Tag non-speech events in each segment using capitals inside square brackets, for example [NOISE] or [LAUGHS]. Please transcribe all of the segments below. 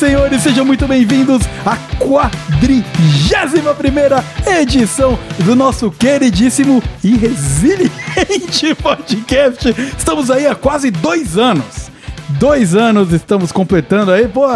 senhores, sejam muito bem-vindos à quadrigésima primeira edição do nosso queridíssimo e resiliente [LAUGHS] podcast. Estamos aí há quase dois anos. Dois anos estamos completando aí, pô,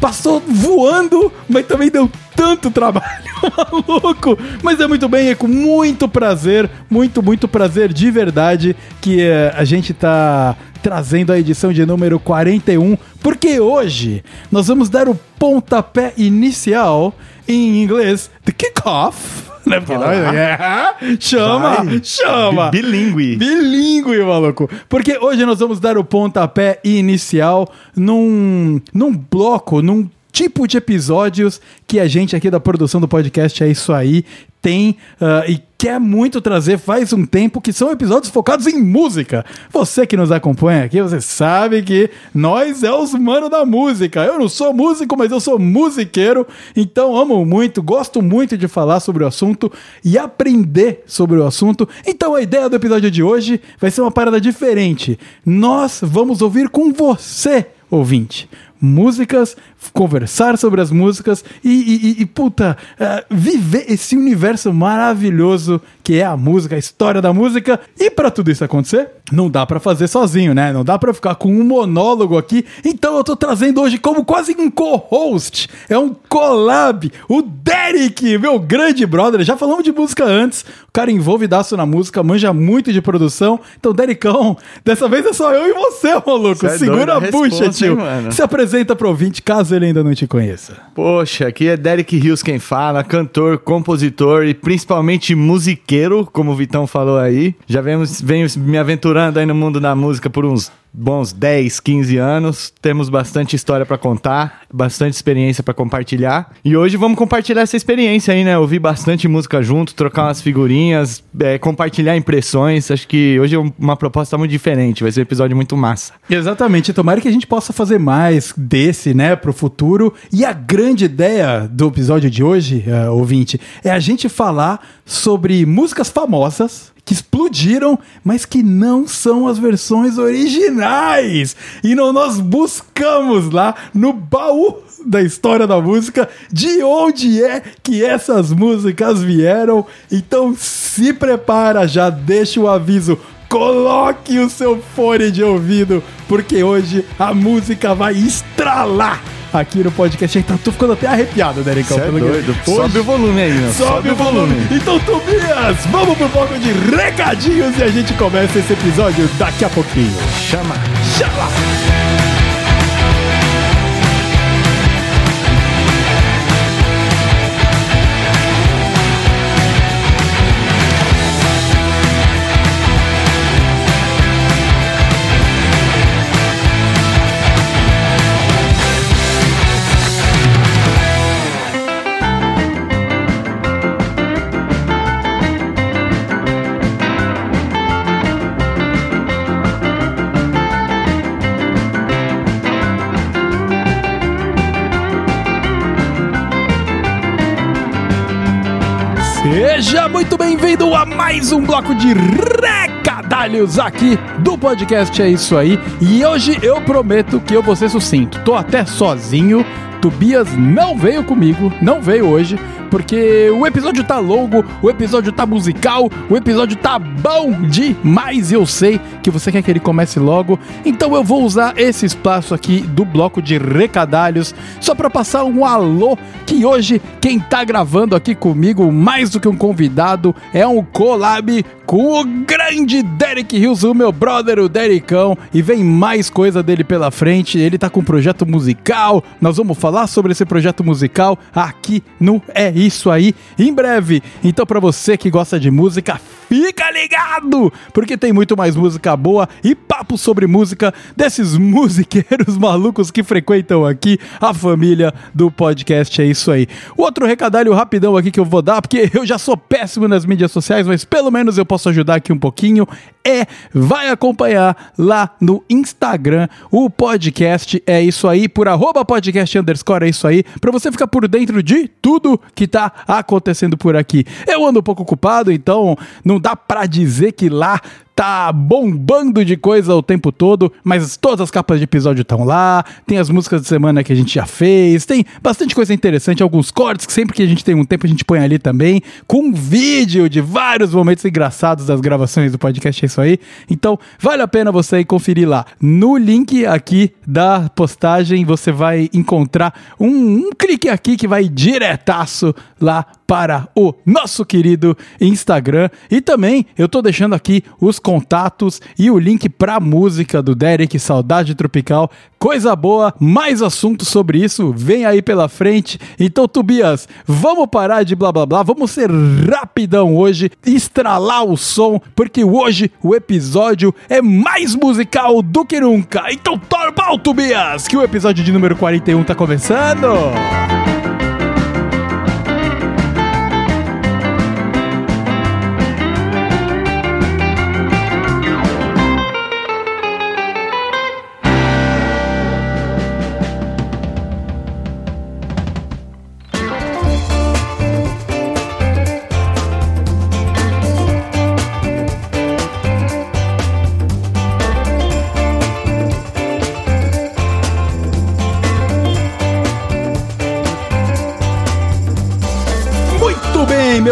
passou voando, mas também deu tanto trabalho, [LAUGHS] maluco. Mas é muito bem, é com muito prazer, muito, muito prazer de verdade que eh, a gente tá trazendo a edição de número 41, porque hoje nós vamos dar o pontapé inicial em inglês, the kickoff. Né? Porque nós- é, [LAUGHS] chama, Vai. chama. Bi- bilíngue. Bilíngue, maluco. Porque hoje nós vamos dar o pontapé inicial num, num bloco, num tipo de episódios que a gente aqui da produção do podcast é isso aí tem ah, e quer muito trazer faz um tempo que são episódios focados em música. Você que nos acompanha aqui, você sabe que nós é os mano da música. Eu não sou músico, mas eu sou musiqueiro, então amo muito, gosto muito de falar sobre o assunto e aprender sobre o assunto. Então a ideia do episódio de hoje vai ser uma parada diferente. Nós vamos ouvir com você, ouvinte músicas, conversar sobre as músicas e, e- e- puta, eh, viver esse universo maravilhoso que é a música, a história da música. E pra tudo isso acontecer, não dá pra fazer sozinho, né? Não dá pra ficar com um monólogo aqui. Então eu tô trazendo hoje como quase um co-host, é um collab, o Derek, meu grande brother. Já falamos de música antes, o cara envolvidaço na música, manja muito de produção. Então, Derekão, dessa vez é só eu e você, maluco. Cê é Segura a bucha, tio. hein? Se apresenta pro ouvinte, caso ele ainda não te conheça. Poxa, aqui é Derek Rios quem fala, cantor, compositor e principalmente musiqueiro, como o Vitão falou aí. Já venho, venho me aventurando aí no mundo da música por uns bons 10, 15 anos. Temos bastante história pra contar, bastante experiência pra compartilhar. E hoje vamos compartilhar essa experiência aí, né? Ouvir bastante música junto, trocar umas figurinhas, é, compartilhar impressões. Acho que hoje é um- uma proposta muito diferente, vai ser um episódio muito massa. Exatamente, tomara que a gente possa fazer mais desse, né, pro futuro. E a grande ideia do episódio de hoje, eh, ouvinte, é a gente falar sobre músicas famosas que explodiram, mas que não são as versões originais. E não nós buscamos lá no baú da história da música de onde é que essas músicas vieram. Então se prepara, já deixa o aviso Coloque o seu fone de ouvido, porque hoje a música vai estralar aqui no podcast. Então, tô ficando até arrepiado, Dericão. Cê é que- doido. Hoje- Sobe o volume aí, meu. Sobe o volume. Então, Tobias, vamos pro bloco de recadinhos e a gente começa esse episódio daqui a pouquinho. Chama. Chama! Seja muito bem-vindo a mais um bloco de recadalhos aqui do podcast É Isso Aí. E hoje eu prometo que eu vou ser sucinto. Tô até sozinho. Tobias não veio comigo, não veio hoje, porque o episódio tá longo, o episódio tá musical, o episódio tá bom demais e eu sei que você quer que ele comece logo. Então eu vou usar esse espaço aqui do bloco de recadalhos só para passar um alô que hoje quem tá gravando aqui comigo, mais do que um convidado, é um collab com o grande Derek Hills, o meu brother, o Derekão, e vem mais coisa dele pela frente. Ele tá com um projeto musical. Nós vamos falar sobre esse projeto musical aqui no É Isso Aí em breve. Então, para você que gosta de música, fica ligado, porque tem muito mais música boa e papo sobre música desses [LAUGHS] musiqueiros malucos que frequentam aqui a família do podcast. É isso aí. O outro recadalho rapidão aqui que eu vou dar, porque eu já sou péssimo nas mídias sociais, mas pelo menos eu posso ajudar aqui um pouquinho. É, vai acompanhar lá no Instagram o podcast. É isso aí, por arroba podcast underscore, é isso aí, pra você ficar por dentro de tudo que tá acontecendo por aqui. Eu ando um pouco ocupado, então não dá pra dizer que lá tá bombando de coisa o tempo todo, mas todas as capas de episódio estão lá, tem as músicas de semana que a gente já fez, tem bastante coisa interessante, alguns cortes que sempre que a gente tem um tempo a gente põe ali também, com vídeo de vários momentos engraçados das gravações do podcast, é isso aí. Então, vale a pena você ir conferir lá. No link aqui da postagem, você vai encontrar um, um clique aqui que vai diretaço lá para o nosso querido Instagram. E também eu tô deixando aqui os contatos e o link para a música do Derek Saudade Tropical. Coisa boa, mais assuntos sobre isso vem aí pela frente. Então, Tobias, vamos parar de blá blá blá, vamos ser rapidão hoje, estralar o som, porque hoje o episódio é mais musical do que nunca. Então, torba o Tobias, que o episódio de número 41 tá começando. Muito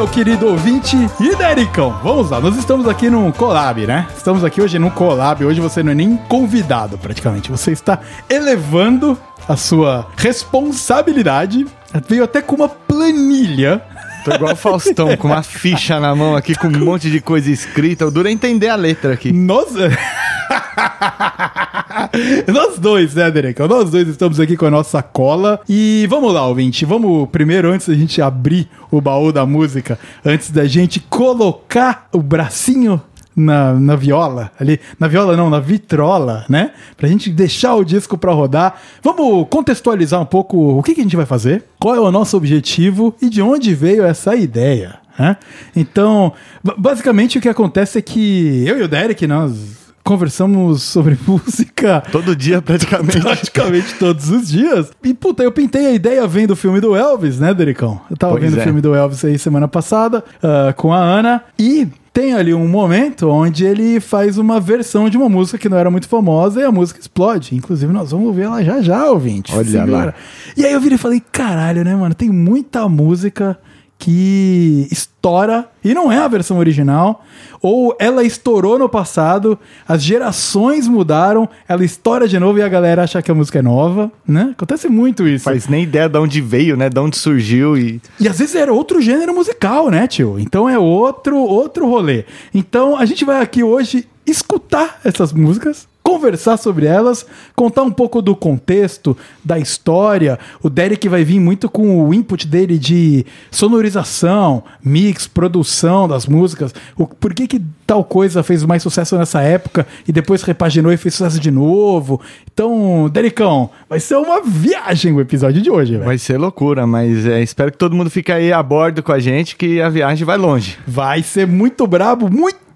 meu querido ouvinte e Dericão. Vamos lá, nós estamos aqui num collab, né? Estamos aqui hoje num collab. Hoje você não é nem convidado, praticamente. Você está elevando a sua responsabilidade. Veio até com uma planilha. Tô igual o Faustão, com uma ficha na mão aqui, com um monte de coisa escrita. O duro é entender a letra aqui. Nós. [LAUGHS] Nós dois, né, Derek? Nós dois estamos aqui com a nossa cola. E vamos lá, ouvinte. Vamos primeiro, antes da gente abrir o baú da música, antes da gente colocar o bracinho na, na viola, ali, na viola não, na vitrola, né? Pra gente deixar o disco pra rodar. Vamos contextualizar um pouco o que, que a gente vai fazer, qual é o nosso objetivo e de onde veio essa ideia. Né? Então, ba- basicamente o que acontece é que eu e o Derek, nós conversamos sobre [LAUGHS] música Todo dia, praticamente. [LAUGHS] praticamente todos os dias. E, puta, eu pintei a ideia vendo o filme do Elvis, né, Dericão? Eu tava Pois vendo o é. filme do Elvis aí semana passada ah, com a Ana. E tem ali um momento onde ele faz uma versão de uma música que não era muito famosa e a música explode. Inclusive, nós vamos ver ela já já, ouvinte. Olha Segura. lá. E aí eu virei e falei, caralho, né, mano? Tem muita música que estoura e não é a versão original, ou ela estourou no passado, as gerações mudaram, ela estoura de novo e a galera acha que a música é nova, né? Acontece muito isso. Faz nem ideia de onde veio, né? De onde surgiu e... E às vezes era outro gênero musical, né, tio? Então é outro outro rolê. Então a gente vai aqui hoje escutar essas músicas, conversar sobre elas, contar um pouco do contexto, da história. O Derek vai vir muito com o input dele de sonorização, mix, produção das músicas. O por que que tal coisa fez mais sucesso nessa época e depois repaginou e fez sucesso de novo. Então, Derekão, vai ser uma viagem o episódio de hoje, velho. Vai ser loucura, mas é, espero que todo mundo fique aí a bordo com a gente, que a viagem vai longe. Vai ser muito brabo,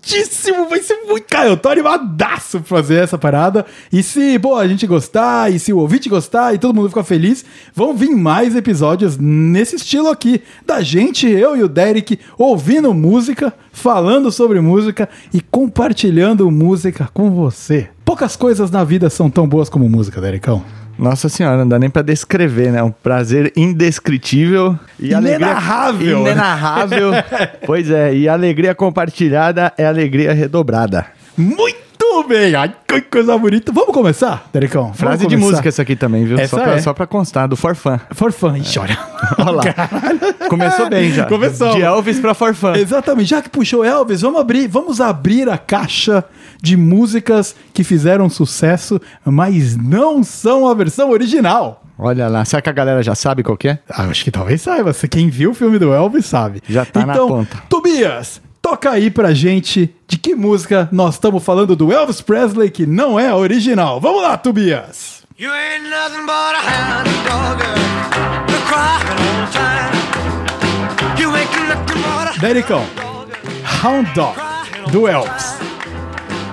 muitíssimo, vai ser muito. Cara, eu tô animadaço pra fazer essa parada. E se, pô, a gente gostar, e se o ouvinte gostar e todo mundo ficar feliz, vão vir mais episódios nesse estilo aqui. Da gente, eu e o Derek, ouvindo música, falando sobre música e compartilhando música com você. Poucas coisas na vida são tão boas como música, Derekão. Nossa senhora, não dá nem pra descrever, né? Um prazer indescritível e Inenarrável, alegria inenarrável. [LAUGHS] pois é, e alegria compartilhada é alegria redobrada. Muito bem! Ai, que coisa bonita. Vamos começar? Vamos Frase de começar? música essa aqui também, viu? Essa só, pra, é. só pra constar, do Forfã. For fun. Ixi, olha. [LAUGHS] Olha lá. Começou bem já. Começou. De Elvis pra Forfã. Exatamente. Já que puxou Elvis, vamos abrir, vamos abrir a caixa de músicas que fizeram sucesso, mas não são a versão original. Olha lá, será que a galera já sabe qual que é? Ah, acho que talvez saiba. Quem viu o filme do Elvis sabe. Já tá na então, ponta. Tobias, toca aí pra gente de que música nós estamos falando do Elvis Presley que não é a original. Vamos lá, Tobias. You ain't nothing but a hound dog, girl. You're crying all the time. You ain't nothing but a Dericão, Hound Dog, do Elvis.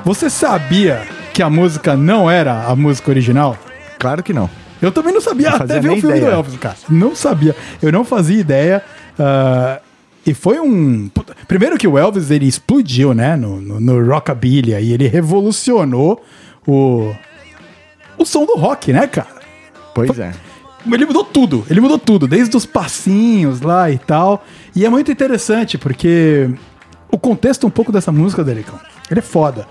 Você sabia que a música não era a música original? Claro que não. Eu também não sabia, Não até ver o filme do ideia. Elvis, cara. Não sabia. Eu não fazia ideia. ah, e foi um. Primeiro que o Elvis, ele explodiu, né? No, no, no rockabilly, aí ele revolucionou o, o som do rock, né, cara? Pois é. Ele mudou tudo, ele mudou tudo, desde os passinhos lá e tal. E é muito interessante, porque o contexto um pouco dessa música, Delicão, ele é foda.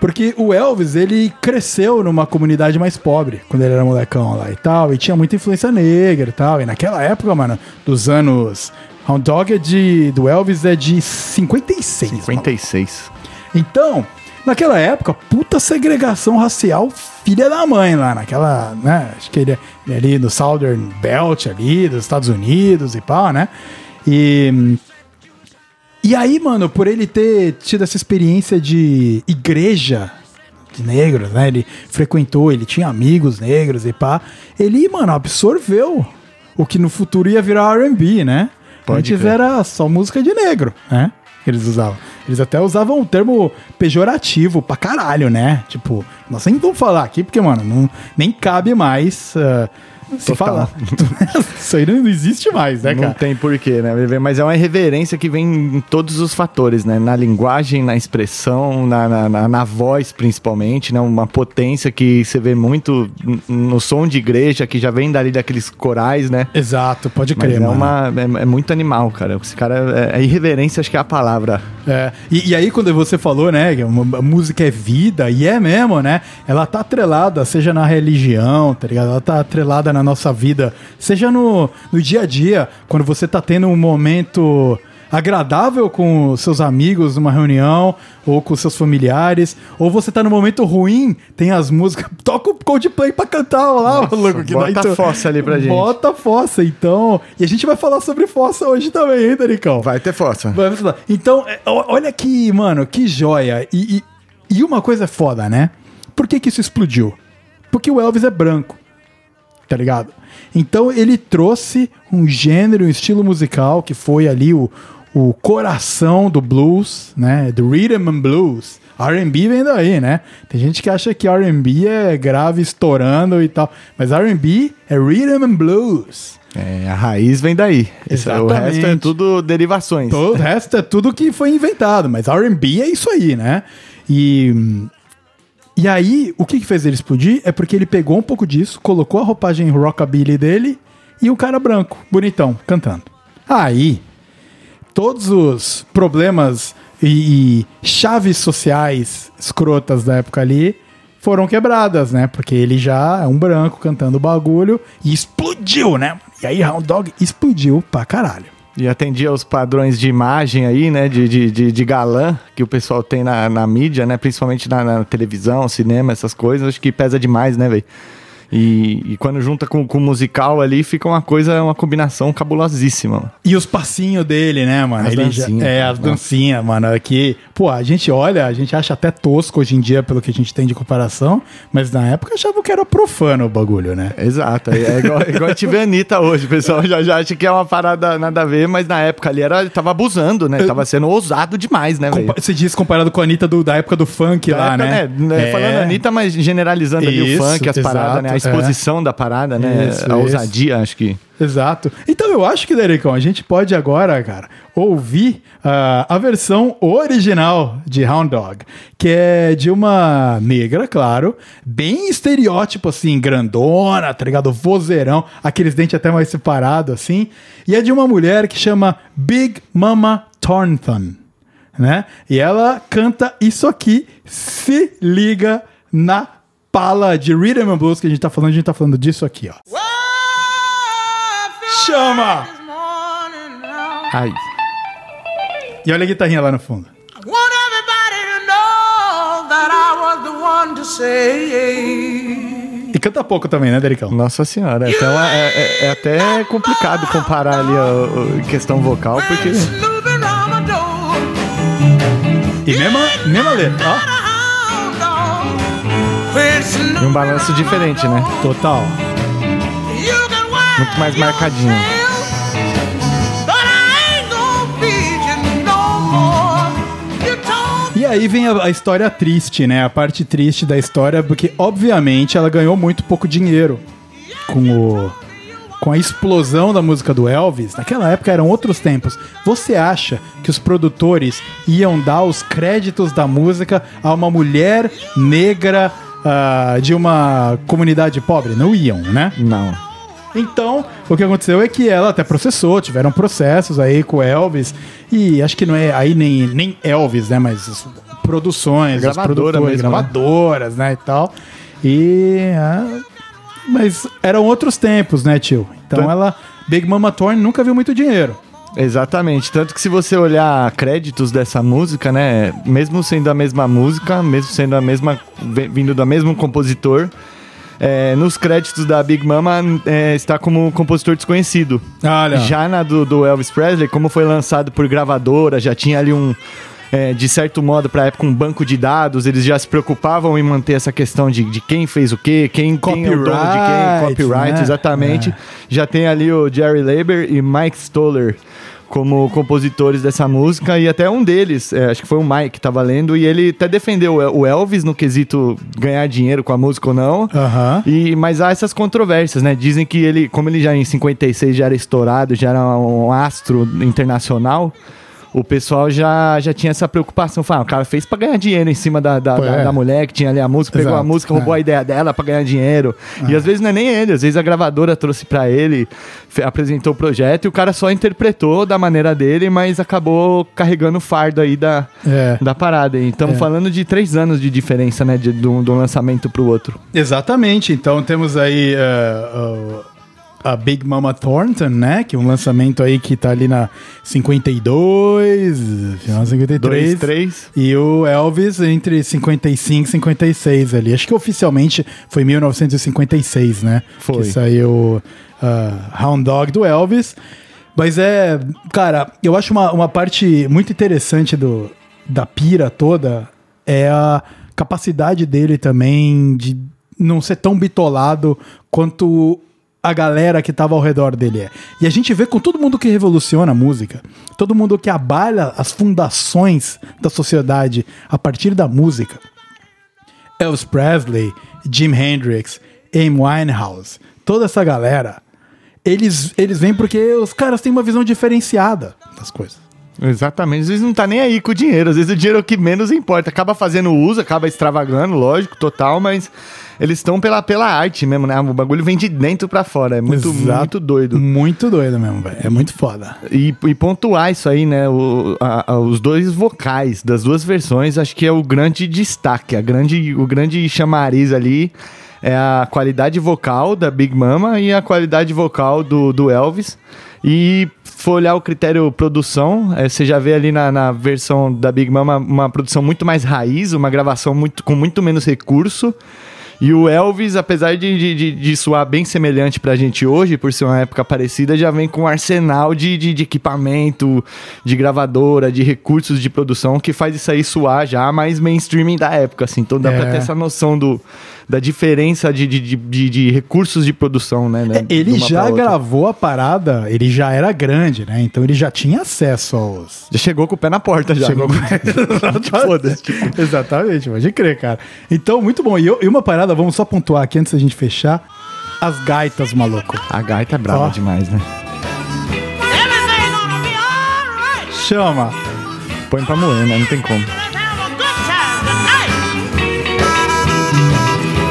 Porque o Elvis, ele cresceu numa comunidade mais pobre, quando ele era molecão lá e tal, e tinha muita influência negra e tal. E naquela época, mano, dos anos. Hound Dog é de, do Elvis é de 56. mano. 56. Então, naquela época, puta segregação racial, filha da mãe lá, naquela, né? Acho que ele é ele é ali no Southern Belt ali, dos Estados Unidos e pá, né? E. E aí, mano, por ele ter tido essa experiência de igreja de negros, né? Ele frequentou, ele tinha amigos negros e pá. Ele, mano, absorveu o que no futuro ia virar R&B, né? Pode Antes era só música de negro, né? Que eles usavam. Eles até usavam um termo pejorativo pra caralho, né? Tipo, nós nem vamos falar aqui porque, mano, não, nem cabe mais ah, se Total. falar. [LAUGHS] Isso aí não existe mais, né, Não cara? tem porquê, né? Mas é uma irreverência que vem em todos os fatores, né? Na linguagem, na expressão, na, na, na- na voz, principalmente, né? Uma potência que você vê muito no som de igreja, que já vem dali daqueles corais, né? Exato, pode Mas crer, é, mano. uma, é, é muito animal, cara. Esse cara, é, é irreverência, acho que é a palavra. É, e, e aí quando você falou, né, que a música é vida, e é mesmo, né? Ela tá atrelada, seja na religião, tá ligado? Ela tá atrelada na nossa vida, seja no, no dia a dia, quando você tá tendo um momento agradável com seus amigos numa reunião, ou com seus familiares, ou você tá num momento ruim, tem as músicas, [LAUGHS] toca o Coldplay pra cantar lá, Nossa, maluco. que bota a fossa ali pra gente. Bota fossa, então. E a gente vai falar sobre fossa hoje também, hein, Daricão? Vai ter lá. Então, é, olha que, mano, que joia. E, e, e uma coisa foda, né? Por que, que isso explodiu? Porque o Elvis é branco. Tá ligado? Então ele trouxe um gênero, um estilo musical que foi ali o, o coração do blues, né? Do rhythm and blues. R&B vem daí, né? Tem gente que acha que R&B é grave estourando e tal, mas R&B é rhythm and blues. É, a raiz vem daí. Isso- o Exatamente. resto é tudo derivações. Todo o resto é tudo que foi inventado, mas R&B é isso aí, né? E e aí, o que que fez ele explodir é porque ele pegou um pouco disso, colocou a roupagem rockabilly dele e o cara branco, bonitão, cantando. Aí, todos os problemas e, e chaves sociais escrotas da época ali foram quebradas, né? Porque ele já é um branco cantando bagulho e explodiu, né? E aí, Hound Dog explodiu pra caralho. E atendia aos padrões de imagem aí, né? De, de, de, de galã que o pessoal tem na, na mídia, né? Principalmente na, na televisão, cinema, essas coisas. Acho que pesa demais, né, velho? E, e quando junta com, com o musical ali, fica uma coisa, uma combinação cabulosíssima. E os passinhos dele, né, mano? As Ele dancinhas, é, as dancinhas, mano. Aqui, pô, a gente olha, a gente acha até tosco hoje em dia pelo que a gente tem de comparação, mas na época achava que era profano o bagulho, né? Exato. É igual, igual a gente vê a Anitta hoje. O pessoal já, já acha que é uma parada nada a ver, mas na época ali era, tava abusando, né? Tava sendo ousado demais, né, velho? Você diz comparado com a Anitta do, da época do funk Da lá, época, né? né, É. Falando Anitta, mas generalizando ali o Isso, funk, as paradas, né? Exposição da parada, né? Isso, a isso. ousadia, acho que. Exato. Então eu acho que, Derecão, a gente pode agora, cara, ouvir ah, a versão original de Hound Dog, que é de uma negra, claro, bem estereótipo, assim, grandona, tá ligado? Vozeirão, aqueles dentes até mais separados, assim. E é de uma mulher que chama Big Mama Thornton, né? E ela canta isso aqui, se liga na pala de Rhythm and Blues que a gente tá falando, a gente tá falando disso aqui, ó. Chama! Ai. E olha a guitarrinha lá no fundo. E canta pouco também, né, Dericão? Nossa senhora, é até, uma- é, é- é até complicado comparar ali a, a questão vocal, porque. E mesma, mesma letra, ó. E um balanço diferente, né? Total. Muito mais marcadinho. E aí vem a, a história triste, né? A parte triste da história, porque obviamente ela ganhou muito pouco dinheiro com o com a explosão da música do Elvis, naquela época eram outros tempos. Você acha que os produtores iam dar os créditos da música a uma mulher negra ah, de uma comunidade pobre? Não iam, né? Não. Então, o que aconteceu é que ela até processou, tiveram processos aí com Elvis, e acho que não é aí nem, nem Elvis, né, mas as produções, as Gravadora produtoras, mesmo, né? gravadoras, né, e tal. E... ah, mas eram outros tempos, né, tio? Então Tan- ela... Big Mama Thorne nunca viu muito dinheiro. Exatamente. Tanto que se você olhar créditos dessa música, né? Mesmo sendo a mesma música, mesmo sendo a mesma. vindo do mesmo compositor. é, nos créditos da Big Mama é, está como compositor desconhecido. Já na do, do Elvis Presley, como foi lançado por gravadora, já tinha ali um. É, de certo modo, para época, um banco de dados, eles já se preocupavam em manter essa questão de, de quem fez o quê, quem, quem é o dono de quem, Copyright, copyright, né? exatamente. É. Já tem ali o Jerry Leiber e Mike Stoller como compositores dessa música e até um deles, é, acho que foi o Mike que tava lendo e ele até defendeu o Elvis no quesito ganhar dinheiro com a música ou não. Aham. E, mas há essas controvérsias, né? Dizem que ele, como ele já em 56 já era estourado, já era um astro internacional, o pessoal já, já tinha essa preocupação. Fala, ah, o cara fez pra ganhar dinheiro em cima da, da, Pô, da- é. da mulher que tinha ali a música, pegou a Exato, música, roubou é. a ideia dela pra ganhar dinheiro. E às vezes não é nem ele, às vezes a gravadora trouxe pra ele, apresentou o projeto e o cara só interpretou da maneira dele, mas acabou carregando o fardo aí da, É. da parada. E estamos É. falando de três anos de diferença, né? De, de, um, de um lançamento pro outro. Exatamente. Então temos aí eh, o- a Big Mama Thornton, né? Que é um lançamento aí que tá ali na 52, final 53. Dois, três. E o Elvis entre 55 e 56 ali. Acho que oficialmente foi 1956, né? Foi. Que saiu uh, Hound Dog do Elvis. Mas é, cara, eu acho uma, uma parte muito interessante do, da pira toda é a capacidade dele também de não ser tão bitolado quanto a galera que tava ao redor dele é. E a gente vê com todo mundo que revoluciona a música, todo mundo que abala as fundações da sociedade a partir da música. Elvis Presley, Jim Hendrix, Amy Winehouse, toda essa galera, eles, eles vêm porque os caras têm uma visão diferenciada das coisas. Exatamente. Às vezes não tá nem aí com o dinheiro. Às vezes o dinheiro é o que menos importa. Acaba fazendo uso, acaba extravagando, lógico, total, mas eles estão pela, pela arte mesmo, né? O bagulho vem de dentro pra fora. É muito, Exato. muito doido. Muito doido mesmo, velho. É muito foda. E, e pontuar isso aí, né? o- a- a- os dois vocais das duas versões, acho que é o grande destaque, a grande, o grande chamariz ali é a qualidade vocal da Big Mama e a qualidade vocal do, do Elvis. E for olhar o critério produção, eh, você já vê ali na, na versão da Big Mama uma produção muito mais raiz, uma gravação muito, com muito menos recurso. E o Elvis, apesar de, de, de, de soar bem semelhante pra gente hoje, por ser uma época parecida, já vem com um arsenal de, de, de equipamento, de gravadora, de recursos de produção, que faz isso aí soar já mais mainstreaming da época, assim. Então dá É. pra ter essa noção do, da diferença de, de, de, de- recursos de produção, né? né, de Ele já gravou a parada, ele já era grande, né? Então ele já tinha acesso aos. Já chegou com o pé na porta já. Chegou né? [LAUGHS] Foda-se. tipo. Exatamente, pode crer, cara. Então, muito bom. E, eu- e uma parada, vamos só pontuar aqui antes da gente fechar. As gaitas, maluco. A gaita é brava Ó. demais, né? Chama. Põe pra moer, né? Não tem como.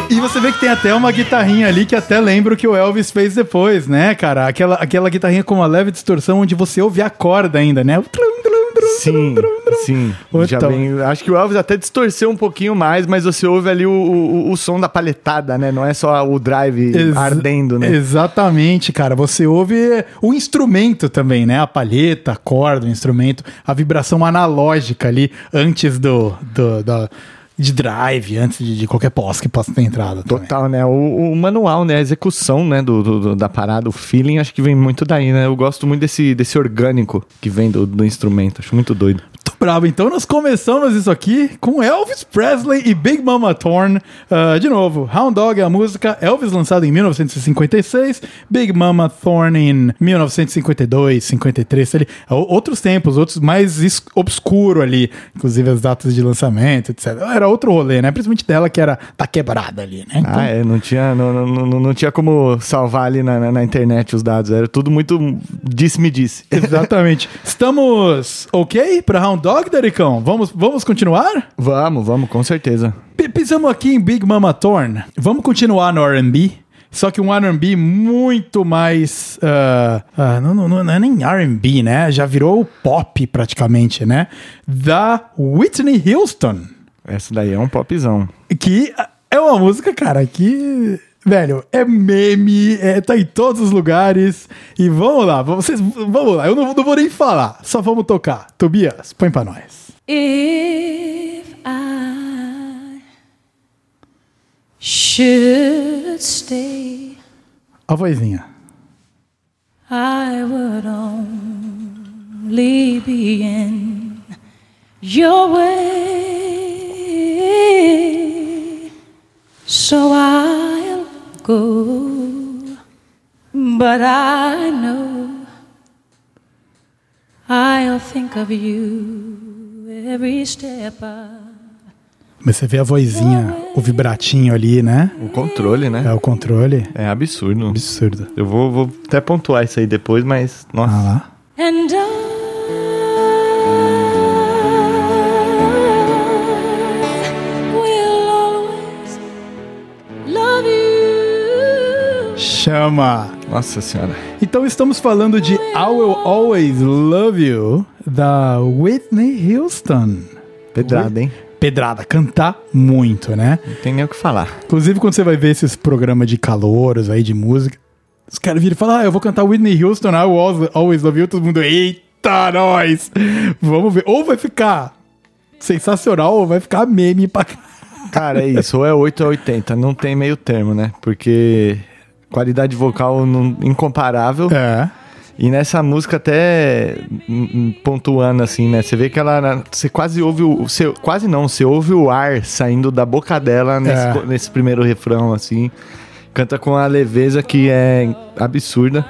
E você vê que tem até uma guitarrinha ali que até lembra o que o Elvis fez depois, né, cara? Aquela, aquela guitarrinha com uma leve distorção onde você ouve a corda ainda, né? O trum, Sim, sim. Já Então. vem- acho que o Elvis até distorceu um pouquinho mais, mas você ouve ali o, o, o som da palhetada, né? Não é só o drive Ex- ardendo, né? Exatamente, cara. Você ouve o instrumento também, né? A palheta, a corda, o instrumento, a vibração analógica ali antes do, do, da- de drive, antes de, de qualquer pós que possa ter entrado. também. Total, né? O, o manual, né? A execução, né? Do- do- da parada, o feeling, acho que vem muito daí, né? Eu gosto muito desse, desse orgânico que vem do, do instrumento. Acho muito doido. Muito Bravo, então nós começamos isso aqui com Elvis Presley e Big Mama Thorne. Ah, de novo, Hound Dog é a música, Elvis lançado em 1956, Big Mama Thorne em 1952, 53, ali, outros tempos, outros mais obscuro ali, inclusive as datas de lançamento, etc. Era outro rolê, né? Principalmente dela que era da quebrada ali, né? Então, Ah, é, não tinha, não, não, não, não tinha como salvar ali na, na, na internet os dados, era tudo muito disse-me disse. Exatamente. [LAUGHS] Estamos ok para Hound Dog, Dericão? Vamos, vamos continuar? vamos, vamos, com certeza. P- Pisamos aqui em Big Mama Thorne. Vamos continuar no R&B. Só que um R&B muito mais... ah, ah, não, não, não é nem R&B, né? Já virou pop praticamente, né? Da Whitney Houston. Essa daí é um popzão. Que é uma música, cara, que... Velho, é meme, é, tá em todos os lugares. E vamos lá, vocês, vamos lá. Eu não, não vou nem falar, só vamos tocar. Tobias, põe pra nós. If I should stay, A vozinha. I would only be in your way. So I'll go, but I know I'll think of you every step I. Mas você vê a vozinha, o vibratinho ali, né? O controle, né? É o controle. É absurdo. Absurdo. Eu vou, vou até pontuar isso aí depois, mas, nossa. Ah lá. And Chama! Nossa senhora. Então estamos falando de I Will Always Love You, da Whitney Houston. Pedrada, hein? Pedrada, cantar muito, né? Não tem nem o que falar. Inclusive, quando você vai ver esses programas de calouros aí, de música, os caras viram e falam, ah, eu vou cantar Whitney Houston, I Will Always- Love You, todo mundo, eita, nós! Vamos ver. Ou vai ficar sensacional, ou vai ficar meme pra. Cara, é isso. Ou é 8 ou 80. Não tem meio termo, né? Porque qualidade vocal incomparável. É. E nessa música até pontuando assim, né? Você vê que ela você quase ouve o você, quase não, você ouve o ar saindo da boca dela nesse, É. nesse primeiro refrão assim. Canta com uma leveza que é absurda.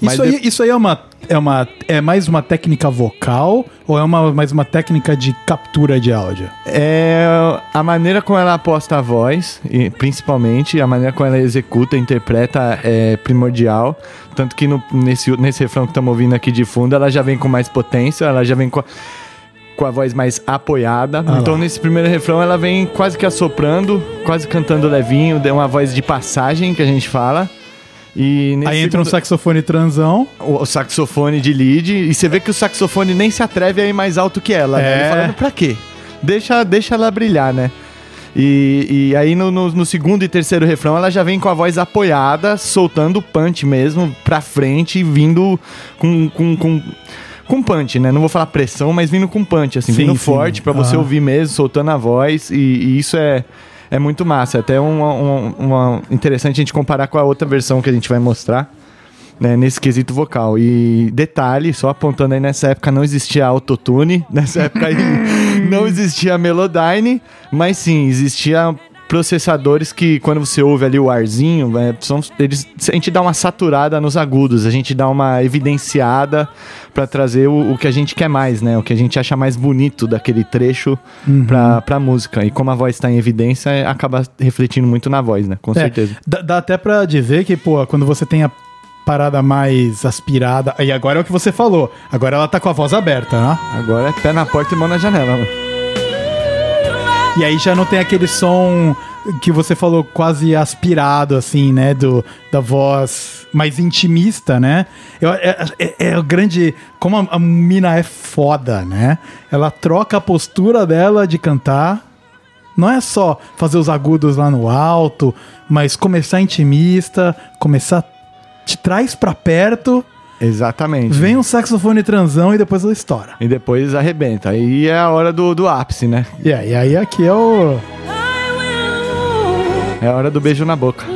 Mas Isso aí, isso aí é uma, é uma é mais uma técnica vocal ou é uma, mais uma técnica de captura de áudio? É a maneira como ela aposta a voz, e principalmente a maneira como ela executa, interpreta é primordial. Tanto que no- nesse, nesse refrão que estamos ouvindo aqui de fundo, ela já vem com mais potência, ela já vem com a, com a voz mais apoiada. Ah então lá. nesse primeiro refrão ela vem quase que assoprando, quase cantando levinho, deu uma voz de passagem que a gente fala. E Aí entra um segundo- saxofone transão. o, saxofone de lead e você vê que o saxofone nem se atreve a ir mais alto que ela, né? É. Ele falando, pra quê? Deixa, deixa ela brilhar, né? E, e aí no, no- no segundo e terceiro refrão ela já vem com a voz apoiada, soltando o punch mesmo pra frente, vindo com, com, com, com punch, né? Não vou falar pressão, mas vindo com punch, assim, Sim, vindo sim. forte pra você Aham. ouvir mesmo, soltando a voz e, e isso é... É muito massa, até uma, uma, uma- interessante a gente comparar com a outra versão que a gente vai mostrar né, nesse quesito vocal. E detalhe, só apontando aí, nessa época não existia autotune, [LAUGHS] nessa época aí [LAUGHS] não existia Melodyne, mas sim, existia processadores que quando você ouve ali o arzinho, né, são, eles, a gente dá uma saturada nos agudos, a gente dá uma evidenciada para trazer o, o que a gente quer mais, né? O que a gente acha mais bonito daquele trecho pra, pra música. E como a voz tá em evidência, é- acaba refletindo muito na voz, né? Com É, certeza. dá, dá até pra dizer que, pô, quando você tem a parada mais aspirada. E agora é o que você falou. Agora ela tá com a voz aberta, né? Agora é pé na porta e mão na janela, mano. E aí já não tem aquele som que você falou quase aspirado, assim, né? Do, da voz mais intimista, né? Eu- é, é, é o grande. Como a, a mina é foda, né? Ela troca a postura dela de cantar. Não é só fazer os agudos lá no alto, mas começar intimista, começar. Te traz pra perto, Exatamente. vem um saxofone transão e depois ela estoura. E depois arrebenta. Aí é a hora do, do ápice, né? E aí, aí aqui é o. É a hora do beijo na boca.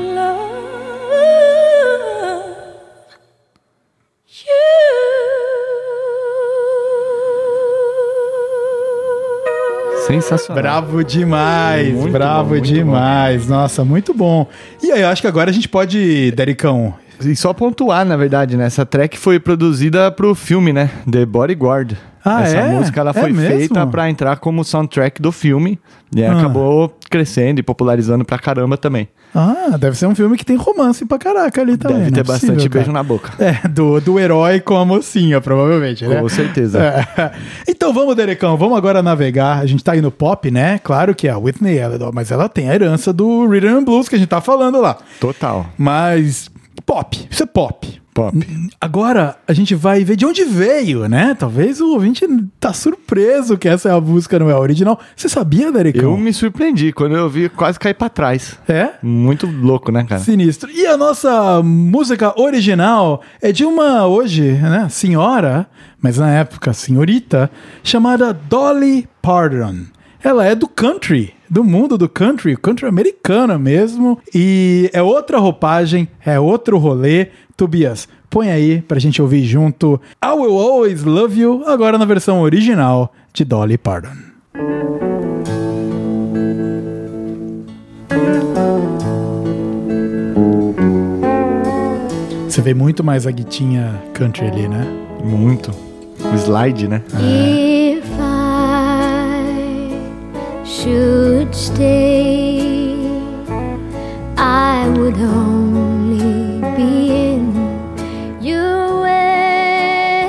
Sensacional. Bravo demais, Muito bravo bom, demais. Nossa, muito bom. E aí, eu acho que agora a gente pode, Dericão. E só pontuar, na verdade, né? Essa track foi produzida pro filme, né? The Bodyguard. Ah, Essa é? música ela É foi feita pra entrar como soundtrack do filme. E Ah. acabou crescendo e popularizando pra caramba também. Ah, deve ser um filme que tem romance pra caraca ali também. Deve não ter é bastante beijo na boca. É, do, do herói com a mocinha, provavelmente, né? Com certeza. [LAUGHS] É. Então vamos, Derecão, vamos agora navegar. A gente tá aí no pop, né? Claro que é a Whitney, ela, mas ela tem a herança do Rhythm and Blues que a gente tá falando lá. Total. Mas pop, isso é pop. Pop. Agora a gente vai ver de onde veio, né? Talvez o ouvinte tá surpreso que essa é a música, não é a original. Você sabia, Derecão? Eu me surpreendi quando eu vi quase cair pra trás. É? Muito louco, né, cara? Sinistro. E a nossa música original é de uma, hoje, né, senhora, mas na época senhorita, chamada Dolly Parton. Ela é do country, do mundo do country, country americano mesmo. E é outra roupagem, é outro rolê. Tobias, põe aí pra gente ouvir junto I Will Always Love You, agora na versão original de Dolly Parton. Você vê muito mais a guitinha country ali, né? Muito. O slide, né? If I should stay, I would only be in your way.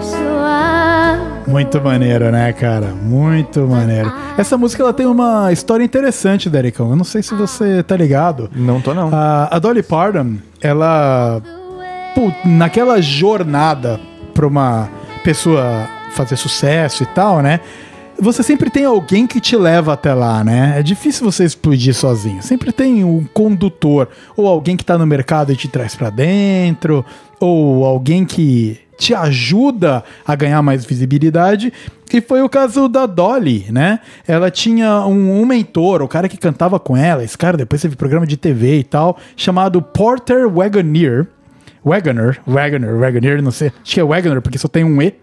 So I Muito maneiro, né, cara? Muito maneiro. Essa música ela tem uma história interessante, Dericão. Eu não sei se você tá ligado. Não tô, não. A, a Dolly Parton, ela. pô, naquela jornada pra uma pessoa fazer sucesso e tal, né? Você sempre tem alguém que te leva até lá, né? É difícil você explodir sozinho. Sempre tem um condutor, ou alguém que tá no mercado e te traz pra dentro, ou alguém que te ajuda a ganhar mais visibilidade. E foi o caso da Dolly, né? Ela tinha um, um mentor, o cara que cantava com ela, esse cara depois teve programa de TV e tal, chamado Porter Wagoner. Wagoner, Wagoner, Wagoner, não sei, acho que é Wagoner porque só tem um E.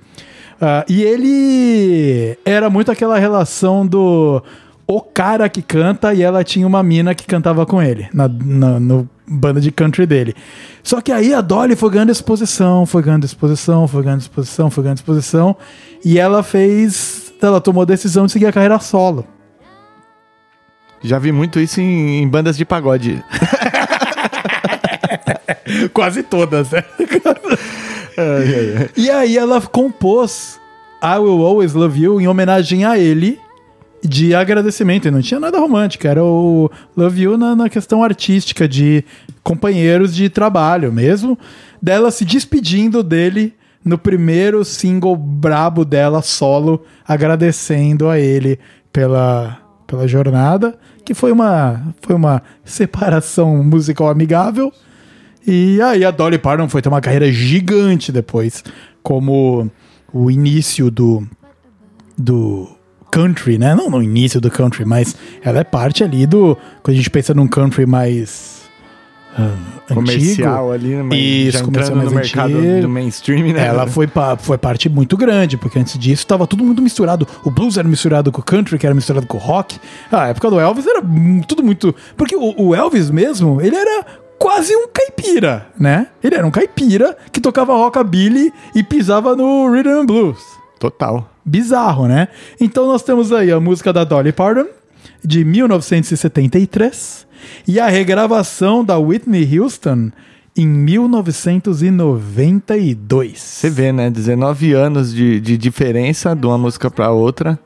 Ah, e ele era muito aquela relação do o cara que canta e ela tinha uma mina que cantava com ele na, na no banda de country dele. Só que aí a Dolly foi ganhando exposição, foi ganhando exposição, foi ganhando exposição, foi ganhando exposição e ela fez, ela tomou a decisão de seguir a carreira solo. Já vi muito isso em, em bandas de pagode. [LAUGHS] Quase todas, né? [LAUGHS] [LAUGHS] E aí ela compôs I Will Always Love You em homenagem a ele de agradecimento. E não tinha nada romântico, era o Love You na, na questão artística de companheiros de trabalho mesmo. Dela se despedindo dele no primeiro single brabo dela solo, agradecendo a ele pela, pela jornada, que foi uma, foi uma separação musical amigável. E aí a Dolly Parton foi ter uma carreira gigante depois, como o início do, do country, né? Não no início do country, mas ela é parte ali do. Quando a gente pensa num country mais. ah, Comercial antigo, ali, mas Isso, já entrando no mercado antigo. do mainstream, né? Ela foi, pa- foi parte muito grande, porque antes disso tava tudo muito misturado. O blues era misturado com o country, que era misturado com o rock. A época do Elvis era tudo muito. Porque o, o Elvis mesmo, ele era quase um caipira, né? Ele era um caipira que tocava rockabilly e pisava no rhythm and blues. Total. Bizarro, né? Então nós temos aí a música da Dolly Parton, de 1973, e a regravação da Whitney Houston em 1992. Você vê, né? 19 anos de, de diferença de uma música pra outra.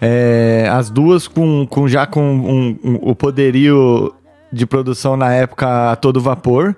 É, as duas com, com já com um- um- o poderio de produção na época a todo vapor.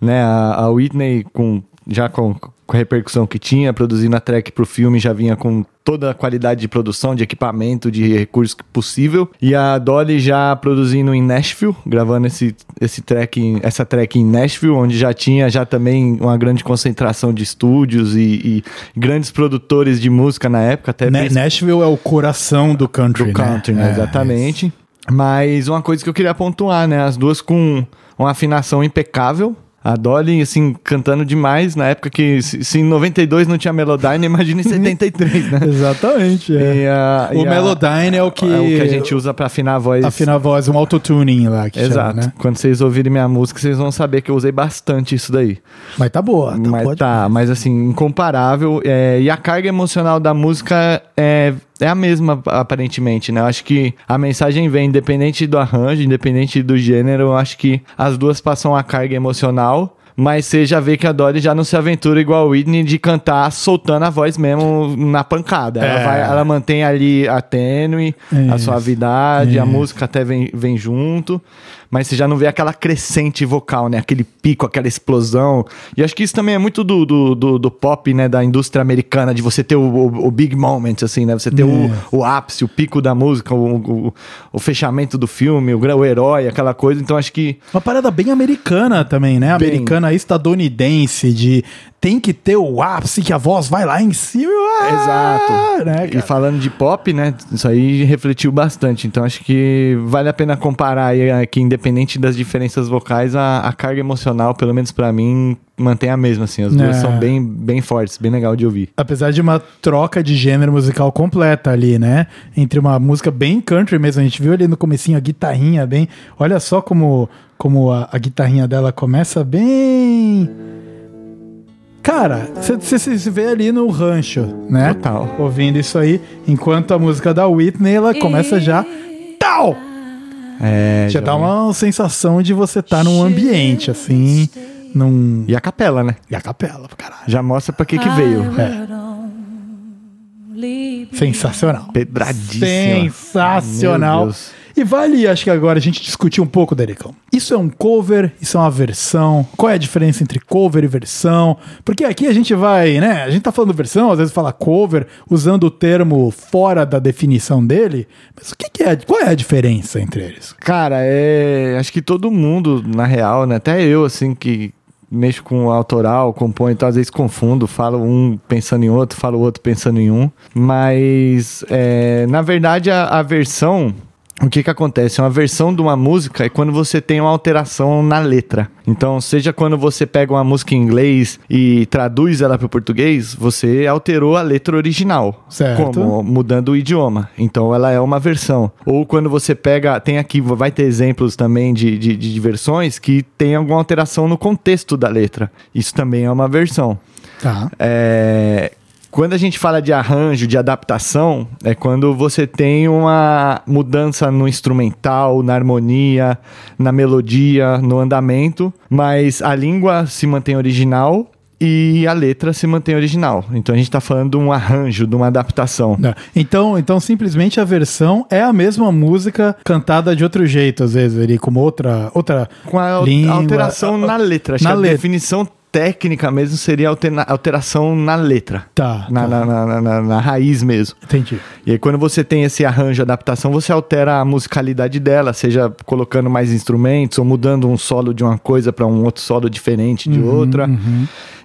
Né? A, a Whitney com, já com, com a repercussão que tinha, produzindo a track pro filme, já vinha com toda a qualidade de produção, de equipamento, de recursos possível. E a Dolly já produzindo em Nashville, gravando esse, esse track, essa track em Nashville, onde já tinha já também uma grande concentração de estúdios e, e grandes produtores de música na época, até Na- Nashville é o coração do country, do country, né? É, Exatamente. Mas uma coisa que eu queria pontuar, né? As duas com uma afinação impecável, A Dolly, assim, cantando demais na época que, se, em 92 não tinha Melodyne, imagina em [LAUGHS] 73, né? Exatamente. é. E a- O e a- Melodyne é o que- É o que a gente usa pra afinar a voz. Afina a voz, um autotuning lá que Exato. chama, né? Quando vocês ouvirem minha música, vocês vão saber que eu usei bastante isso daí. Mas tá boa. Tá mas boa tá, mas assim, incomparável. é, e a carga emocional da música é, é a mesma, aparentemente, né? Eu acho que a mensagem vem independente do arranjo, independente do gênero. Eu acho que as duas passam a carga emocional. Mas você já vê que a Dolly já não se aventura igual a Whitney de cantar soltando a voz mesmo na pancada. Ela, É. vai- ela mantém ali a tênue, a Isso. suavidade, a música até vem, vem junto. Mas você já não vê aquela crescente vocal, né? Aquele pico, aquela explosão. E acho que isso também é muito do, do, do, do pop, né? Da indústria americana, de você ter o, o, o big moment, assim, né? Você ter É. o, o ápice, o pico da música, o, o, o fechamento do filme, o, o herói, aquela coisa. Então acho que Uma parada bem americana também, né? Bem. Americana estadunidense, de tem que ter o ápice que a voz vai lá em cima. ah, Exato. Né, e falando de pop, né? Isso aí refletiu bastante. Então acho que vale a pena comparar aí que, independente das diferenças vocais, a, a carga emocional, pelo menos pra mim, mantém a mesma. Assim, as duas É. são bem, bem fortes, bem legal de ouvir. Apesar de uma troca de gênero musical completa ali, né? Entre uma música bem country mesmo. A gente viu ali no comecinho a guitarrinha bem. Olha só como, como a, a guitarrinha dela começa bem. Cara, você se vê ali no rancho, né? Total. Ouvindo isso aí, enquanto a música da Whitney ela começa já. Tal! É, Já dá uma sensação de você estar num ambiente assim, num. E a capela, né? E a capela, caralho. Já mostra pra que que veio. Sensacional. Pedradíssima. Sensacional. Meu Deus. E vale, acho que agora a gente discutir um pouco, Dericão. Isso é um cover, isso é uma versão. Qual é a diferença entre cover e versão? Porque aqui a gente vai, né? A gente tá falando versão, às vezes fala cover, usando o termo fora da definição dele. Mas o que, que é? Qual é a diferença entre eles? Cara, é. Acho que todo mundo, na real, né? Até eu, assim, que mexo com autoral, compõe, então às vezes confundo, falo um pensando em outro, falo outro pensando em um. Mas, é, na verdade, a, a versão. O que que acontece? Uma versão de uma música é quando você tem uma alteração na letra. Então, seja quando você pega uma música em inglês e traduz ela para o português, você alterou a letra original. Certo. Como? mudando o idioma. Então ela é uma versão. Ou quando você pega, tem aqui, vai ter exemplos também de, de, de versões que tem alguma alteração no contexto da letra. Isso também é uma versão. Tá. É, quando a gente fala de arranjo, de adaptação, é quando você tem uma mudança no instrumental, na harmonia, na melodia, no andamento, mas a língua se mantém original e a letra se mantém original. Então a gente está falando de um arranjo, de uma adaptação. Não. Então, então, simplesmente a versão é a mesma música cantada de outro jeito, às vezes, ali, como outra. outra Com a língua. alteração na letra. Acho Na que a letra. definição técnica mesmo seria altera- alteração na letra. Tá. Na, tá. na, na, na- na raiz mesmo. Entendi. E aí, quando você tem esse arranjo, adaptação, você altera a musicalidade dela, seja colocando mais instrumentos ou mudando um solo de uma coisa para um outro solo diferente de outra.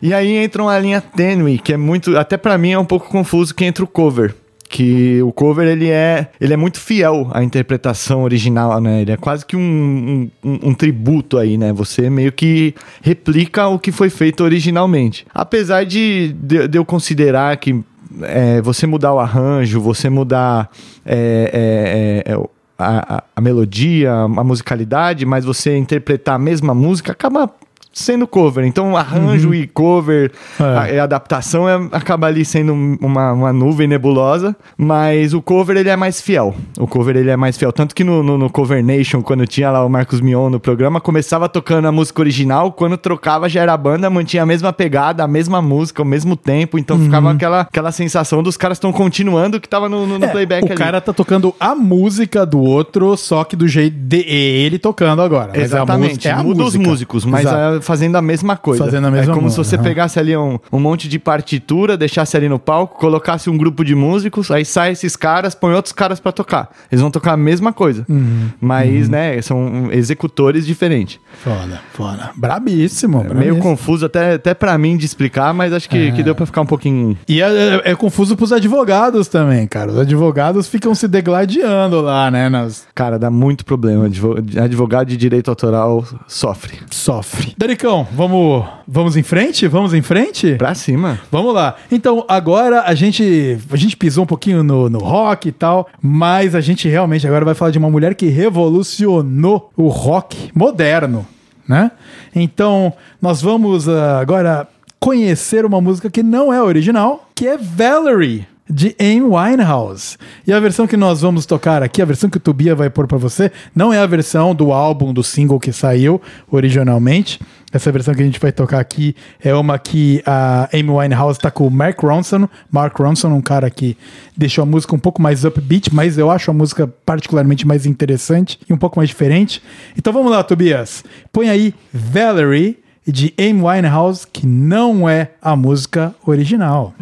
E aí entra uma linha tênue, que é muito. Até para mim é um pouco confuso que entra o cover. Que o cover ele é, ele é muito fiel à interpretação original, né? Ele é quase que um, um, um- tributo aí, né? Você meio que replica o que foi feito originalmente. Apesar de, de, de eu considerar que é, você mudar o arranjo, você mudar é, é, é, é, a, a- a melodia, a musicalidade, mas você interpretar a mesma música acaba sendo cover. Então, arranjo e cover, É. a, e adaptação é- acaba ali sendo uma, uma nuvem nebulosa, mas o cover ele é mais fiel. O cover ele é mais fiel. Tanto que no, no, no Cover Nation, quando tinha lá o Marcos Mion no programa, começava tocando a música original, quando trocava já era a banda, mantinha a mesma pegada, a mesma música, o mesmo tempo, então ficava aquela, aquela sensação dos caras estão continuando o que tava no, no, no É, playback o ali. cara tá tocando a música do outro, só que do jeito de ele tocando agora. Mas a Exatamente, música- é a muda música. os músicos, mas Exato. é, fazendo a mesma coisa. Fazendo a mesma É como se você pegasse ali um, um monte de partitura, deixasse ali no palco, colocasse um grupo de músicos, aí sai esses caras, põe outros caras pra tocar. Eles vão tocar a mesma coisa, Uhum. mas, né, são executores diferentes. Foda, foda. Brabíssimo. É meio brabíssimo. confuso até, até pra mim de explicar, mas acho que, que deu pra ficar um pouquinho... E é, é- é confuso pros advogados também, cara. Os advogados ficam se degladiando lá, né? Nas... Cara, dá muito problema. Advo- Advogado de direito autoral sofre. Sofre. Dericão, Dericão, vamos, vamos em frente? Vamos em frente? Pra cima. Vamos lá. Então, agora a gente, a gente pisou um pouquinho no, no rock e tal, mas a gente realmente agora vai falar de uma mulher que revolucionou o rock moderno, né? Então, nós vamos ah, agora conhecer uma música que não é original, que é Valerie. De Amy Winehouse. E a versão que nós vamos tocar aqui, a versão que o Tubia vai pôr pra você, não é a versão do álbum, do single que saiu originalmente. Essa versão que a gente vai tocar aqui é uma que a Amy Winehouse tá com o Mark Ronson. Mark Ronson, um cara que deixou a música um pouco mais upbeat, mas eu acho a música particularmente mais interessante e um pouco mais diferente. Então vamos lá, Tobias. Põe aí Valerie de Amy Winehouse, que não é a música original.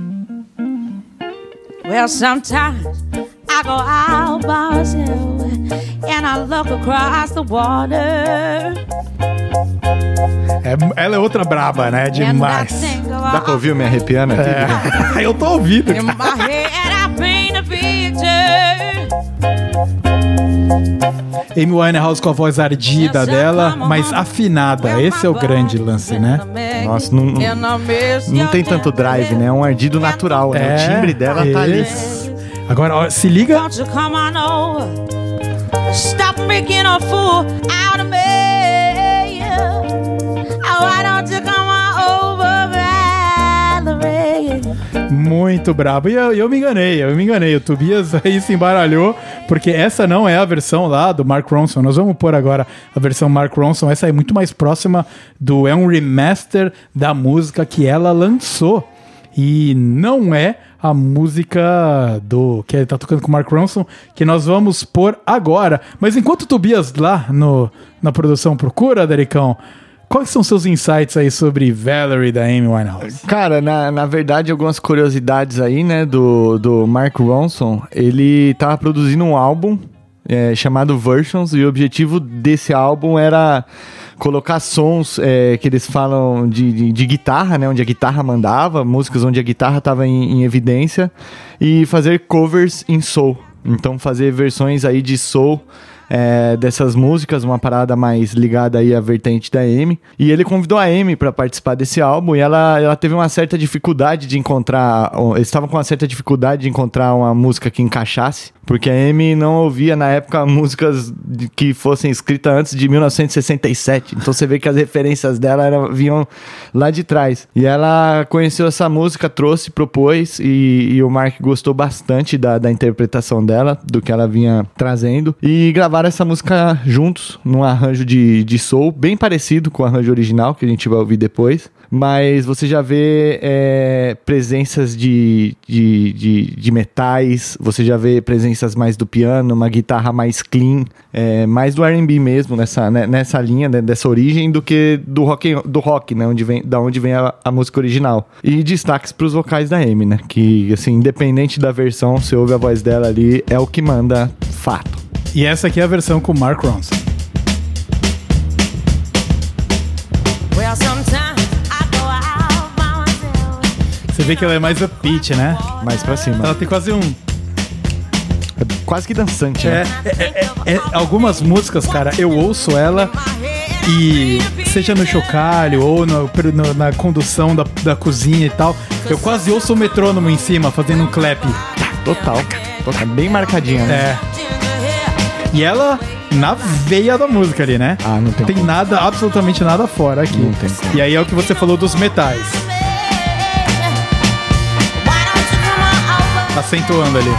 Well, sometimes I go out and I look across the water. É, ela é outra braba, né? Demais. Dá pra ouvir me arrepiando aqui? É. [LAUGHS] eu tô ouvindo. In my head, I paint a picture. Amy Winehouse com a voz ardida dela, mas afinada. Esse é o grande lance, né? Nossa, não- Não tem tanto drive, né? É um ardido natural, né? O timbre dela tá ali. Agora, ó, se liga. Stop making a fool out of me. Oh, why don't you come on over, Valerie? Muito brabo. E eu, eu me enganei, eu me enganei. O Tobias [LAUGHS] aí se embaralhou, porque essa não é a versão lá do Mark Ronson. Nós vamos pôr agora a versão Mark Ronson. Essa é muito mais próxima do. É um remaster da música que ela lançou. E não é a música do que ele tá tocando com o Mark Ronson, que nós vamos pôr agora. Mas enquanto o Tobias lá no, na produção procura, Dericão, quais são seus insights aí sobre Valerie da Amy Winehouse? Cara, na, na verdade, algumas curiosidades aí, né, do, do Mark Ronson. Ele tava produzindo um álbum é, chamado Versions, e o objetivo desse álbum era colocar sons é, que eles falam de, de, de guitarra, né, onde a guitarra mandava, músicas onde a guitarra estava em, em evidência, e fazer covers em soul. Então, fazer versões aí de soul é, dessas músicas, uma parada mais ligada aí à vertente da Amy. E ele convidou a Amy para participar desse álbum e ela, ela teve uma certa dificuldade de encontrar. Eles estavam com uma certa dificuldade de encontrar uma música que encaixasse, porque a Amy não ouvia na época músicas de- que fossem escritas antes de 1967. Então você vê que as referências dela vinham lá de trás. E ela conheceu essa música, trouxe, propôs e, e o Mark gostou bastante da, da interpretação dela, do que ela vinha trazendo. E gravaram essa música juntos, num arranjo de, de soul, bem parecido com o arranjo original, que a gente vai ouvir depois. Mas você já vê é, presenças de, de, de, de metais, você já vê presenças mais do piano, uma guitarra mais clean, é, mais do R&B mesmo, nessa, né, nessa linha, né, dessa origem, do que do rock, do rock né, onde vem, da onde vem a, a música original. E destaques para os vocais da Amy, né, que, assim, independente da versão, você ouve a voz dela ali, é o que manda fato. E essa aqui é a versão com Mark Ronson. Você vê que ela é mais upbeat, né? Mais pra cima. Ela tem quase um. É quase que dançante, É, né? é- é- algumas músicas, cara, eu ouço ela e seja no chocalho ou no- no- na condução da, da cozinha e tal, eu quase ouço o metrônomo em cima fazendo um clap. Total. Total. Bem marcadinha, né? É. E ela na veia da música ali, né? Ah, não tem Tem como. nada, absolutamente nada fora aqui. Não tem como. E aí é o que você falou dos metais, acentuando ali.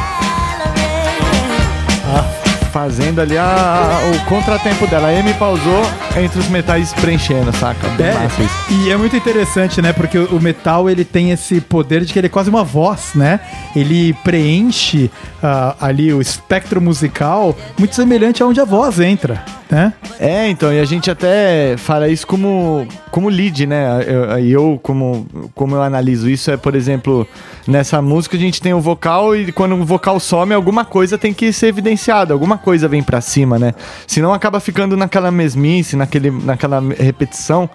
Valerie? Fazendo ali a- o contratempo dela. A Amy pausou entre os metais preenchendo, saca? É, massa isso. e é muito interessante, né? Porque o o metal ele tem esse poder de que ele é quase uma voz, né? Ele preenche ah, ali o espectro musical muito semelhante a onde a voz entra, né? É, então, e a gente até fala isso como, como lead, né? Eu, eu, como, como eu analiso isso, é, por exemplo, nessa música a gente tem o vocal e quando o vocal some, alguma coisa tem que ser evidenciada, alguma coisa vem pra cima, né? Senão acaba ficando naquela mesmice, naquele, naquela repetição.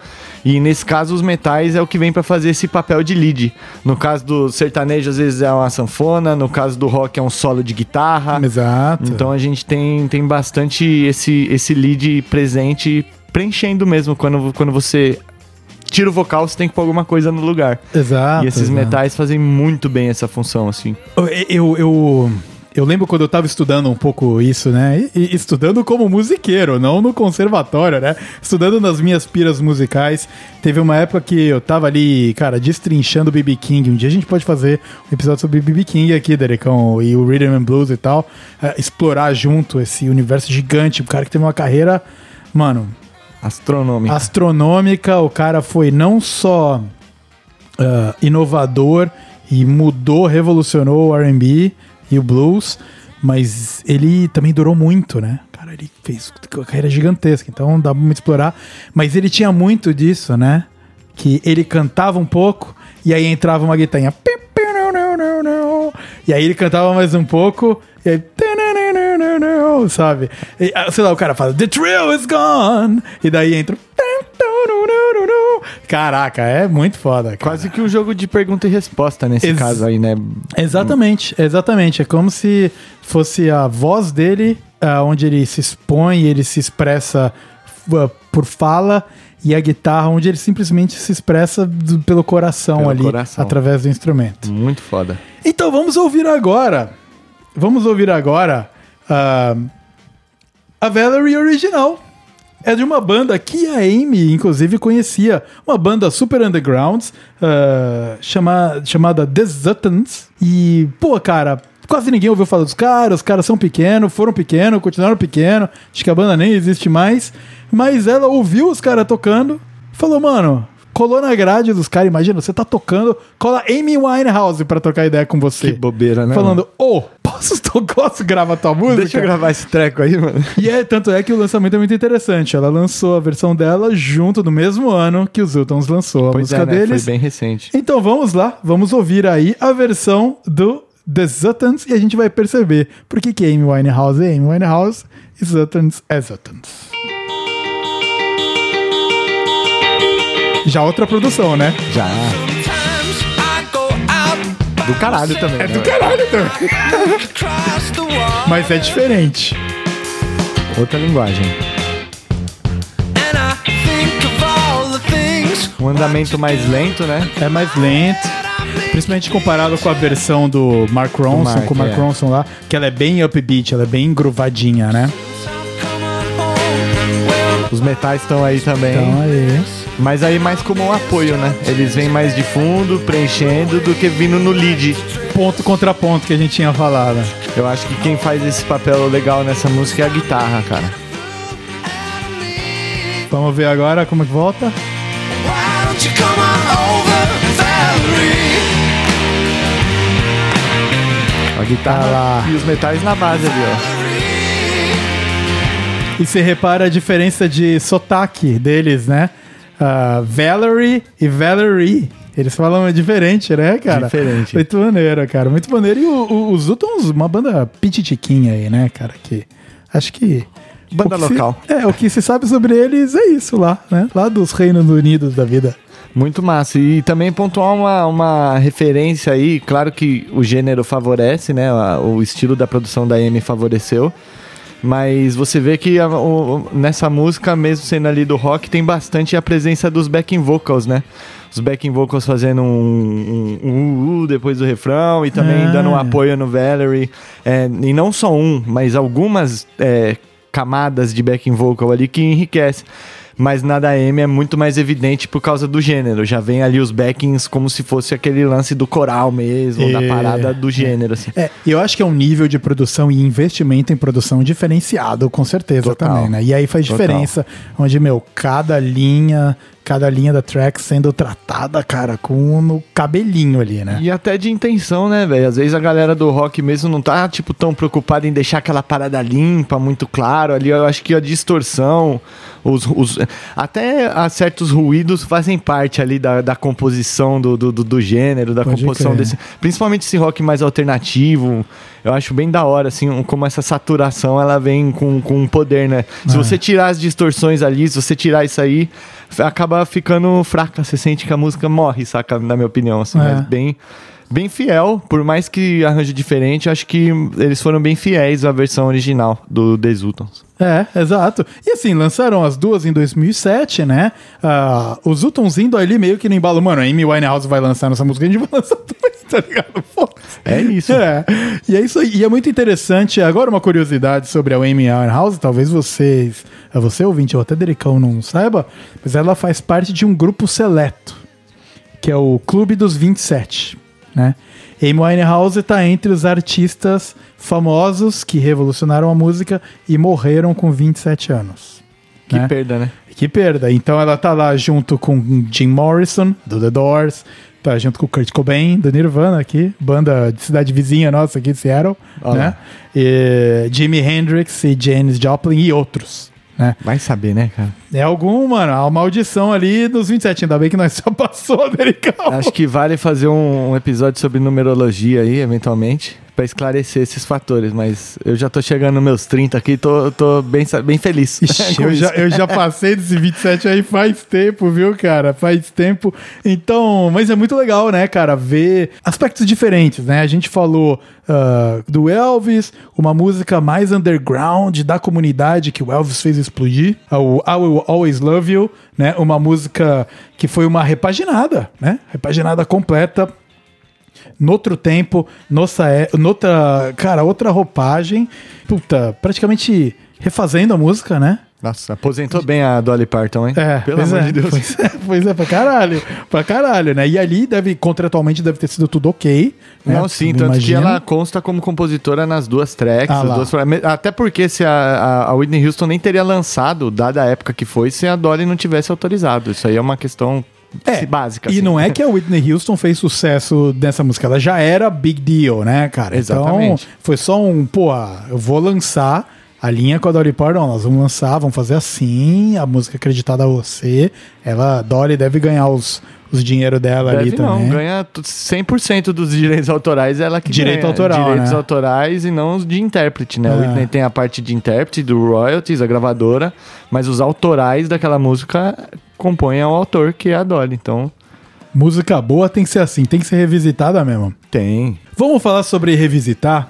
E nesse caso, os metais é o que vem pra fazer esse papel de lead. No caso do sertanejo, às vezes é uma sanfona, no caso do rock é um solo de guitarra. Exato. Então a gente tem, tem bastante esse, esse lead presente preenchendo mesmo quando, quando você tira o vocal, você tem que pôr alguma coisa no lugar. Exato. e esses exato. metais fazem muito bem essa função, assim. Eu, eu, eu, eu lembro quando eu tava estudando um pouco isso, né? E, e estudando como musiqueiro, não no conservatório, né? Estudando nas minhas piras musicais. Teve uma época que eu tava ali, cara, destrinchando o BB King. Um dia a gente pode fazer um episódio sobre BB King aqui, Derecão, e o Rhythm and Blues e tal. eh, explorar junto esse universo gigante. O cara que teve uma carreira, mano, Astronômico. astronômica. O cara foi não só ah, inovador e mudou, revolucionou o R&B e o blues, mas ele também durou muito, né? Cara, ele fez uma carreira gigantesca, então dá pra explorar. Mas ele tinha muito disso, né? Que ele cantava um pouco e aí entrava uma guitarrinha. E aí ele cantava mais um pouco e aí sabe? E, ah, sei lá, o cara fala The thrill is gone e daí entra Caraca, é muito foda. cara. Quase que um jogo de pergunta e resposta nesse Ex- caso aí, né? Exatamente, exatamente. É como se fosse a voz dele, ah, onde ele se expõe, ele se expressa ah, por fala, e a guitarra, onde ele simplesmente se expressa do- pelo coração Pelo ali, coração. através do instrumento. Muito foda. Então vamos ouvir agora. Vamos ouvir agora ah, a Valerie original. É de uma banda que a Amy, inclusive, conhecia. Uma banda super underground, ah, chama, chamada Zuttons. E, pô, cara, quase ninguém ouviu falar dos caras. Os caras são pequenos, foram pequenos, continuaram pequenos. Acho que a banda nem existe mais. Mas ela ouviu os caras tocando, falou, mano, colou na grade dos caras. Imagina, você tá tocando, cola Amy Winehouse pra trocar ideia com você. Que bobeira, né? Falando, ô, posso, [LAUGHS] posso gravar tua música? Deixa eu gravar esse treco aí, mano. E é, tanto é que o lançamento é muito interessante. Ela lançou a versão dela junto no mesmo ano que os Ziltons lançou a Pois música é, né? deles. Foi bem recente. Então vamos lá, vamos ouvir aí a versão do The Zuttons e a gente vai perceber por que, que Amy Winehouse é Amy Winehouse e Zuttons é Zuttons. Já outra produção, né? Já. Do caralho também. É né, do velho? caralho também. Mas é diferente. Outra linguagem. Um andamento mais lento, né? É mais lento. Principalmente comparado com a versão do Mark Ronson, Mark, com o Mark é. Ronson lá, que ela é bem upbeat, ela é bem gruvadinha, né? Os metais estão aí também. Então aí. Mas aí mais como um apoio, né? Eles vêm mais de fundo, preenchendo, do que vindo no lead. Ponto contra ponto que a gente tinha falado. Eu acho que quem faz esse papel legal nessa música é a guitarra, cara. Vamos ver agora como que volta. A guitarra lá. e os metais na base ali, ó. E você repara a diferença de sotaque deles, né? Ah, Valerie e Valerie. Eles falam diferente, né, cara? Diferente. Muito maneiro, cara. Muito maneiro. E o, o, os Zutons, uma banda pititiquinha aí, né, cara? Que acho que. Banda que se- local. é, o que se sabe sobre eles é isso lá, né? Lá dos Reinos Unidos da vida. Muito massa. E também pontuar uma, uma referência aí, claro que o gênero favorece, né? O estilo da produção da Amy favoreceu. Mas você vê que a- o- nessa música, mesmo sendo ali do rock, tem bastante a presença dos backing vocals, né? Os backing vocals fazendo um, um, um uh, depois do refrão e também Ah. dando um apoio no Valerie. É, e não só um, mas algumas é, camadas de backing vocal ali que enriquece. Mas na da Amy é muito mais evidente por causa do gênero. Já vem ali os backings como se fosse aquele lance do coral mesmo, da É, parada do gênero, assim. É, eu acho que é um nível de produção e investimento em produção diferenciado, com certeza Total. também, né? E aí faz Total. diferença, onde, meu, cada linha, cada linha da track sendo tratada, cara, com no cabelinho ali, né? E até de intenção, né, velho? Às vezes a galera do rock mesmo não tá, tipo, tão preocupada em deixar aquela parada limpa, muito claro. Ali eu acho que a distorção, os, os- até certos ruídos fazem parte ali da, da composição do, do, do- gênero, da Pode composição crer. desse. Principalmente esse rock mais alternativo. Eu acho bem da hora, assim, como essa saturação ela vem com, com um poder, né? Se É. você tirar as distorções ali, se você tirar isso aí, acaba ficando fraca. Você sente que a música morre, saca? Na minha opinião, assim, É. mas bem bem fiel, por mais que arranjo diferente, acho que eles foram bem fiéis à versão original do The. É, exato. E assim, lançaram as duas em 2007, né? Ah, os Zutons indo ali meio que no embalo. Mano, a Amy Winehouse vai lançar nossa música, a gente vai lançar também, tá ligado? Foda-se. É isso. É. E é isso aí. E é muito interessante. Agora, uma curiosidade sobre a Amy Winehouse, talvez vocês, é você ouvinte, ou até Dericão não saiba, mas ela faz parte de um grupo seleto, que é o Clube dos 27, né? Amy Winehouse tá entre os artistas famosos que revolucionaram a música e morreram com 27 anos. Que né? perda, né? Que perda. Então ela tá lá junto com Jim Morrison, do The Doors, tá junto com Kurt Cobain, do Nirvana aqui, banda de cidade vizinha nossa aqui de Seattle, Olha né? E Jimi Hendrix e Janis Joplin e outros, né? Vai saber, né, cara? É algum, mano, a maldição ali dos 27, ainda bem que nós [LAUGHS] já passou, Americão. Acho que vale fazer um, um episódio sobre numerologia aí, eventualmente, pra esclarecer esses fatores, mas eu já tô chegando nos meus 30 aqui, tô, tô bem, bem feliz. [LAUGHS] Ixi, eu, já, eu já passei desse 27 aí faz tempo, viu, cara? Faz tempo. Então, mas é muito legal, né, cara, ver aspectos diferentes, né? A gente falou ah, do Elvis, uma música mais underground da comunidade que o Elvis fez explodir, o I Will Always Love You, né? Uma música que foi uma repaginada, né? Repaginada completa noutro tempo, nossa, é- noutra, cara, outra roupagem, puta, praticamente refazendo a música, né? Nossa, aposentou bem a Dolly Parton, hein? É, Pelo amor é, de Deus. Pois é, pois é, pra caralho, pra caralho, né? E ali deve, contratualmente, deve ter sido tudo ok. Né? Não, sim, tanto que imagino. ela consta como compositora nas duas tracks. Ah duas- até porque se a, a- a Whitney Houston nem teria lançado, dada a época que foi, se a Dolly não tivesse autorizado. Isso aí é uma questão É, básica. E assim. não é que a [LAUGHS] Whitney Houston fez sucesso nessa música, ela já era big deal, né, cara? Exatamente. Então, foi só um, pô, eu vou lançar a linha com a Dolly Parton, nós vamos lançar, vamos fazer assim, a música acreditada a você. Ela, Dolly deve ganhar os, os dinheiro dela ali Deve não, também. ganha t- 100% dos direitos autorais, é ela que Direito ganha. autoral, Direitos né? autorais e não os de intérprete, né? É. O Whitney tem a parte de intérprete, do royalties, a gravadora, mas os autorais daquela música compõem ao autor, que é a Dolly. Então, Música boa tem que ser assim, tem que ser revisitada mesmo. tem. Vamos falar sobre revisitar?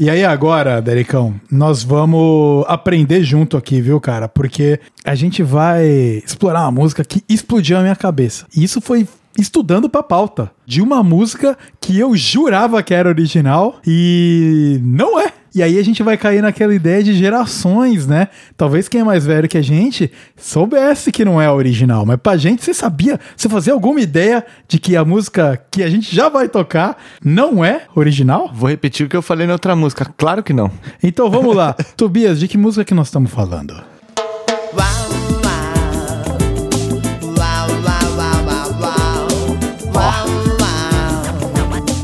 E aí agora, Dericão, nós vamos aprender junto aqui, viu, cara? Porque a gente vai explorar uma música que explodiu a minha cabeça. E isso foi estudando pra pauta de uma música que eu jurava que era original e não é. E aí a gente vai cair naquela ideia de gerações, né? Talvez quem é mais velho que a gente soubesse que não é original, mas pra gente você sabia, você fazia alguma ideia de que a música que a gente já vai tocar não é original? Vou repetir o que eu falei na outra música. Claro que não. Então vamos lá. [LAUGHS] Tobias, de que música que nós estamos falando?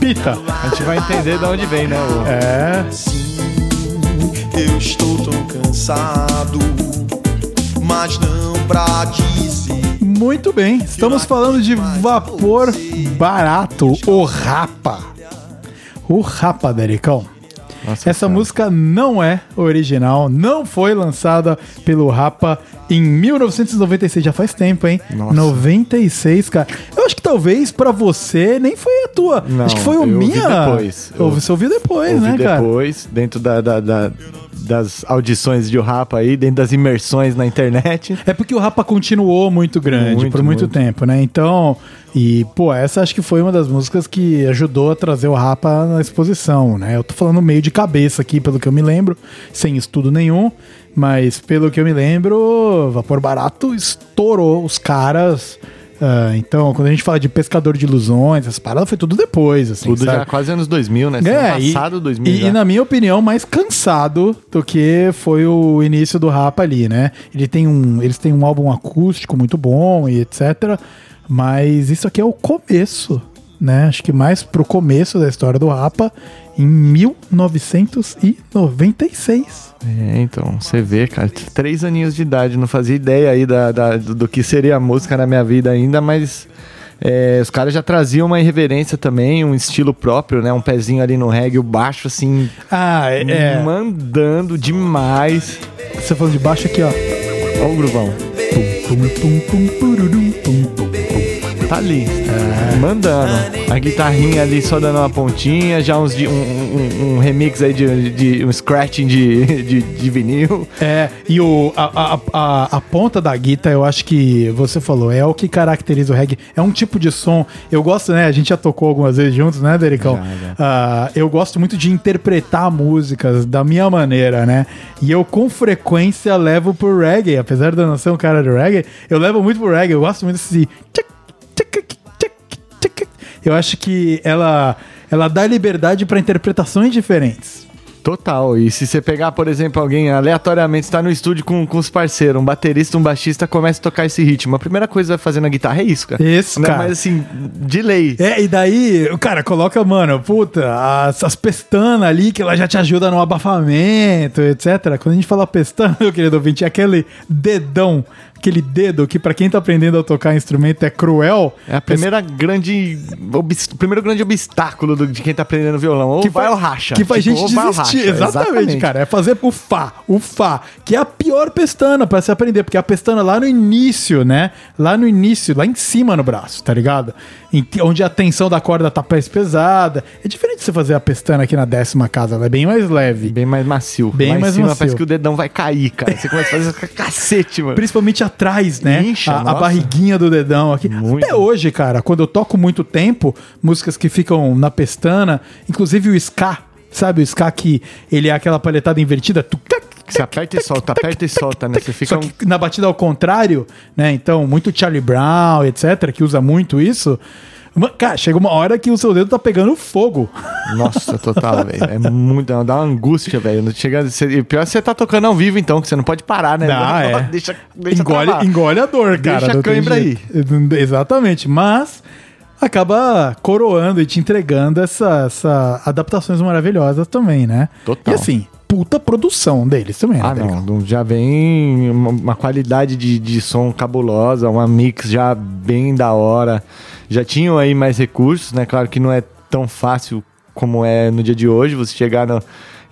Pita. A gente vai entender de onde vem, né? o- É. Eu estou tão cansado, mas não pra dizer. Muito bem. Estamos falando de vapor barato, o Rapa. O Rapa, Dericão. Nossa, Essa cara. música não é original, não foi lançada pelo Rapa em 1996, já faz tempo, hein? Nossa. 96, cara. Eu acho que talvez pra você nem foi a tua. Não, acho que foi o minha. depois. Eu Você ouviu depois, Ouvi né, cara? depois, dentro da, da- da- das audições de o Rapa aí, dentro das imersões na internet. É porque o Rapa continuou muito grande Muito, por muito, muito. tempo, né? Então, e pô, essa acho que foi uma das músicas que ajudou a trazer o Rapa na exposição, né? Eu tô falando meio de cabeça aqui, pelo que eu me lembro, sem estudo nenhum, mas pelo que eu me lembro, Vapor Barato estourou os caras. ah, então, quando a gente fala de pescador de ilusões, essas paradas foi tudo depois, assim. Tudo sabe? já quase anos 2000, né? É, ano e- passado 2000 e, já. e na minha opinião, mais cansado do que foi o início do Rapa ali, né? Ele tem um, eles têm um álbum acústico muito bom e etc. Mas isso aqui é o começo, né? Acho que mais pro começo da história do Rapa, em 1996. É, então, você vê, cara, três aninhos de idade, não fazia ideia aí da, da- do, que seria a música na minha vida ainda, mas é, os caras já traziam uma irreverência também, um estilo próprio, né? Um pezinho ali no reggae, o baixo assim, Ah, é. é. mandando demais. Você falando de baixo aqui, ó. Ó o gruvão. Tum, tum, tum, tá ali, mandando. A guitarrinha ali só dando uma pontinha, já uns de, um, um- um remix aí de, de- um scratching de, de, de vinil. É, e o, a, a, a, a ponta da guitarra, eu acho que você falou, é o que caracteriza o reggae. É um tipo de som. Eu gosto, né? A gente já tocou algumas vezes juntos, né, Dericão? Já, já. Ah, eu gosto muito de interpretar músicas da minha maneira, né? E eu com frequência levo pro reggae. Apesar de eu não ser um cara do reggae, eu levo muito pro reggae. Eu gosto muito desse. tchac. Eu acho que ela, ela dá liberdade para interpretações diferentes. Total. E se você pegar, por exemplo, alguém aleatoriamente está no estúdio com, com os parceiros, um baterista, um baixista, começa a tocar esse ritmo. A primeira coisa que vai fazer na guitarra é isso, cara. Isso, Né? cara. Mas assim, de lei. É, e daí, o cara coloca, mano, puta, as, as pestanas ali que ela já te ajuda no abafamento, etc. Quando a gente fala pestana, [LAUGHS] meu querido ouvinte, é aquele dedão, aquele dedo que pra quem tá aprendendo a tocar instrumento é cruel. É a primeira grande. O primeiro grande obstáculo do- de quem tá aprendendo violão. Ou que vai ou racha. Que faz Tipo, gente desistir. racha. Exatamente, cara. É fazer o Fá, o Fá, que é a pior pestana pra se aprender, porque a pestana lá no início, né? Lá no início, lá em cima no braço, tá ligado? Em onde a tensão da corda tá mais pesada. É diferente de você fazer a pestana aqui na décima casa, ela é bem mais leve. Bem mais macio. Bem mais cima macio. parece que o dedão vai cair, cara. Você começa a fazer cacete, mano. Principalmente atrás, né? Incha, a, a barriguinha do dedão aqui. Muito. Até hoje, cara, quando eu toco muito tempo, músicas que ficam na pestana, inclusive o ska, sabe? O ska que ele é aquela palhetada invertida. tuc, tac, Você aperta e solta, aperta e solta, né? Você fica Só que na batida ao contrário, né? Então, muito Charlie Brown, etc., que usa muito isso. Cara, chega uma hora que o seu dedo tá pegando fogo. Nossa, total, velho. É muito. Dá uma angústia, velho. Não Chega, e pior é você tá tocando ao vivo, então, que você não pode parar, né? Ah, é. Deixa, deixa engole, travar. engole a dor, cara. Deixa a não cãibra jeito. Exatamente. Mas acaba coroando e te entregando essa, essa adaptações maravilhosas também, né? Total. E assim, puta produção deles também, né? Ah, não. não, Já vem uma, uma qualidade de, de som cabulosa, uma mix já bem da hora. Já tinham aí mais recursos, né? Claro que não é tão fácil como é no dia de hoje, você chegar no-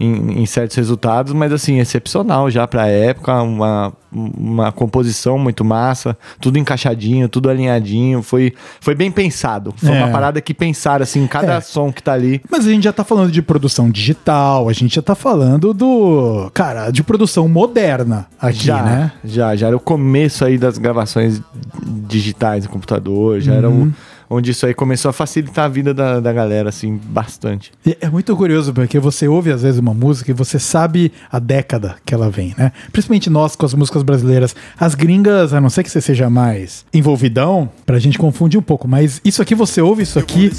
em, em certos resultados, mas assim, excepcional já pra época, uma, uma composição muito massa, tudo encaixadinho, tudo alinhadinho, foi, foi bem pensado. Foi É. uma parada que pensaram, assim, cada É. som que tá ali. Mas a gente já tá falando de produção digital, a gente já tá falando do. Cara, de produção moderna aqui, já, né? já, já era o começo aí das gravações digitais no computador, já era Uhum. o, onde isso aí começou a facilitar a vida da, da galera, assim, bastante. E É muito curioso, porque você ouve às vezes uma música e você sabe a década que ela vem, né? Principalmente nós com as músicas brasileiras. As gringas, a não ser que você seja mais envolvidão, pra gente confundir um pouco, mas isso aqui você ouve isso aqui.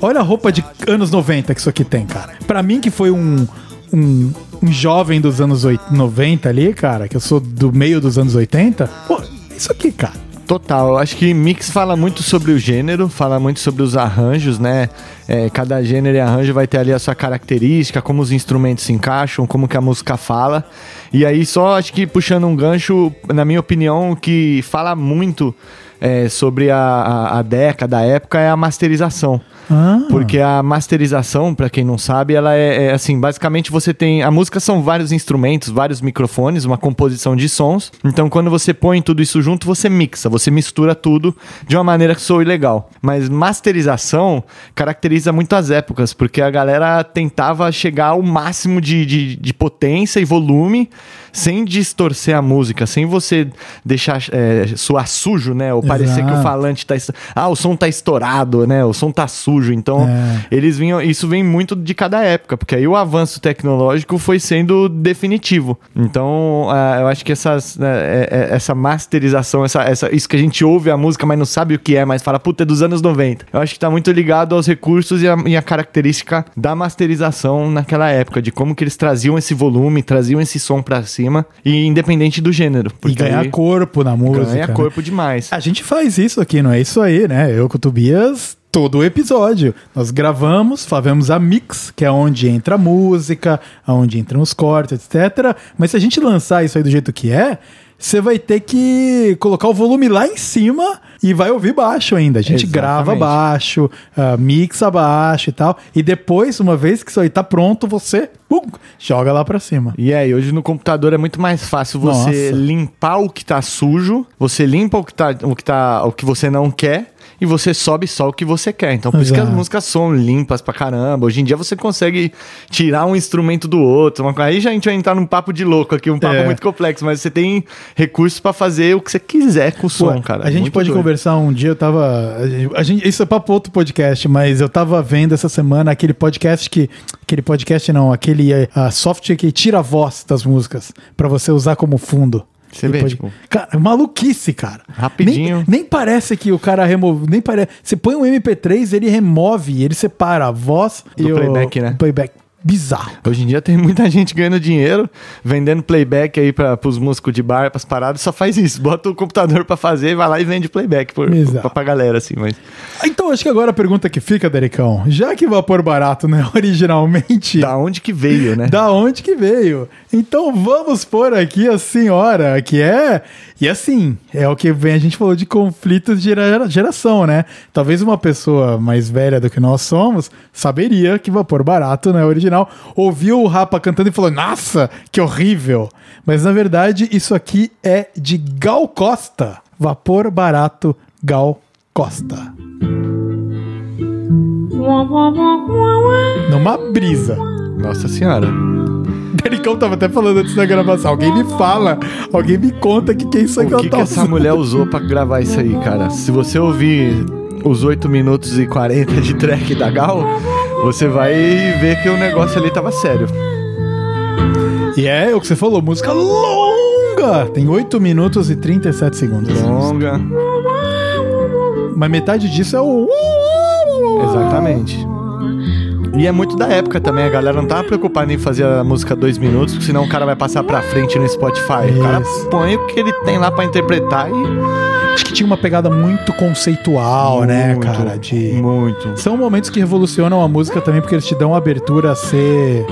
Olha a roupa de anos 90 que isso aqui tem, cara. Pra mim que foi um. Um, um jovem dos anos oit- 90 ali, cara, que eu sou do meio dos anos 80, pô, isso aqui, cara. Total, eu acho que mix fala muito sobre o gênero, fala muito sobre os arranjos, né? É, cada gênero e arranjo vai ter ali a sua característica, como os instrumentos se encaixam, como que a música fala. E aí só acho que puxando um gancho, na minha opinião, que fala muito é, sobre a, a, a década, a época, é a masterização. Ah. Porque a masterização, pra quem não sabe, ela é, é, assim, basicamente você tem a música são vários instrumentos, vários microfones, uma composição de sons. Então, quando você põe tudo isso junto, você mixa, você mistura tudo de uma maneira que soe legal. Mas masterização caracteriza muito as épocas, porque a galera tentava chegar ao máximo de, de, de potência e volume sem distorcer a música, sem você deixar é, soar sujo, né? Ou parecer que o Exato. falante tá. Ah, o som tá estourado, né? O som tá sujo. Então, É. eles vinham. Isso vem muito de cada época, porque aí o avanço tecnológico foi sendo definitivo. Então, ah, eu acho que essas, né, é- é- essa masterização, essa, essa, isso que a gente ouve a música, mas não sabe o que é, mas fala, puta, é dos anos 90. Eu acho que tá muito ligado aos recursos e a, e a característica da masterização naquela época, de como que eles traziam esse volume, traziam esse som pra cima, e independente do gênero. E ganhar aí corpo na música. ganha né? corpo demais. A gente faz isso aqui, não é isso aí, né? Eu com o Tobias, todo o episódio. Nós gravamos, fazemos a mix, que é onde entra a música, onde entram os cortes, etc. Mas se a gente lançar isso aí do jeito que é, você vai ter que colocar o volume lá em cima e vai ouvir baixo ainda. A gente Exatamente. grava baixo, ah, mixa baixo e tal. E depois, uma vez que isso aí tá pronto, você joga lá pra cima. E aí, hoje no computador é muito mais fácil você Nossa. limpar o que tá sujo, você limpa o que, tá, o, que tá, o que você não quer, e você sobe só o que você quer. Então, por isso que as Exato. músicas são limpas pra caramba. Hoje em dia você consegue tirar um instrumento do outro. uma Aí já a gente vai entrar num papo de louco aqui, um papo É. muito complexo, mas você tem recursos pra fazer o que você quiser com o som, Pô, cara. A gente Muito pode doido. conversar um dia, eu tava. a gente- A isso é papo outro podcast, mas eu tava vendo essa semana aquele podcast que. Aquele podcast não, aquele eh, ah, software que tira a voz das músicas pra você usar como fundo. Você vê, pode- tipo- Cara, maluquice, cara. Rapidinho. Nem, nem parece que o cara remove. Nem parece. Você põe um MP3, ele remove, ele separa a voz Do e playback, o, né? o playback. Bizarro. Hoje em dia tem muita [LAUGHS] gente ganhando dinheiro, vendendo playback aí para os músicos de bar, pras paradas, só faz isso. Bota o computador pra fazer, vai lá e vende playback por, Exato. pra, pra galera, assim. Mas Então, acho que agora a pergunta que fica, Dericão, já que vapor barato, né, [LAUGHS] originalmente. da onde que veio, né? Da onde que veio? Então vamos pôr aqui a senhora, que é. E assim, é o que vem, a gente falou de conflitos de gera- geração, né? Talvez uma pessoa mais velha do que nós somos saberia que vapor barato não é original. Ouviu o Rapa cantando e falou: Nossa, que horrível! Mas na verdade, isso aqui é de Gal Costa. Vapor barato Gal Costa. Numa brisa. Nossa senhora. Dericão tava até falando antes da gravação. Alguém me fala, alguém me conta que que é isso que que, que essa mulher usou pra gravar isso aí, cara? Se você ouvir os 8 minutos e 40 de track da Gal, você vai ver que o negócio ali tava sério. E é o que você falou, música longa. Tem 8 minutos e 37 segundos. Longa. Mas metade disso é o. Exatamente. E é muito da época também, a galera não tava preocupada em fazer a música dois minutos, porque senão o cara vai passar pra frente no Spotify. O cara Isso. põe o que ele tem lá pra interpretar e. Acho que tinha uma pegada muito conceitual, né, Muito, cara? De... Muito. São momentos que revolucionam a música também, porque eles te dão abertura a ser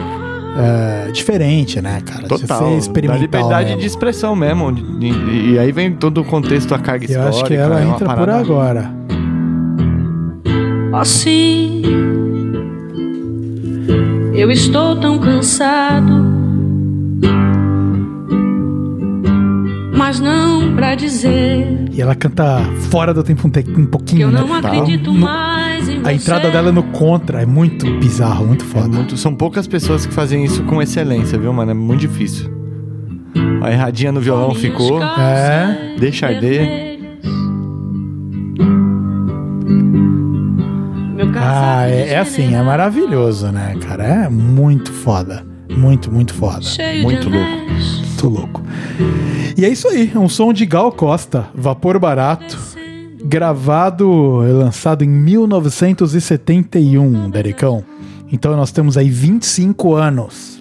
é, diferente, né, cara? Total. Da experimental. liberdade mesmo. de expressão mesmo. E, e- e aí vem todo o contexto, a carga E eu histórica. acho que ela é uma entra por agora. Oh, sim, eu estou tão cansado, mas não pra dizer E ela canta fora do tempo um, te- um que pouquinho, eu né? não acredito No- mais em A você. entrada dela é no contra, é muito bizarro, muito É foda. muito- são poucas pessoas que fazem isso com excelência, viu, mano? É muito difícil. A erradinha no violão ficou. É. Deixa arder. Ah, é, é assim, é general, maravilhoso, né, cara? É muito foda. Muito, muito foda. cheio Muito de louco. Muito louco. E é isso aí, é um som de Gal Costa, Vapor Barato, gravado e lançado em 1971, Dericão. Então nós temos aí 25 anos.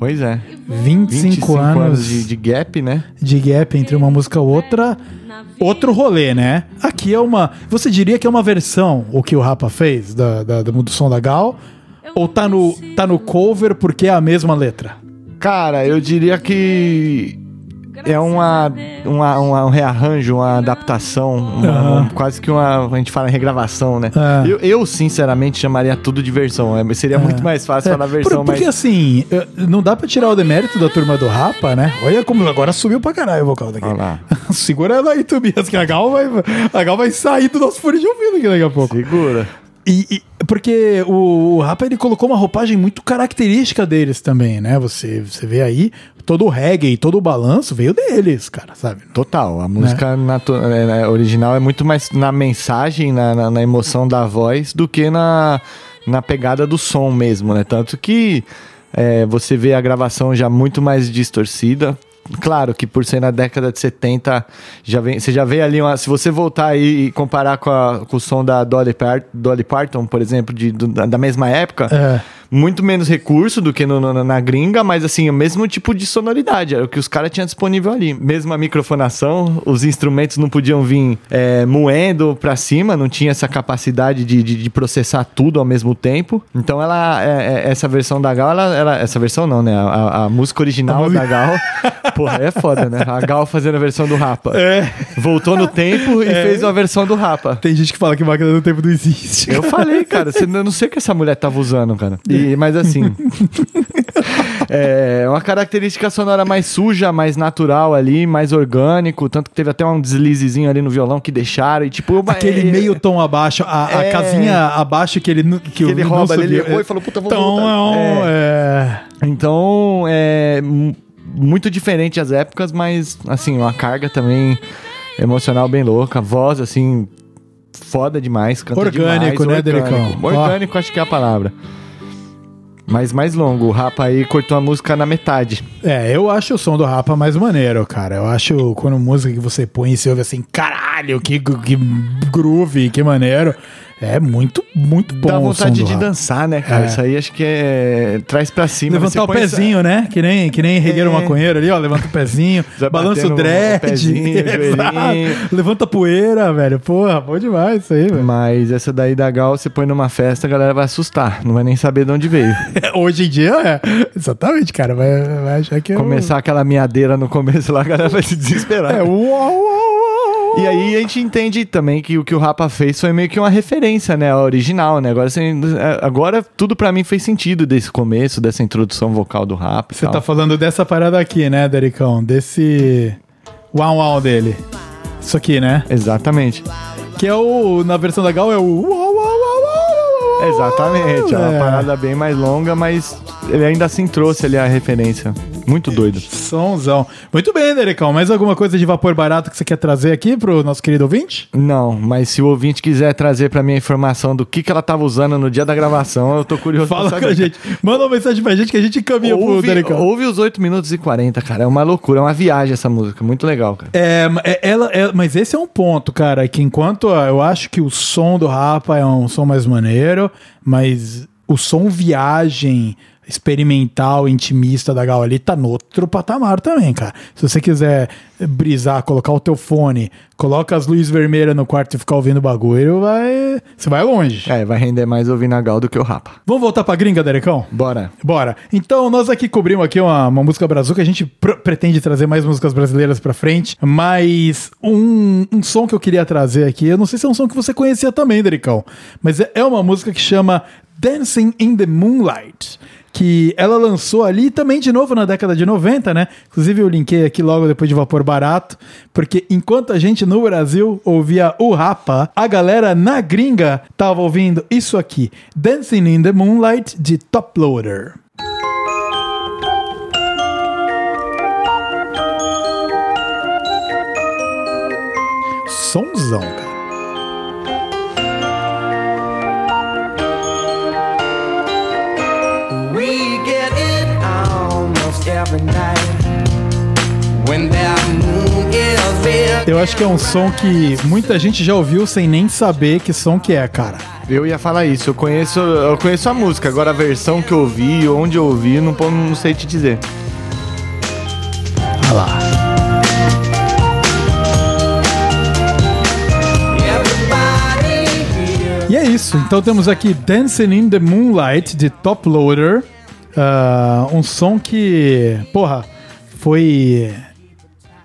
Pois é. 25, 25 anos, de, de gap, né? de gap entre uma música e outra. Outro rolê, né? Aqui é uma. Você diria que é uma versão o que o Rapa fez da, da- do, do som da Gal? Ou tá no, tá no cover porque é a mesma letra? Cara, eu diria que é uma, uma, uma- um rearranjo, uma adaptação, uma- um- quase que uma. A gente fala regravação, né? É. Eu, eu, sinceramente, chamaria tudo de versão. é, Seria muito mais fácil falar É, versão, por- porque mas. assim, não dá pra tirar o demérito da turma do Rapa, né? Olha como agora subiu pra caralho o vocal daqui. Olha lá. [LAUGHS] Segura ela aí, Tobias, que a Gal vai, a Gal vai sair do nosso fone de ouvido aqui daqui a pouco. Segura. E, e- porque o, o Rapa ele colocou uma roupagem muito característica deles também, né? Você, você vê aí, todo o reggae, todo o balanço veio deles, cara, sabe? Total. A Né? música natu- é, é, original é muito mais na mensagem, na, na, na emoção da voz, do que na, na pegada do som mesmo, né? Tanto que é, você vê a gravação já muito mais distorcida. Claro que por ser na década de 70, já vem, você já vê ali uma. Se você voltar aí e comparar com, a- com o som da Dolly, Par- Dolly Parton, por exemplo, de, do- da, da mesma época, É. muito menos recurso do que no- no- na gringa, mas assim, o mesmo tipo de sonoridade, era o que os caras tinham disponível ali. Mesmo a microfonação, os instrumentos não podiam vir é, moendo pra cima, não tinha essa capacidade de, de- de processar tudo ao mesmo tempo. Então ela, é- é- essa versão da Gal, ela, ela- essa versão não, né? A, a- música original A da Gal, porra, é foda, né? A Gal fazendo a versão do Rapa. É. Voltou no tempo e É. fez uma versão do Rapa. Tem gente que fala que máquina do tempo não existe. Eu falei, cara, você- eu não sei o que essa mulher tava usando, cara. E- mas assim. [LAUGHS] É uma característica sonora mais suja, mais natural ali, mais orgânico. Tanto que teve até um deslizezinho ali no violão que deixaram. E tipo, Aquele é- meio tom abaixo, a, a É. casinha abaixo que ele que, Que ele rouba, ele subiu. errou e falou, puta, vou Tom, voltar. é. Então, é mu- muito diferente as épocas, mas assim, uma carga também emocional bem louca, voz assim foda demais, canta Orgânico, demais, né, orgânico. Delicão? Orgânico acho que é a palavra. Mas mais longo, o Rapa aí cortou a música na metade. É, eu acho o som do Rapa mais maneiro, cara. Eu acho quando música que você põe e você ouve assim, caralho, que, que groove, que maneiro. É muito, muito bom Dá vontade de dançar, né, cara? É. Isso aí acho que é traz pra cima. Levantar o põe essa- pezinho, né? Que nem, que nem regueiro É. maconheiro ali, ó. Levanta o pezinho, [LAUGHS] balança o batendo o dread. pezinho, [LAUGHS] o. Levanta a poeira, velho. Porra, bom demais isso aí, velho. Mas essa daí da Gal, você põe numa festa, a galera vai assustar. Não vai nem saber de onde veio. [LAUGHS] Hoje em dia, é. Exatamente, cara. Vai, vai achar que é. Começar aquela miadeira no começo lá, a galera vai se desesperar. É, uau, uau. E aí a gente entende também que o que o Rapa fez foi meio que uma referência, né? A original, né? Agora, assim, agora tudo pra mim fez sentido desse começo, dessa introdução vocal do Rapa. Você tá falando dessa parada aqui, né, Dericão? Desse uau uau dele. Isso aqui, né? Exatamente. Que é o. Na versão da Gal é o uau uau uau uau. uau. Exatamente. É uma É. parada bem mais longa, mas ele ainda assim trouxe ali a referência. Muito doido. Sonzão. Muito bem, Dericão. Mais alguma coisa de vapor barato que você quer trazer aqui pro nosso querido ouvinte? Não, mas se o ouvinte quiser trazer pra mim a informação do que, que ela tava usando no dia da gravação, eu tô curioso Fala pra com a gente. Manda uma mensagem pra gente que a gente encaminha pro Ouve, Dericão. ouve os 8 minutos e 40, cara. É uma loucura, é uma viagem essa música. Muito legal, cara. É, é- ela, é- mas esse é um ponto, cara, que enquanto ó, eu acho que o som do Rapa é um som mais maneiro, mas o som viagem experimental, intimista da Gal ali tá no outro patamar também, cara. Se você quiser brisar, colocar o teu fone, coloca as luzes vermelhas no quarto e ficar ouvindo o bagulho, vai, você vai longe. É, vai render mais ouvindo a Gal do que o Rapa. Vamos voltar pra gringa, Derecão? Bora. Bora. Então, nós aqui cobrimos aqui uma, uma música brazuca. A gente pr- pretende trazer mais músicas brasileiras pra frente. Mas um, um som que eu queria trazer aqui, eu não sei se é um som que você conhecia também, Dericão. Mas é, é uma música que chama Dancing in the Moonlight. Que ela lançou ali também de novo na década de 90, né? Inclusive eu linkei aqui logo depois de Vapor Barato, porque enquanto a gente no Brasil ouvia o Rapa, a galera na gringa tava ouvindo isso aqui: Dancing in the Moonlight de Top Loader. Somzão, cara. Eu acho que é um som que muita gente já ouviu sem nem saber que som que é, cara. Eu ia falar isso, eu conheço, eu conheço a música, agora a versão que eu ouvi, onde eu ouvi, não, não sei te dizer. Olha lá. E é isso. Então temos aqui Dancing in the Moonlight de Top Loader. Ah, um som que, porra, foi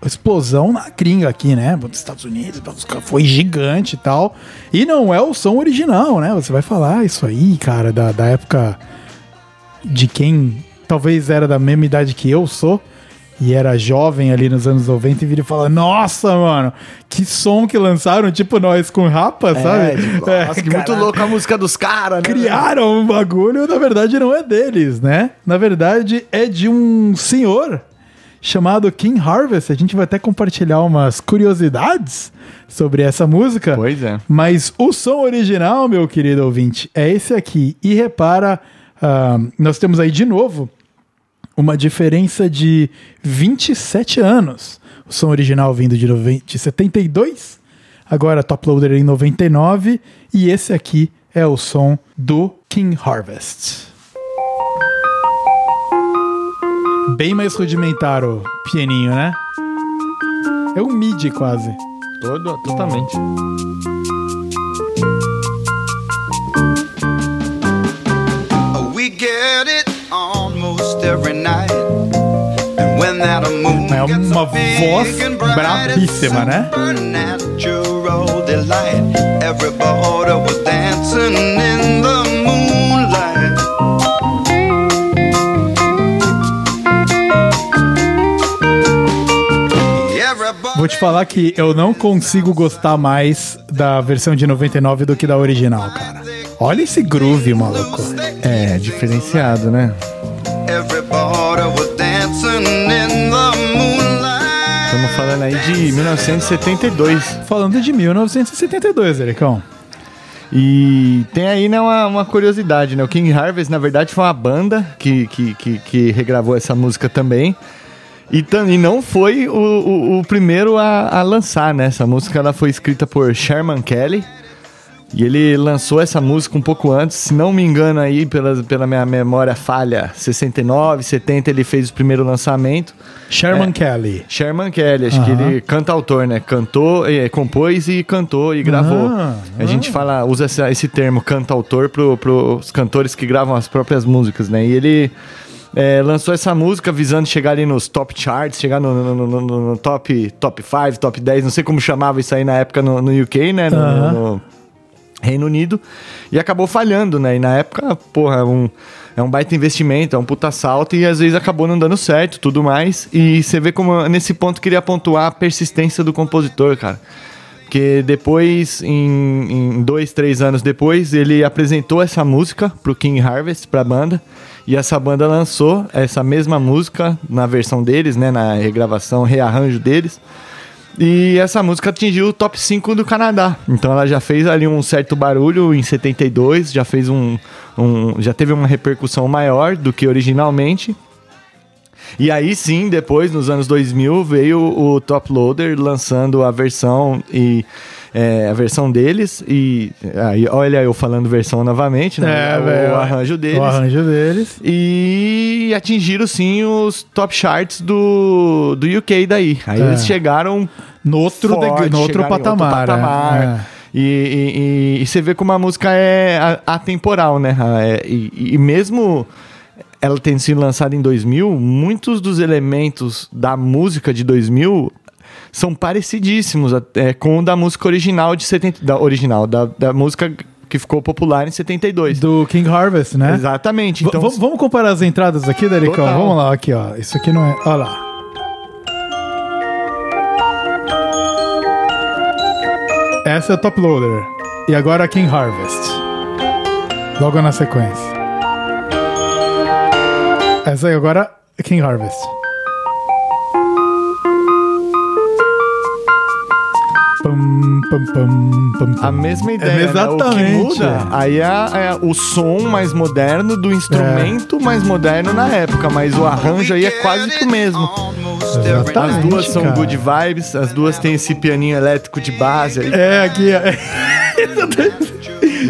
explosão na gringa aqui, né? Dos Estados Unidos, foi gigante e tal. E não é o som original, né? Você vai falar isso aí, cara, da, da época de quem talvez era da mesma idade que eu sou. E era jovem ali nos anos 90 e vira e fala: Nossa, mano, que som que lançaram, tipo nós com rapa, sabe? tipo, [LAUGHS] É, nossa, que muito louco a música dos caras, né? criaram um bagulho, na verdade não é deles, né? Na verdade é de um senhor chamado King Harvest. A gente vai até compartilhar umas curiosidades sobre essa música. Pois é. Mas o som original, meu querido ouvinte, é esse aqui. E repara, ah, nós temos aí de novo uma diferença de 27 anos. O som original vindo de, noven- de 72, agora Top Loader em 99, e esse aqui é o som do King Harvest. Bem mais rudimentar o pianinho, né? É um MIDI quase. Todo, totalmente. We get it É uma voz brabíssima, né? Vou te falar que eu não consigo gostar mais da versão de 99 do que da original, cara. Olha esse groove, maluco. É, diferenciado, né? Everybody was dancing Estamos falando aí de 1972. Falando de 1972, Ericão. E tem aí né, uma, uma curiosidade, né? O King Harvest, na verdade, foi uma banda que, que, que, que regravou essa música também. E, e não foi o, o, o primeiro a, a lançar, né? Essa música ela foi escrita por Sherman Kelly. E ele lançou essa música um pouco antes, se não me engano aí, pela, pela minha memória falha, 69, 70 ele fez o primeiro lançamento. Sherman É. Kelly. Sherman Kelly, acho que Aham. ele canta autor, né? Cantou, eh, compôs e cantou e gravou. Ah, a gente fala, usa essa- esse termo canta-autor pro, pros cantores que gravam as próprias músicas, né? E ele eh, lançou essa música visando chegar ali nos top charts, chegar no, no- no- no- top, top 5, top 10, não sei como chamava isso aí na época no, UK, né? No- Aham. No- Reino Unido e acabou falhando, né? E na época, porra, é um, é um baita investimento, é um puta salto e às vezes acabou não dando certo tudo mais. E você vê como nesse ponto queria pontuar a persistência do compositor, cara. Porque depois, em, em dois, três anos depois, ele apresentou essa música pro King Harvest, pra banda. E essa banda lançou essa mesma música na versão deles, né? Na regravação, rearranjo deles. E essa música atingiu o top 5 do Canadá. Então ela já fez ali um certo barulho em 72, já fez um, um já teve uma repercussão maior do que originalmente. E aí sim, depois nos anos 2000 veio o Top Loader lançando a versão e é, a versão deles e aí olha eu falando versão novamente, né? o, velho, o arranjo deles. O arranjo deles. E atingiram sim os top charts do, do UK daí. Aí É. eles chegaram No outro, forte, de, no outro chegaram em patamar. patamar. é. E, e- e- e você vê como a música é a- atemporal, né? É- e, e mesmo ela tendo sido lançada em 2000, muitos dos elementos da música de 2000 são parecidíssimos até com o da música original de 70, da original da, da música que ficou popular em 72. Do King Harvest, né? Exatamente. Então, v- vamos comparar as entradas aqui, Dericão? Total. Vamos lá, aqui, ó. Isso aqui não é. Olha lá. Essa é o Top Loader. E agora King Harvest. Logo na sequência. Essa aí agora é King Harvest. Pam, pam, pam, pam, pam. A mesma ideia, É, né? exatamente. O que muda aí é, é o som mais moderno do instrumento mais moderno na época, mas o arranjo aí é quase que o mesmo. Every As Exatamente, duas são cara. good vibes, as duas têm esse pianinho elétrico de base. Aí É, aqui. [LAUGHS]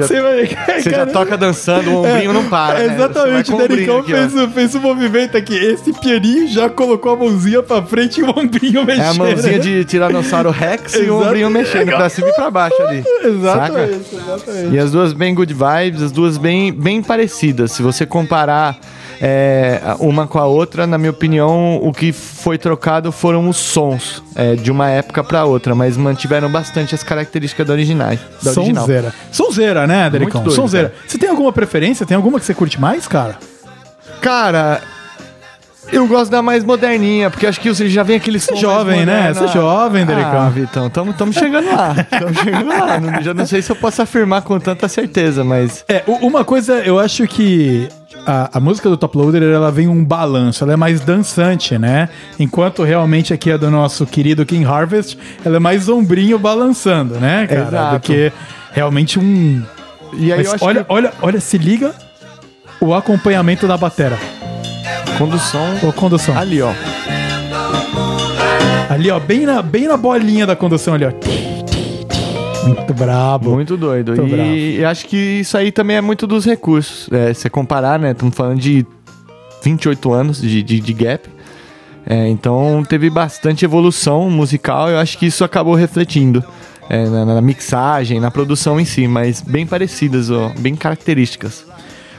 ó. Você vai. você já [LAUGHS] toca dançando, o ombrinho não para. É, né? exatamente, Você o Dericão fez, o- fez o movimento aqui. Esse pianinho já colocou a mãozinha pra frente e o ombrinho mexendo. É a mãozinha de Tiranossauro Rex e o ombrinho mexendo pra cima e pra baixo ali. Saca? Exatamente, exatamente. E as duas bem good vibes, as duas bem, bem parecidas. Se você comparar é, uma com a outra, na minha opinião, o que foi trocado foram os sons é, de uma época pra outra, mas mantiveram bastante as características da, originais, da original. Sonzeira. Sonzeira, né, Dericão? doido, Sonzeira. Você tem alguma preferência? Tem alguma que você curte mais, cara? Cara, eu gosto da mais moderninha, porque acho que você já vem aquele som mais jovem, né? Você é jovem, Dericão. Ah, Vitão, tamo, tamo chegando lá. Tamo chegando lá. Não- já não sei se eu posso afirmar com tanta certeza, mas... É, uma coisa, eu acho que a, a música do Top Loader, ela vem um balanço, ela é mais dançante, né? Enquanto realmente aqui a do nosso querido King Harvest, ela é mais ombrinho balançando, né, cara? Exato. Do que realmente um... E aí Mas eu acho olha, que olha, olha, se liga o acompanhamento da batera. condução... Ô, condução. Ali, ó. Ali, ó, bem na, bem na bolinha da condução ali, ó. Muito brabo. Muito doido. Tô e bravo. eu acho que isso aí também é muito dos recursos. É, se você comparar, né? Estamos falando de 28 anos de, de, de gap. É, então teve bastante evolução musical. Eu acho que isso acabou refletindo é, na, na mixagem, na produção em si, mas bem parecidas, ó, bem características.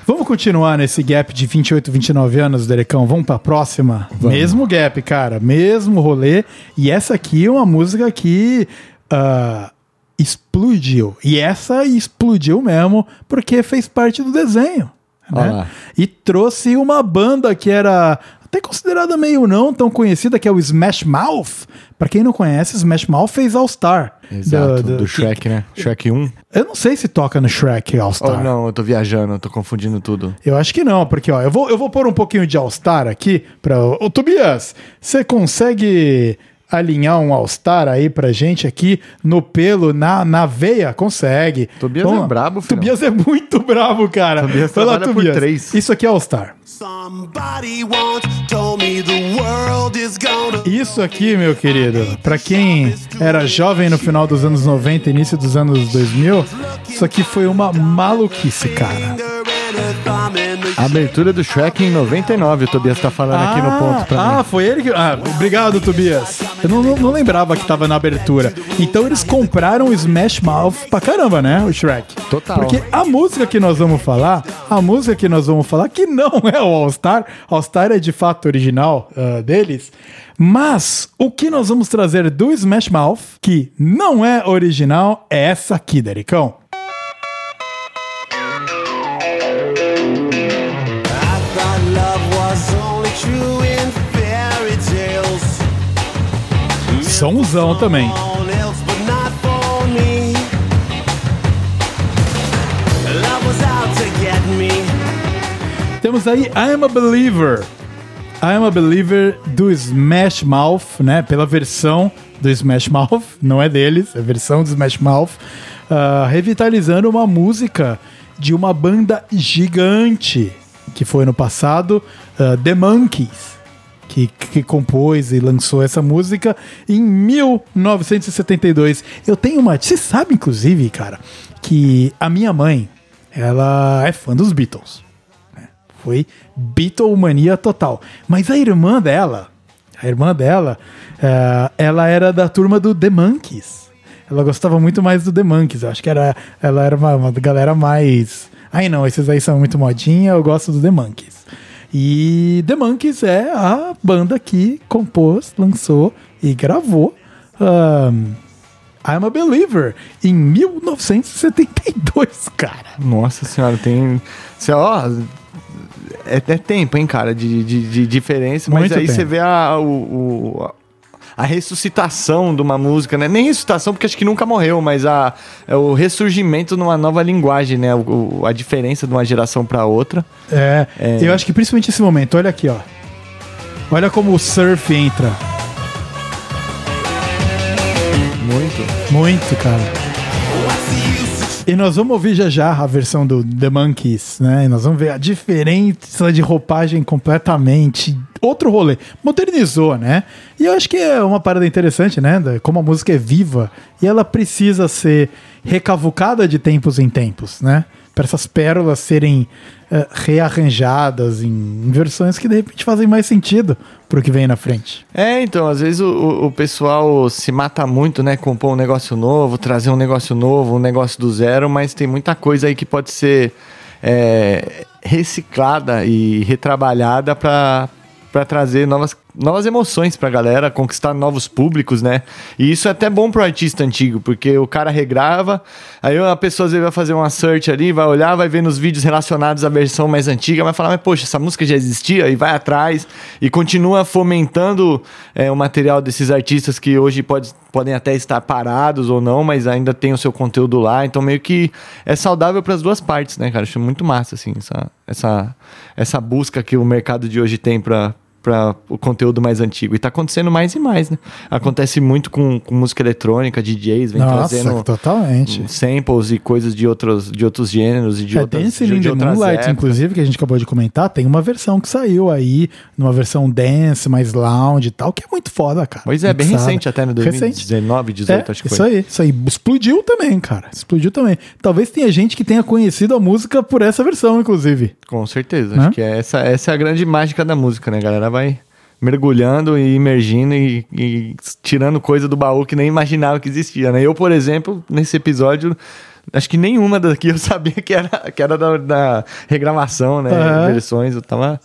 Vamos continuar nesse gap de 28, 29 anos, Derecão? Vamos pra próxima? Mesmo gap, cara. Mesmo rolê. E essa aqui é uma música que ah, explodiu. E essa explodiu mesmo porque fez parte do desenho. Né? E trouxe uma banda que era até considerada meio não tão conhecida, que é o Smash Mouth. Pra quem não conhece, Smash Mouth fez All Star. Exato, do, Shrek, né? Shrek 1. Eu não sei se toca no Shrek All Oh, Star. não, eu tô viajando, eu tô confundindo tudo. Eu acho que não, porque ó, eu vou, eu vou pôr um pouquinho de All Star aqui para Ô Tobias, você consegue alinhar um All Star aí pra gente aqui no pelo, na, na veia? Consegue. Tobias Vamos é brabo, filhão. Tobias é muito bravo, cara. Tobias Vai lá, trabalha por Tobias. três. Isso aqui é All Star. Somebody once told me the world is gonna Isso aqui, meu querido, pra quem era jovem no final dos anos 90, início dos anos 2000, isso aqui foi uma maluquice, cara. Abertura do Shrek em 99, o Tobias tá falando aqui no ponto pra ah, mim. foi ele que. Ah, obrigado, Tobias. Eu não, não- não lembrava que tava na abertura. Então eles compraram o Smash Mouth pra caramba, né? O Shrek. Total. Porque a música que nós vamos falar, a música que nós vamos falar, que não [LAUGHS] é o All Star, All Star é de fato original ah, deles. Mas o que nós vamos trazer do Smash Mouth, que não é original, é essa aqui, Dericão. Get me. Temos aí I Am a Believer. I Am a Believer do Smash Mouth, né? Pela versão do Smash Mouth, [LAUGHS] não é deles, é a versão do Smash Mouth, ah, revitalizando uma música de uma banda gigante que foi no passado, ah, The Monkeys. Que, que compôs e lançou essa música em 1972. Eu tenho uma. Você sabe, inclusive, cara, que a minha mãe, ela é fã dos Beatles foi Beatlemania total. Mas a irmã dela, a irmã dela, eh, ela era da turma do The Monkeys. Ela gostava muito mais do The Monkeys. Eu acho que era, ela era uma, uma galera mais. Ai não, esses aí são muito modinha, eu gosto do The Monkeys. E The Monkeys é a banda que compôs, lançou e gravou um, I'm a Believer em 1972, cara. Nossa senhora, tem. Você, ó. É, é tempo, hein, cara, de, de, de diferença. Mas Muito aí tempo. você vê a, o, o- a ressuscitação de uma música, né? Nem ressuscitação, porque acho que nunca morreu, mas a, é o ressurgimento numa nova linguagem, né? O, a diferença de uma geração pra outra. É, É. eu acho que principalmente esse momento, olha aqui, ó. Olha como o surf entra. Muito. Muito, cara. E nós vamos ouvir já já a versão do The Monkeys, né? E nós vamos ver a diferença de roupagem completamente. Outro rolê. Modernizou, né? E eu acho que é uma parada interessante, né? Como a música é viva e ela precisa ser recavucada de tempos em tempos, né? Para essas pérolas serem eh, rearranjadas em, em versões que de repente fazem mais sentido pro que vem na frente. É, então, às vezes o, o- o pessoal se mata muito, né? Compor um negócio novo, trazer um negócio novo, um negócio do zero, mas tem muita coisa aí que pode ser é, reciclada e retrabalhada para para trazer novas, novas emoções pra galera, conquistar novos públicos, né? E isso é até bom pro artista antigo, porque o cara regrava, aí a pessoa às vezes vai fazer uma search ali, vai olhar, vai ver nos vídeos relacionados à versão mais antiga, vai falar, mas poxa, essa música já existia, e vai atrás, e continua fomentando é, o material desses artistas que hoje pode, podem até estar parados ou não, mas ainda tem o seu conteúdo lá, então meio que é saudável para as duas partes, né, cara? Acho muito massa, assim, essa, essa, essa busca que o mercado de hoje tem para para o conteúdo mais antigo. E tá acontecendo mais e mais, né? Acontece muito com, com música eletrônica, DJs, vem Nossa, trazendo totalmente. samples e coisas de outros, de outros gêneros e de É, outras esse de, de outras Moonlight, épocas. inclusive, que a gente acabou de comentar, tem uma versão que saiu aí, numa versão dance, mais lounge e tal, que é muito foda, cara. Pois é, bem recente até, no Recente. 2019, 18, É, acho que isso foi. aí, isso aí. Explodiu também, cara. Explodiu também. Talvez tenha gente que tenha conhecido a música por essa versão, inclusive. Com certeza. Né? Acho que é essa, essa é a grande mágica da música, né? Galera vai mergulhando e imergindo e, e tirando coisa do baú que nem imaginava que existia, né? Eu, por exemplo, nesse episódio, acho que nenhuma daqui eu [LAUGHS] sabia que era, que era da, da regravação, né? Aham. Versões. Eu tava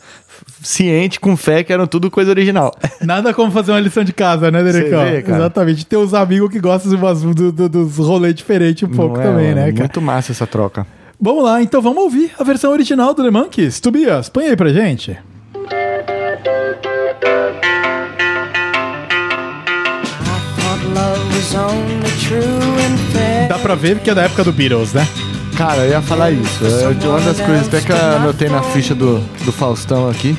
ciente, com fé, que eram tudo coisa original. [LAUGHS] Nada como fazer uma lição de casa, né, Derecão? Vê. Exatamente. Ter uns amigos que gostam de umas- do- do- dos rolês diferentes um pouco é, também, né, cara? Muito massa essa troca. Vamos lá, então vamos ouvir a versão original do The Monkeys. Tobias, põe aí pra gente. Dá pra ver que é da época do Beatles, né? Cara, eu ia falar isso. É uma das coisas até que eu anotei na ficha do, do Faustão aqui.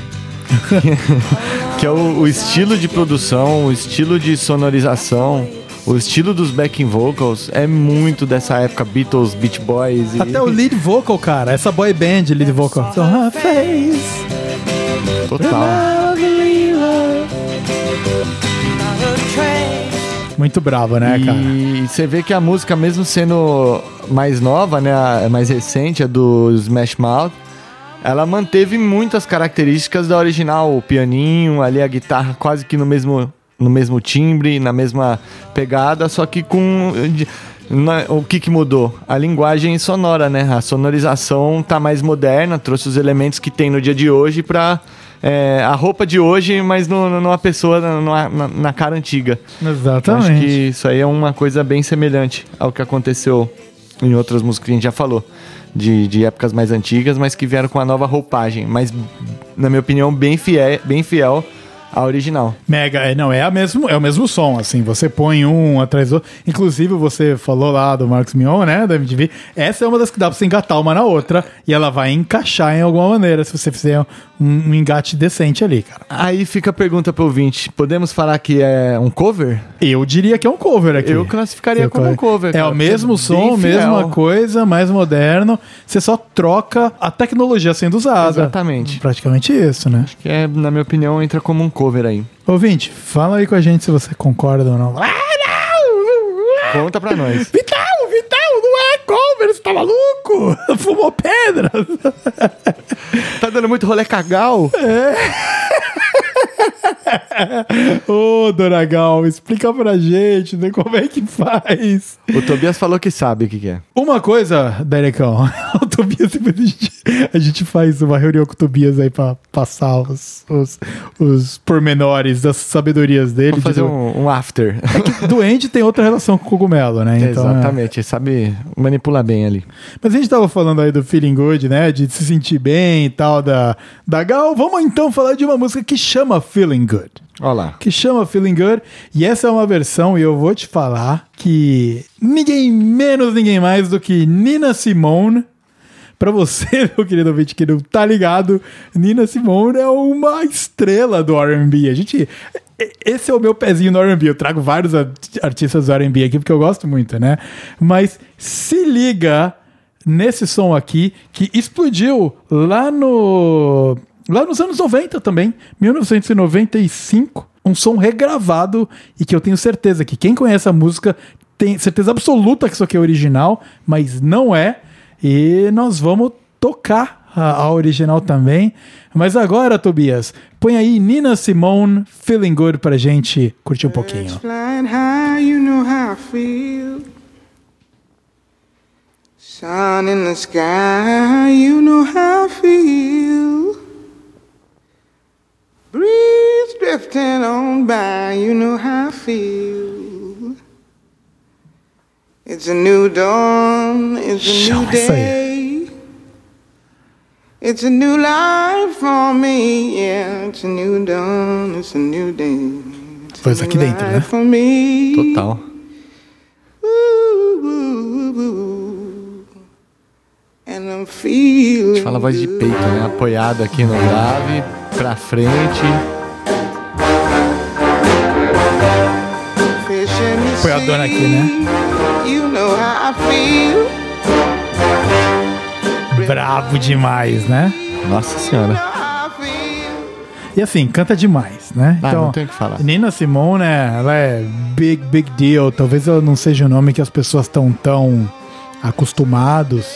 [LAUGHS] que é o, o estilo de produção, o estilo de sonorização, o estilo dos backing vocals é muito dessa época Beatles, Beach Boys. E... Até o lead vocal, cara. Essa boy band lead vocal. Total. Muito bravo, né, cara? E você vê que a música, mesmo sendo mais nova, né, a- mais recente, a do Smash Mouth, ela manteve muitas características da original, o pianinho, ali a guitarra quase que no mesmo, no mesmo timbre, na mesma pegada, só que com o que, que mudou? A linguagem sonora, né? A sonorização tá mais moderna, trouxe os elementos que tem no dia de hoje pra é, a roupa de hoje, mas no, no- numa pessoa na, na- na cara antiga. Exatamente. Acho que isso aí é uma coisa bem semelhante ao que aconteceu em outras músicas que a gente já falou. De, de épocas mais antigas, mas que vieram com a nova roupagem. Mas, na minha opinião, bem fiel, bem fiel à original. Mega, é, não, é, a mesmo, é o mesmo som, assim, você põe um atrás do outro. Inclusive, você falou lá do Marcos Mion, né, da MTV. Essa é uma das que dá pra você engatar uma na outra e ela vai encaixar em alguma maneira se você fizer um, um engate decente ali, cara. Aí fica a pergunta pro ouvinte: podemos falar que é um cover? Eu diria que é um cover aqui. Eu classificaria Eu como um cover. É cara, o mesmo porque som, mesma coisa, mais moderno. Você só troca a tecnologia sendo usada. Exatamente. Praticamente isso, né? Que é, na minha opinião, entra como um cover aí. Ouvinte, fala aí com a gente se você concorda ou não. Ah, não! Conta pra nós. Vital, Vital, não é cover, você tá maluco? [LAUGHS] Fumou pedra. Tá dando muito rolê cagal? Ô, Dona Gal, explica pra gente né, como é que faz. O Tobias falou que sabe o que, que é. Uma coisa, Derecão, [LAUGHS] o Tobias, a gente, a gente faz uma reunião com o Tobias aí pra passar os, os, os pormenores das sabedorias dele. Vou fazer de- um, um after. Doente tem outra relação com o cogumelo, né? Então, é. Exatamente, ele sabe manipular bem ali. Mas a gente tava falando aí do feeling good, né? De se sentir bem e tal, da, da Gal. Vamos então falar de uma música que chama Feeling Good. Olha lá. Que chama Feeling Good. E essa é uma versão, e eu vou te falar que ninguém menos, ninguém mais do que Nina Simone. Pra você, [LAUGHS] meu querido ouvinte que não tá ligado, Nina Simone é uma estrela do R&B. A gente... Esse é o meu pezinho no R&B. Eu trago vários art- artistas do R&B aqui porque eu gosto muito, né? Mas se liga nesse som aqui que explodiu lá no lá nos anos 90 também, 1995, um som regravado e que eu tenho certeza que quem conhece a música tem certeza absoluta que isso aqui é original, mas não é. E nós vamos tocar a, a original também. Mas agora, Tobias, põe aí Nina Simone Feeling Good pra gente curtir um pouquinho. Sun in the sky, you know how I feel. Breeze drifting on by, you know how I feel. It's a new dawn, it's a new day. It's a new life for me, yeah. It's a new dawn, it's a new day. It's a Pois new aqui dentro, né? ¿eh? for me. Total. And I'm feeling. Fala a voz de peito, né? Apoiado aqui no grave, pra frente. Apoiadona aqui, né? You know how I feel. Bravo demais, né? Nossa senhora. E assim, canta demais, né? Ah, não tem o que falar. Nina Simone, né, ela é big, big deal. Talvez ela não seja o nome que as pessoas estão tão acostumados.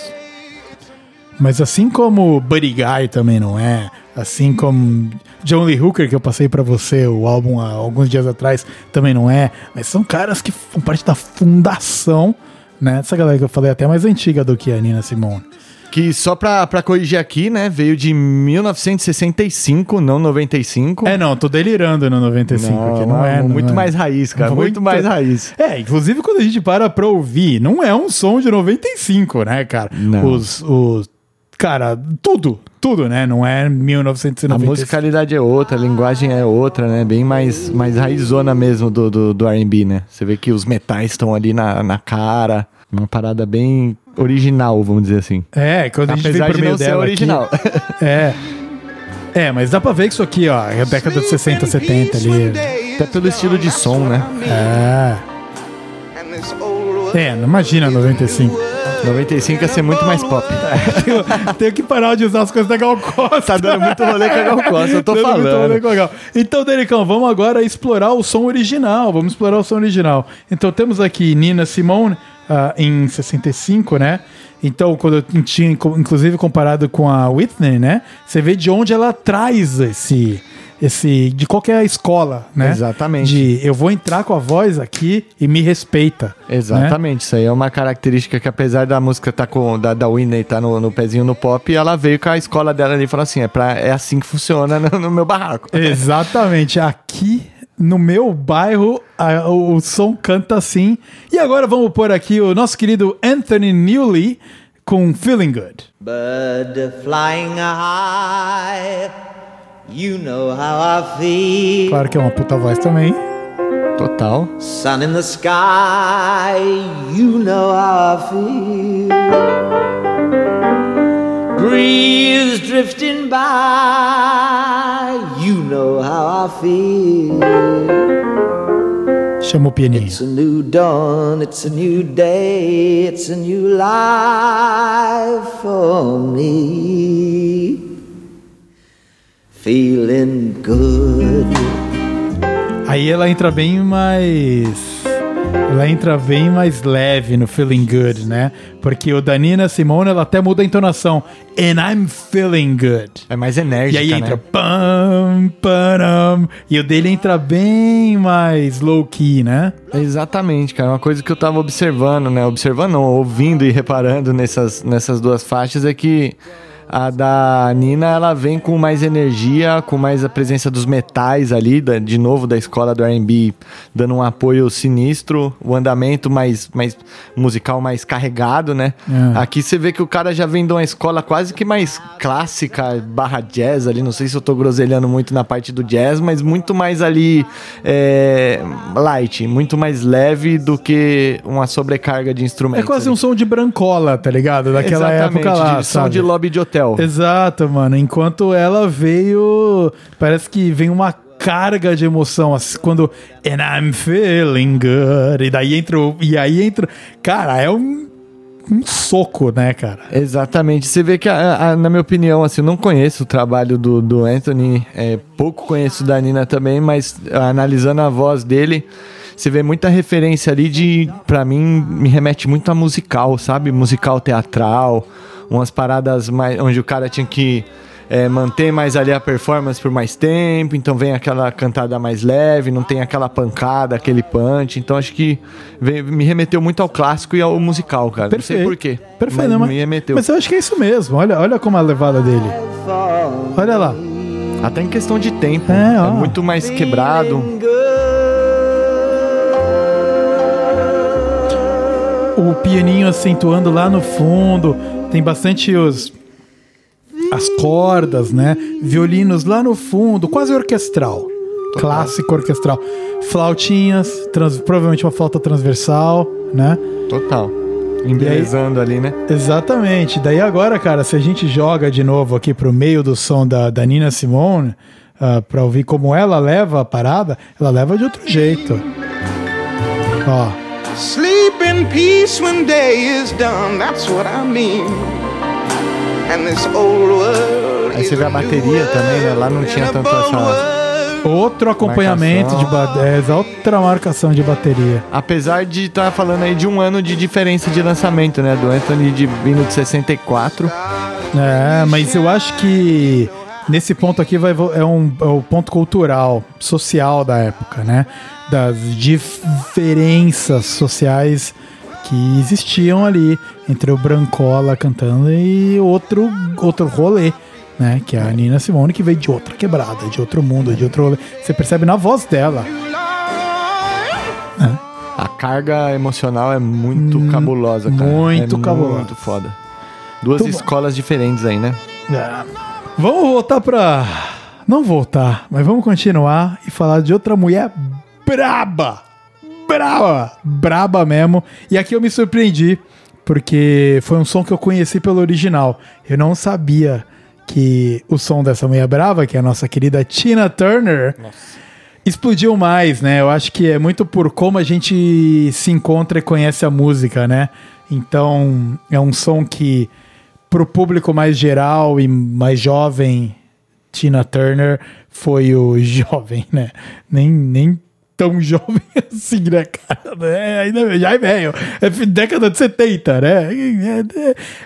Mas assim como Buddy Guy também não é, assim como John Lee Hooker, que eu passei pra você o álbum há alguns dias atrás, também não é. Mas são caras que são parte da fundação, né? Essa galera que eu falei é até mais antiga do que a Nina Simone. Que só pra, pra corrigir aqui, né? Veio de 1965, não 95. É, não, tô delirando no 95, Não, que não é. não muito é. mais raiz, cara. Muito, mais raiz. É, inclusive quando a gente para pra ouvir, não é um som de 95, né, cara? Não. Os, os cara, tudo, tudo, né? Não é A 1990. musicalidade é outra, a linguagem é outra, né? Bem mais, mais raizona mesmo do, do, do R&B, né? Você vê que os metais estão ali na, na cara. Uma parada bem original, vamos dizer assim. É, quando a gente vem Apesar por de não ser dela aqui- original. [LAUGHS] é. É, mas dá pra ver que isso aqui, ó, é a década de 60, 70 ali. Até pelo estilo de som, né? É. É, imagina 95. 95 ia ser muito mais pop. Tenho, [LAUGHS] tenho que parar de usar as coisas da Gal Costa. Tá dando muito rolê com a Gal Costa, eu tô Dando muito falando. rolê com a Gal. Então, Delicão, vamos agora explorar o som original. Vamos explorar o som original. Então, temos aqui Nina Simone ah, em 65, né? Então, quando eu tinha, inclusive, comparado com a Whitney, né? Você vê de onde ela traz esse. Esse, de qualquer escola, né? Exatamente. De eu vou entrar com a voz aqui e me respeita. né? Exatamente, isso aí é uma característica que apesar da música tá com da, da Whitney tá no, no pezinho no pop, ela veio com a escola dela ali e falou assim, é, pra, é assim que funciona no, no meu barraco. [LAUGHS] Exatamente. Aqui no meu bairro a- o, o som canta assim. E agora vamos pôr aqui o nosso querido Anthony Newley com Feeling Good. Bird flying high, you know how I feel. Claro que é uma puta voz também. Total. Sun in the sky, you know how I feel. Breeze drifting by, you know how I feel. Chama o pianinho. It's a new dawn, it's a new day, it's a new life for me. Feeling good. Aí ela entra bem mais. Ela entra bem mais leve no Feeling Good, né? Porque o da Nina Simone, ela até muda a entonação. And I'm feeling good. É mais E enérgica, aí entra né? pam, param. E o dele entra bem mais low key, né? Exatamente, cara. Uma coisa que eu tava observando, né? Observando, não, ouvindo e reparando nessas, nessas duas faixas é que a da Nina, ela vem com mais energia, com mais a presença dos metais ali, da- de novo da escola do R&B, dando um apoio sinistro, o andamento mais, mais musical, mais carregado, né? É. Aqui você vê que o cara já vem de uma escola quase que mais clássica, barra jazz ali, não sei se eu tô groselhando muito na parte do jazz, mas muito mais ali é, light, muito mais leve do que uma sobrecarga de É instrumentos. quase ali. um som de brancola, tá ligado? Daquela Exatamente, época lá, de som de lobby de hotel. Exato, mano. Enquanto ela veio. Parece que vem uma carga de emoção. assim, Quando. And I'm feeling good. E daí entra. o- E aí entra. Cara, é um. Um soco, né, cara? Exatamente. Você vê que, a- a- na minha opinião, assim, eu não conheço o trabalho do, do Anthony, é, pouco conheço da Nina também, mas ah, analisando a voz dele, você vê muita referência ali de, pra mim, me remete muito a musical, sabe? Musical teatral, umas paradas mais, onde o cara tinha que é, manter mais ali a performance por mais tempo, então vem aquela cantada mais leve, não tem aquela pancada, aquele punch, então acho que vem- me remeteu muito ao clássico e ao musical, cara. Não sei por quê. Perfeito, mas mas, me remeteu. mas eu acho que é isso mesmo. Olha, olha como é a levada dele. Olha lá. Até em questão de tempo. É, É, ó. muito mais quebrado. o pianinho acentuando lá no fundo, tem bastante os as cordas, né? Violinos lá no fundo, quase orquestral. Clássico orquestral. Flautinhas, trans- provavelmente uma flauta transversal, né? Total. Embelezando ali, né? Exatamente. Daí agora, cara, se a gente joga de novo aqui pro meio do som da, da Nina Simone, ah, pra ouvir como ela leva a parada, ela leva de outro jeito. Ó. Sleep in peace when day is done. That's what I mean. And this old world Aí is você vê a bateria também, né? Lá não tinha tanto essa. Outro acompanhamento de ba- é, outra marcação de bateria. Apesar de estar falando aí de um ano de diferença de lançamento, né? Do Anthony de vindo de 64. É, mas eu acho que nesse ponto aqui vai, é, um, é o ponto cultural, social da época, né? Das diferenças sociais que existiam ali entre o Brancola cantando e outro, outro rolê. Né, que é a Nina Simone, que veio de outra quebrada, de outro mundo, de outro rolê. Você percebe na voz dela. A carga emocional é muito cabulosa, cara. muito é cabulosa. Muito foda. Duas bom. escolas diferentes aí, né? É. Vamos voltar pra. Não voltar, mas vamos continuar e falar de outra mulher braba. Braba. Braba mesmo. E aqui eu me surpreendi, porque foi um som que eu conheci pelo original. Eu não sabia que o som dessa mulher brava, que é a nossa querida Tina Turner, explodiu mais, né? Eu acho que é muito por como a gente se encontra e conhece a música, né? Então, é um som que pro público mais geral e mais jovem, Tina Turner foi o [LAUGHS] jovem, né? Nem, nem tão [LAUGHS] jovem assim, né, cara? É, ainda já é velho. É década de 70, né?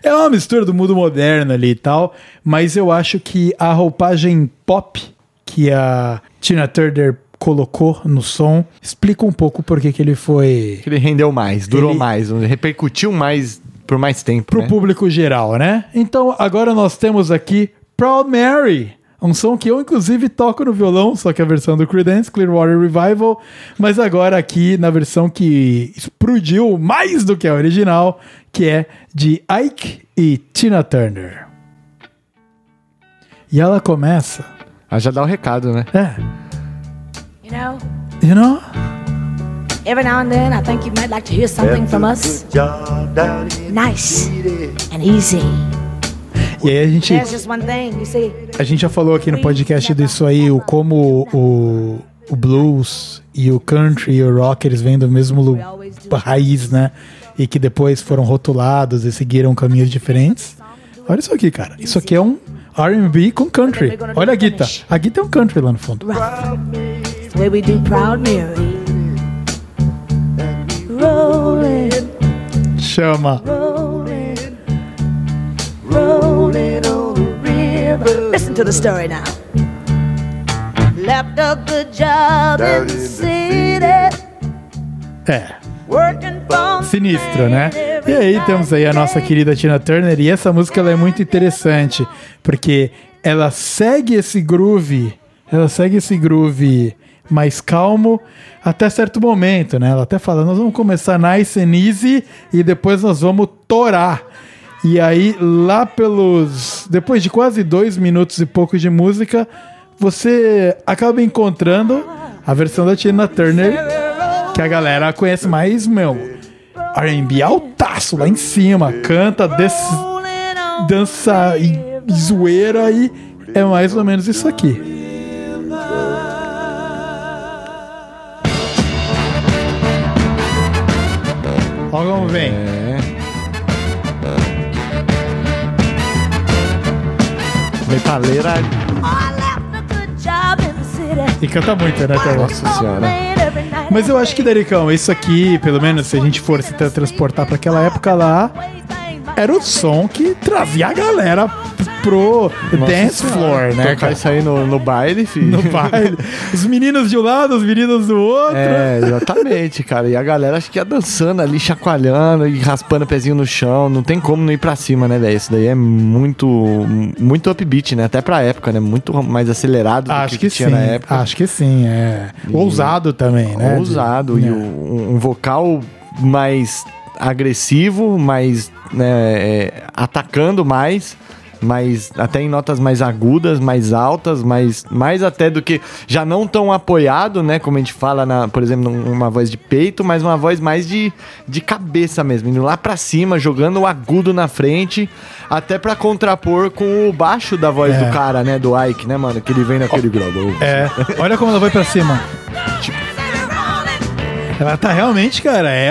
É, é uma mistura do mundo moderno ali e tal, mas eu acho que a roupagem pop que a Tina Turner colocou no som explica um pouco por que ele foi Que ele rendeu mais, durou Ele- mais, repercutiu mais por mais tempo, pro né? público geral, né? Então agora nós temos aqui Proud Mary, um som que eu inclusive toco no violão, só que a versão do Creedence Clearwater Revival, mas agora aqui na versão que explodiu mais do que a original, que é de Ike e Tina Turner. E ela começa, Ah, já dá o recado, né? é, You know, you know, every now and then I think you might like to hear something from us. nice and easy. E aí a gente. A gente já falou aqui no podcast disso aí, o como o, o blues e o country e o rock eles vêm do mesmo raiz, né? E que depois foram rotulados e seguiram caminhos diferentes. Olha isso aqui, cara. Isso aqui é um R&B com country. Olha a guita. A guita é um country lá no fundo. It's to the story now. Left a good job in the city, É. Sinistro, né? E aí temos aí a nossa querida Tina Turner e essa música ela é muito interessante porque ela segue esse groove, ela segue esse groove mais calmo até certo momento, né? Ela até fala, nós vamos começar nice and easy e depois nós vamos torar. E aí lá pelos depois de quase dois minutos e pouco de música, você acaba encontrando a versão da Tina Turner que a galera conhece mais, meu, R&B altaço lá em cima, canta, desse, dança e zoeira e é mais ou menos isso aqui. Olha como vem. Metaleira. E canta muito, né, Théo? Nossa senhora. Mas eu acho que, Daricão, isso aqui, pelo menos se a gente for se transportar para aquela época lá, era o som que trazia a galera pro Nossa dance floor, né, Tocar cara? isso aí no, no baile, filho. No baile. Os meninos de um lado, os meninos do outro. É, exatamente, cara. E a galera acho que ia dançando ali, chacoalhando e raspando o pezinho no chão. Não tem como não ir pra cima, né, velho? Isso daí é muito, muito upbeat, né? Até pra época, né? Muito mais acelerado do Acho que, que, tinha sim. na época. Acho que sim, é. Ousado também, né? Ousado. De- E é. um vocal mais agressivo, mais né, é, atacando mais. mais até em notas mais agudas, mais altas, mais, mais até do que já não tão apoiado, né? Como a gente fala, na, por exemplo, numa voz de peito, mas uma voz mais de, de cabeça mesmo, indo lá pra cima, jogando o agudo na frente, até pra contrapor com o baixo da voz É. do cara, né? Do Ike, né, mano? Que ele vem naquele grau. É, olha como ela vai pra cima. Ela tá realmente, cara, é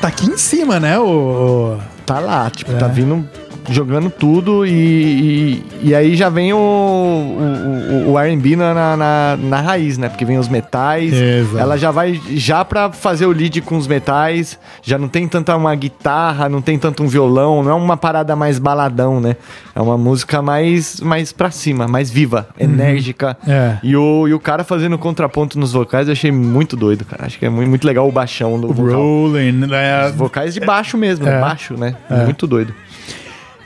tá aqui em cima, né? O, Tá lá, tipo, É. tá vindo jogando tudo e, e, e aí já vem o, o, o- R&B na, na, na, raiz, né? Porque vem os metais, ela já vai já pra fazer o lead com os metais, já não tem tanta uma guitarra, não tem tanto um violão, não é uma parada mais baladão, né? É uma música mais, mais pra cima, mais viva, enérgica. É. E, o, e o cara fazendo contraponto nos vocais eu achei muito doido, cara. Acho que é muito, muito legal o baixão do vocal. Rolling, né? Os vocais de baixo mesmo, É. baixo, né? É. Muito doido.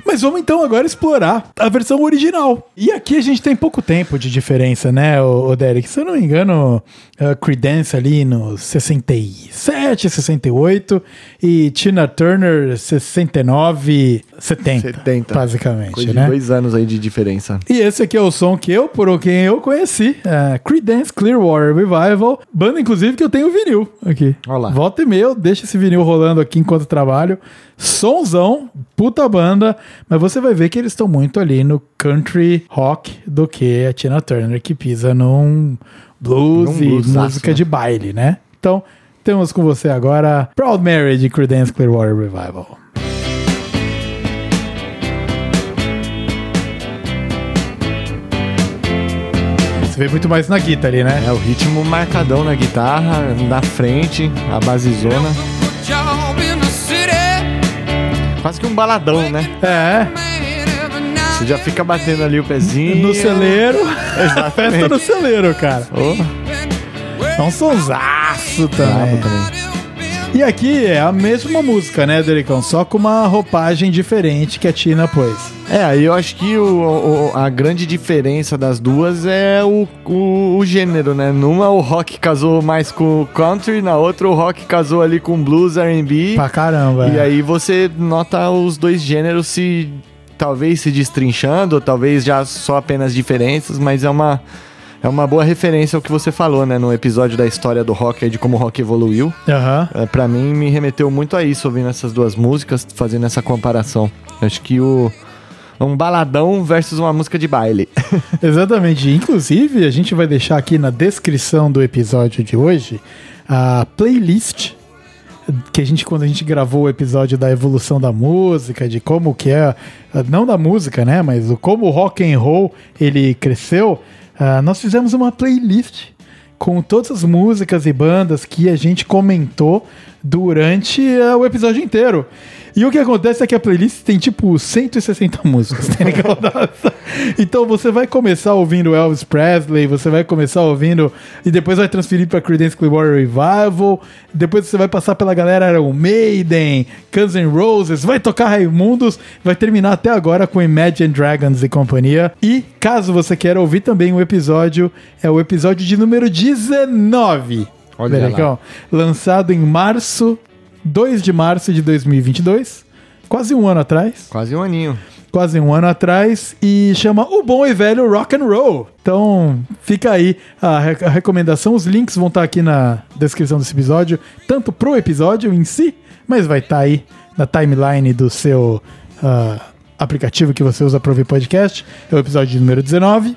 Mas vamos então agora explorar a versão original. E aqui a gente tem pouco tempo de diferença, né, o, Derek? Se eu não me engano, uh, Creedence ali no 67, 68 e Tina Turner 69, 70, 70. basicamente, Coisa de né? dois anos aí de diferença. E esse aqui é o som que eu, por quem eu conheci, é Creedence Clearwater Revival, banda inclusive que eu tenho vinil aqui. Olha lá. Volta e meia, deixa esse vinil rolando aqui enquanto trabalho. Sonzão, puta banda, mas você vai ver que eles estão muito ali no country rock do que a Tina Turner que pisa num blues Num e música né? de baile, né? Então, temos com você agora Proud Mary de Creedence Clearwater Revival. Você vê muito mais na guitarra ali, né? É o ritmo marcadão na guitarra, na frente, a basezona. Quase que um baladão, né? É, Você já fica batendo ali o pezinho. no celeiro. [LAUGHS] Festa no celeiro, cara. Oh, É um sonsaço também. também. E aqui é a mesma música, né, Delicão? Só com uma roupagem diferente que a Tina pôs. É, aí eu acho que o, o- a grande diferença das duas é o, o, o gênero, né? Numa o rock casou mais com o country, na outra o rock casou ali com blues, R&B. Pra caramba. E é. aí você nota os dois gêneros se talvez se destrinchando, talvez já só apenas diferenças, mas é uma é uma boa referência ao que você falou, né, no episódio da história do rock, de como o rock evoluiu. Aham. É, para mim me remeteu muito a isso ouvindo essas duas músicas, fazendo essa comparação. Acho que o um baladão versus uma música de baile. [LAUGHS] Exatamente. Inclusive, a gente vai deixar aqui na descrição do episódio de hoje a playlist que a gente quando a gente gravou o episódio da evolução da música, de como que é, não da música, né, mas o como o rock and roll ele cresceu, ah, nós fizemos uma playlist com todas as músicas e bandas que a gente comentou durante ah, o episódio inteiro. E o que acontece é que a playlist tem tipo 160 [LAUGHS] músicas, tá ligado? Então você vai começar ouvindo Elvis Presley, você vai começar ouvindo e depois vai transferir para Creedence Clearwater Revival, depois você vai passar pela galera Iron Maiden, Guns N' Roses, vai tocar Raimundos, vai terminar até agora com Imagine Dragons e companhia. E caso você queira ouvir também o episódio, é o episódio de número 19. Olha Belecão, lançado em março, 2 de março de 2022, quase um ano atrás Quase um aninho. quase um ano atrás e chama O Bom e Velho Rock and Roll. Então, fica aí a, re- a recomendação. Os links vão estar aqui na descrição desse episódio, tanto pro episódio em si, mas vai estar aí na timeline do seu ah, aplicativo que você usa para ouvir podcast. É o episódio número 19.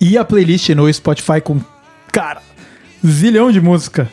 E a playlist no Spotify com, cara, zilhão de música.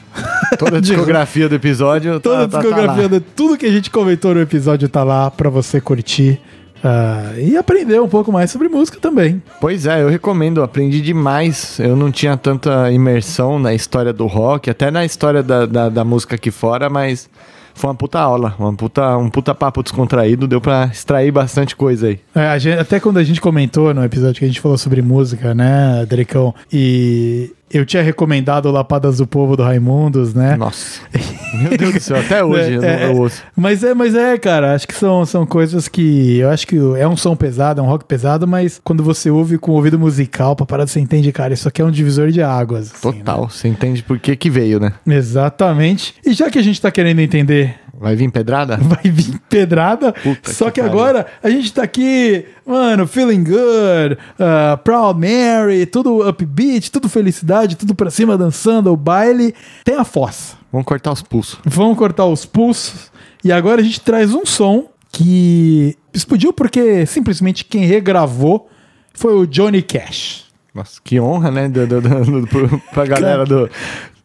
Toda a [LAUGHS] discografia do episódio Toda a tá, tá- tá discografia, de tudo que a gente comentou no episódio tá lá pra você curtir ah, e aprender um pouco mais sobre música também. Pois é, eu recomendo, aprendi demais. Eu não tinha tanta imersão na história do rock, até na história da, da, da música aqui fora, mas foi uma puta aula, uma puta, um puta papo descontraído, deu pra extrair bastante coisa aí. É, gente- até quando a gente comentou no episódio que a gente falou sobre música, né, Dricão? E eu tinha recomendado Lapadas do Povo do Raimundos, né? Nossa. [LAUGHS] Meu Deus do céu, até hoje eu, não- É, é, eu ouço. Mas é, mas é, cara, acho que são, são coisas que. Eu acho que é um som pesado, é um rock pesado, mas quando você ouve com o ouvido musical, pra parar, você entende, cara, isso aqui é um divisor de águas. assim, Total, você entende por que que veio, né? né? Exatamente. E já que a gente tá querendo entender Vai vir pedrada? [LAUGHS] vai vir pedrada. Puta só que que, agora a gente tá aqui, mano, feeling good, uh, Proud Mary, tudo upbeat, tudo felicidade, tudo pra cima, dançando, o baile. Tem a fossa. Vamos cortar os pulsos. Vamos cortar os pulsos. E agora a gente traz um som que explodiu porque simplesmente quem regravou foi o Johnny Cash. Nossa, que honra, né? Do, do, do, do- pra galera do.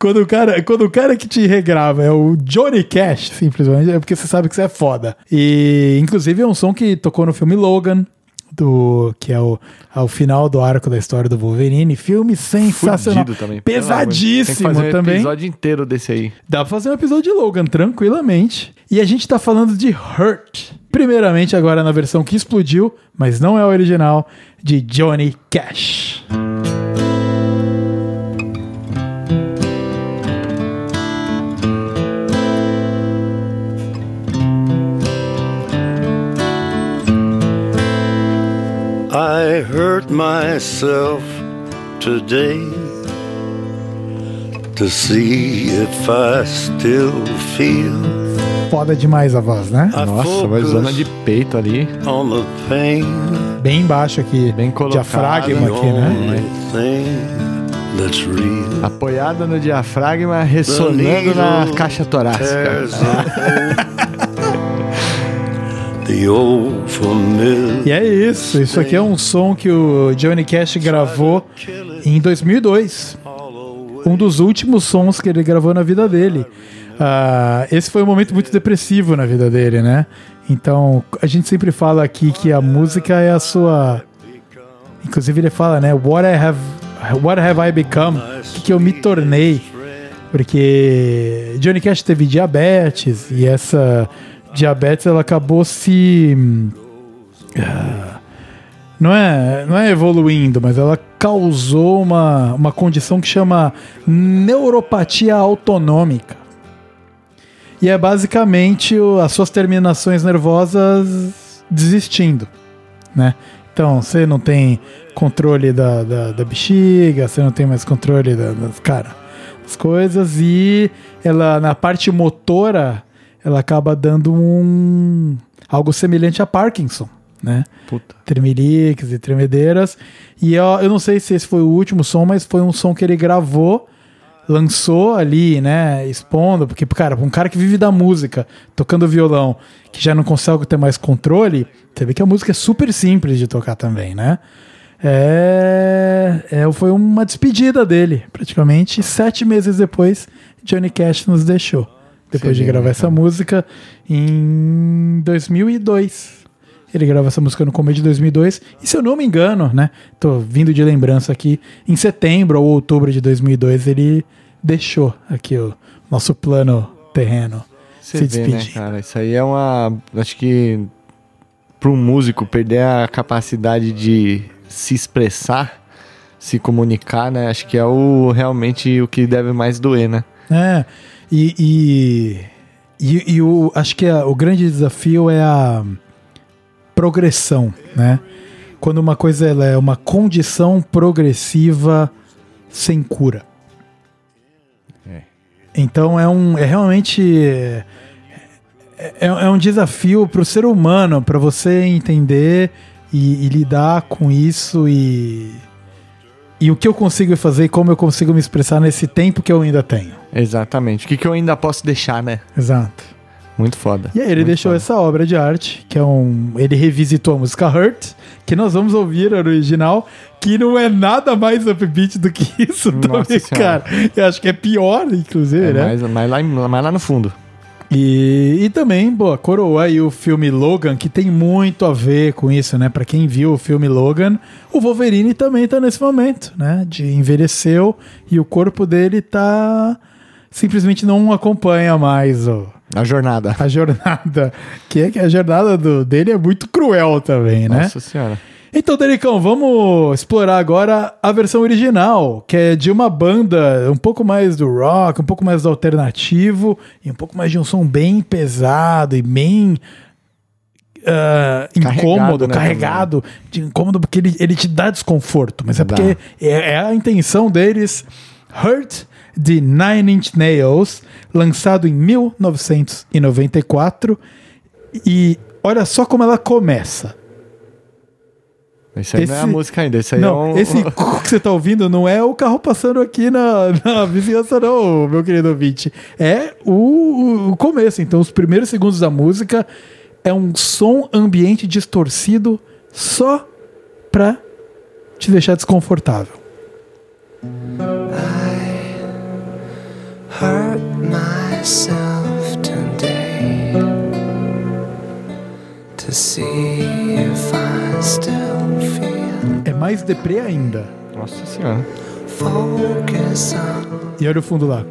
Quando o, cara, quando o cara que te regrava é o Johnny Cash, simplesmente, é porque você sabe que você é foda. E, inclusive, é um som que tocou no filme Logan, do, que é o, ao final do arco da história do Wolverine. Filme sensacional. Fudido também. Tem que Pesadíssimo fazer um também. episódio inteiro desse aí. Dá pra fazer um episódio de Logan tranquilamente. E a gente tá falando de Hurt. Primeiramente, agora na versão que explodiu, mas não é a original, de Johnny Cash. Hurt myself today to see if I still feel Foda demais a voz, né? I Nossa, vai zona de peito ali. on the pain. Bem embaixo aqui. Bem colocado. Diafragma The aqui, né? only thing that's real. Apoiada no diafragma, ressonando na caixa torácica. [LAUGHS] E é isso. Isso aqui é um som que o Johnny Cash gravou em 2002. Um dos últimos sons que ele gravou na vida dele. Ah, esse foi um momento muito depressivo na vida dele, né? Então, a gente sempre fala aqui que a música é a sua. Inclusive, ele fala, né? What I have, what have I become? O que eu me tornei? Porque Johnny Cash teve diabetes e essa diabetes ela acabou se. ah, Não é, não é evoluindo, mas ela causou uma, uma condição que chama neuropatia autonômica. E é basicamente as suas terminações nervosas desistindo, né? Então, você não tem controle da, da, da bexiga, você não tem mais controle da- das, cara, das coisas, e ela, na parte motora, ela acaba dando um algo semelhante a Parkinson, né? Puta. Tremeliques e tremedeiras. E eu, eu não sei se esse foi o último som, mas foi um som que ele gravou, lançou ali, né? Expondo, porque, cara, um cara que vive da música, tocando violão, que já não consegue ter mais controle, você vê que a música é super simples de tocar também, né? É, é, foi uma despedida dele, praticamente. Sete meses depois, Johnny Cash nos deixou. Depois de gravar né, essa cara? música em 2002. Ele grava essa música no começo de 2002. E se eu não me engano, né? Tô vindo de lembrança aqui. Em setembro ou outubro de 2002, ele deixou aqui o nosso plano terreno. Você se vê, né, despedir. cara? Isso aí é uma. Acho que. Para um músico perder a capacidade de se expressar, se comunicar, né? Acho que é o realmente o que deve mais doer, né? É, e, e, e, e o, acho que a- o grande desafio é a progressão, né? Quando uma coisa ela é uma condição progressiva sem cura. Então é um é realmente é, é, é um desafio para o ser humano para você entender e, e lidar com isso e e o que eu consigo fazer e como eu consigo me expressar nesse tempo que eu ainda tenho. Exatamente. O que, que eu ainda posso deixar, né? Exato. Muito foda. E aí ele Muito deixou foda. essa obra de arte, que é um. Ele revisitou a música Hurt, que nós vamos ouvir a original, que não é nada mais upbeat do que isso Nossa também, Senhora. cara. Eu acho que é pior, inclusive, É né? mais, mais, lá, mais lá no fundo. E, e também, pô, coroou aí o filme Logan, que tem muito a ver com isso, né? Pra quem viu o filme Logan, o Wolverine também tá nesse momento, né? De envelheceu e o corpo dele tá. Simplesmente não acompanha mais o, A jornada. a jornada. Que é que a jornada do, dele é muito cruel também, né? Nossa senhora. Então, Dericão, vamos explorar agora a versão original, que é de uma banda um pouco mais do rock, um pouco mais do alternativo, e um pouco mais de um som bem pesado e bem Carregado, incômodo, né, carregado, de incômodo, porque ele, ele te dá desconforto, mas é Dá. porque é, é a intenção deles. Hurt de Nine Inch Nails, lançado em 1994. E olha só como ela começa. Isso aí não é a Esse- música ainda. Isso aí Não, é um... esse [LAUGHS] que você tá ouvindo não é o carro passando aqui na, na vizinhança, não, meu querido ouvinte. É o, o começo. Então, os primeiros segundos da música é um som ambiente distorcido só pra te deixar desconfortável. hurt myself today to see if I still mais deprê ainda. Nossa senhora. E olha o fundo lá.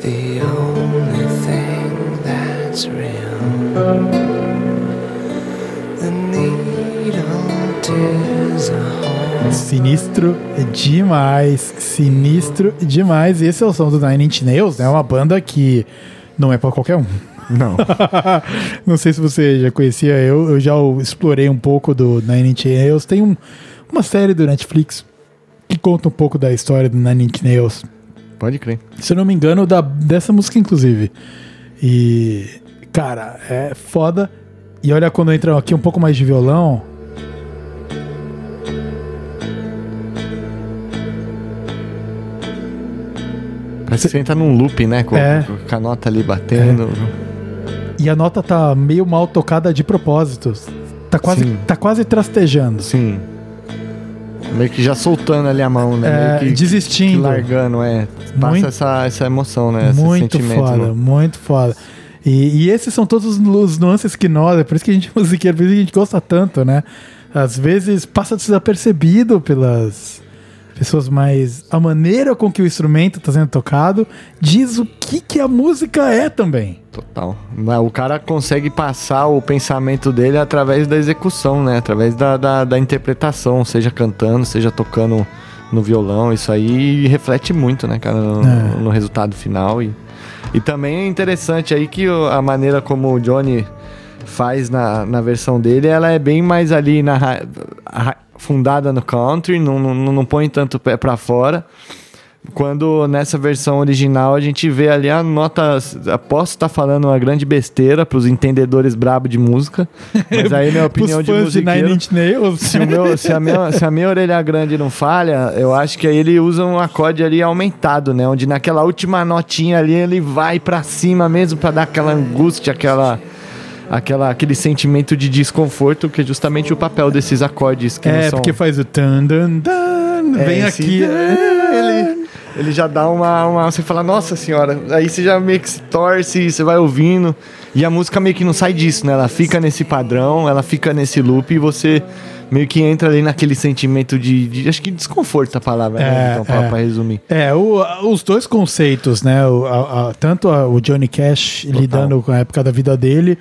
the only thing that's real. The needle tears a hole. Sinistro demais. Sinistro demais. E esse é o som do Nine Inch Nails, né? Uma banda que não é pra qualquer um. Não. [LAUGHS] Não sei se você já conhecia, eu, eu já explorei um pouco do Nine Inch Nails. Tem um- uma série do Netflix que conta um pouco da história do Nine Inch Nails. Pode crer. Se eu não me engano, da, dessa música, inclusive. E, cara, é foda. E olha quando entra aqui um pouco mais de violão. Parece que você entra num loop, né? Com, É. com a nota ali batendo. E a nota tá meio mal tocada de propósito. Tá quase, Sim. tá quase trastejando. Sim. Meio que já soltando ali a mão, né? É, que, desistindo. que largando, é. Passa Muito- essa, essa emoção, né? Esse muito foda, né? muito foda. E, e esses são todos os, os nuances que nós, é por isso que a gente é musiqueiro, por isso que a gente gosta tanto, né? Às vezes passa desapercebido pelas pessoas, mas a maneira com que o instrumento está sendo tocado diz o que, que a música é também. Total. O cara consegue passar o pensamento dele através da execução, né? Através da, da, da interpretação, seja cantando, seja tocando no violão. Isso aí reflete muito, né, cara, no, É. no resultado final. E, e também é interessante aí que a maneira como o Johnny faz na, na versão dele, ela é bem mais ali na, ra- ra- fundada no country, não, não, não põe tanto pé pra fora. Quando nessa versão original a gente vê ali a nota. Posso estar falando uma grande besteira pros entendedores brabo de música, mas aí minha [LAUGHS] opinião Os de fãs de musiqueiro. Nine Inch Nails. Se, meu- se a minha, se a minha orelha grande não falha, eu acho que aí ele usa um acorde ali aumentado, né? Onde naquela última notinha ali ele vai pra cima mesmo pra dar aquela angústia, aquela, aquela, aquele sentimento de desconforto, que é justamente o papel desses acordes que É, são... porque faz o tan, dan, dan, É, vem aqui. tan, ele, ele já dá uma, uma. Você fala, nossa senhora. Aí você já meio que se torce, você vai ouvindo. E a música meio que não sai disso, né? Ela fica nesse padrão, ela fica nesse loop e você meio que entra ali naquele sentimento de. de- acho que desconforto a palavra, né? É, Então, pra, é. resumir. É, o- os dois conceitos, né? O, a- a- tanto a- o Johnny Cash lidando com a época da vida dele,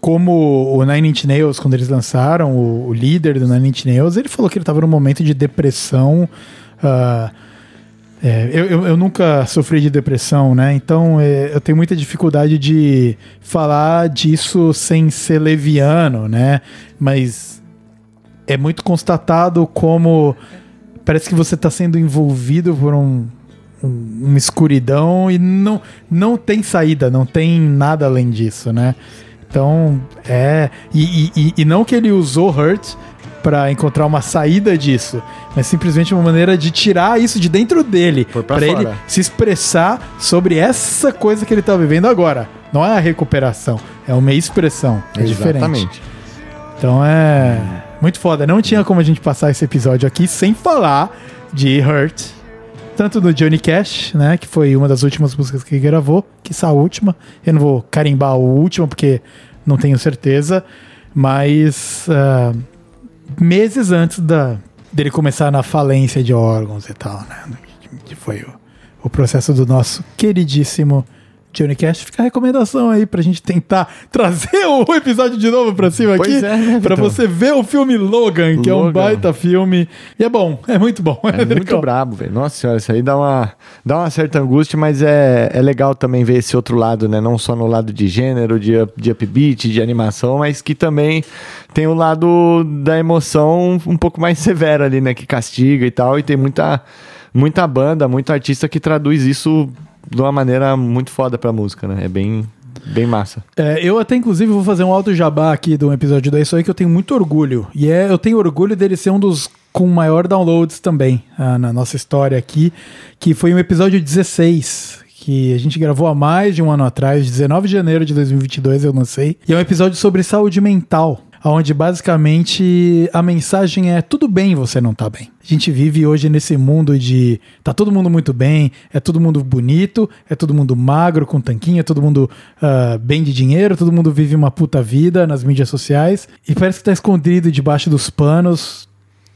como o Nine Inch Nails, quando eles lançaram, o, o líder do Nine Inch Nails, ele falou que ele estava num momento de depressão. ah, é, eu, eu, eu nunca sofri de depressão, né? Então é, eu tenho muita dificuldade de falar disso sem ser leviano, né? Mas é muito constatado como parece que você está sendo envolvido por um, um- uma escuridão e não, não tem saída, não tem nada além disso, né? Então, é. E, e- e- não que ele usou Hurt para encontrar uma saída disso, mas simplesmente uma maneira de tirar isso de dentro dele, para ele se expressar sobre essa coisa que ele tá vivendo agora. Não é a recuperação, é uma expressão. É diferente. Exatamente. Então é muito foda. Não tinha como a gente passar esse episódio aqui sem falar de Hurt. Tanto do Johnny Cash, né? Que foi uma das últimas músicas que gravou, que a última. Eu não vou carimbar o último porque não tenho certeza. Mas ah, meses antes da, dele começar na falência de órgãos e tal, né? Que foi o, o processo do nosso queridíssimo Johnny Cash. Fica a recomendação aí pra gente tentar [LAUGHS] trazer o episódio de novo pra cima Pois aqui. é, né, pra você ver o filme Logan, que é um Logan. baita filme. E é bom, é muito bom. É [LAUGHS] muito legal. brabo, velho. Nossa senhora, isso aí dá uma, dá uma certa angústia, mas é, é legal também ver esse outro lado, né? Não só no lado de gênero, de, up- de upbeat, de animação, mas que também tem o lado da emoção um pouco mais severa ali, né? Que castiga e tal. E tem muita, muita banda, muito artista que traduz isso de uma maneira muito foda pra música, né? É bem, bem massa. É, eu até, inclusive, vou fazer um alto jabá aqui de um episódio da Isso aí que eu tenho muito orgulho. E é, eu tenho orgulho dele ser um dos com maior downloads também ah, na nossa história aqui, que foi um episódio 16, que a gente gravou há mais de um ano atrás, 19 de janeiro de 2022 eu lancei. E é um episódio sobre saúde mental. Onde basicamente a mensagem é tudo bem você não tá bem. A gente vive hoje nesse mundo de tá todo mundo muito bem, é todo mundo bonito, é todo mundo magro com tanquinho, é todo mundo ah, bem de dinheiro, todo mundo vive uma puta vida nas mídias sociais e parece que tá escondido debaixo dos panos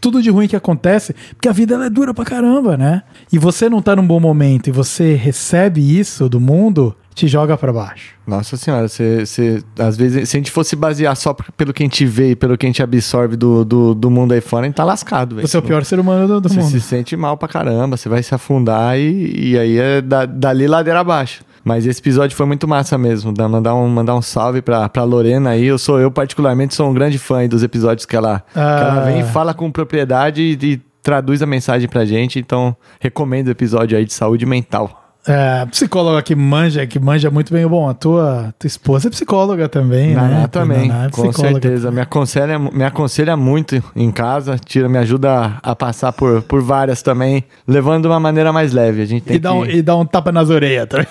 tudo de ruim que acontece, porque a vida é dura pra caramba, né? E você não tá num bom momento e você recebe isso do mundo, te joga pra baixo. Nossa senhora, você, você- às vezes, se a gente fosse basear só pelo que a gente vê e pelo que a gente absorve do, do, do mundo aí fora, a gente tá lascado, velho. Você é o pior ser humano do, do Você mundo. se sente mal pra caramba, você vai se afundar e, e aí é da, dali ladeira abaixo. Mas esse episódio foi muito massa mesmo. Dá- Mandar um, mandar um salve pra, pra Lorena aí. Eu sou, eu particularmente sou um grande fã dos episódios que ela, que ela Ah. vem e fala com propriedade e, e traduz a mensagem pra gente. Então, recomendo o episódio aí de saúde mental. É, psicóloga que manja, que manja muito bem. Bom, a tua, tua esposa é psicóloga também, Naná né? também, Naná é com certeza. Me aconselha, me aconselha muito em casa, tira, me ajuda a passar por, por várias também, levando de uma maneira mais leve. A gente tem E dá, um, que... e dá um tapa nas orelhas também.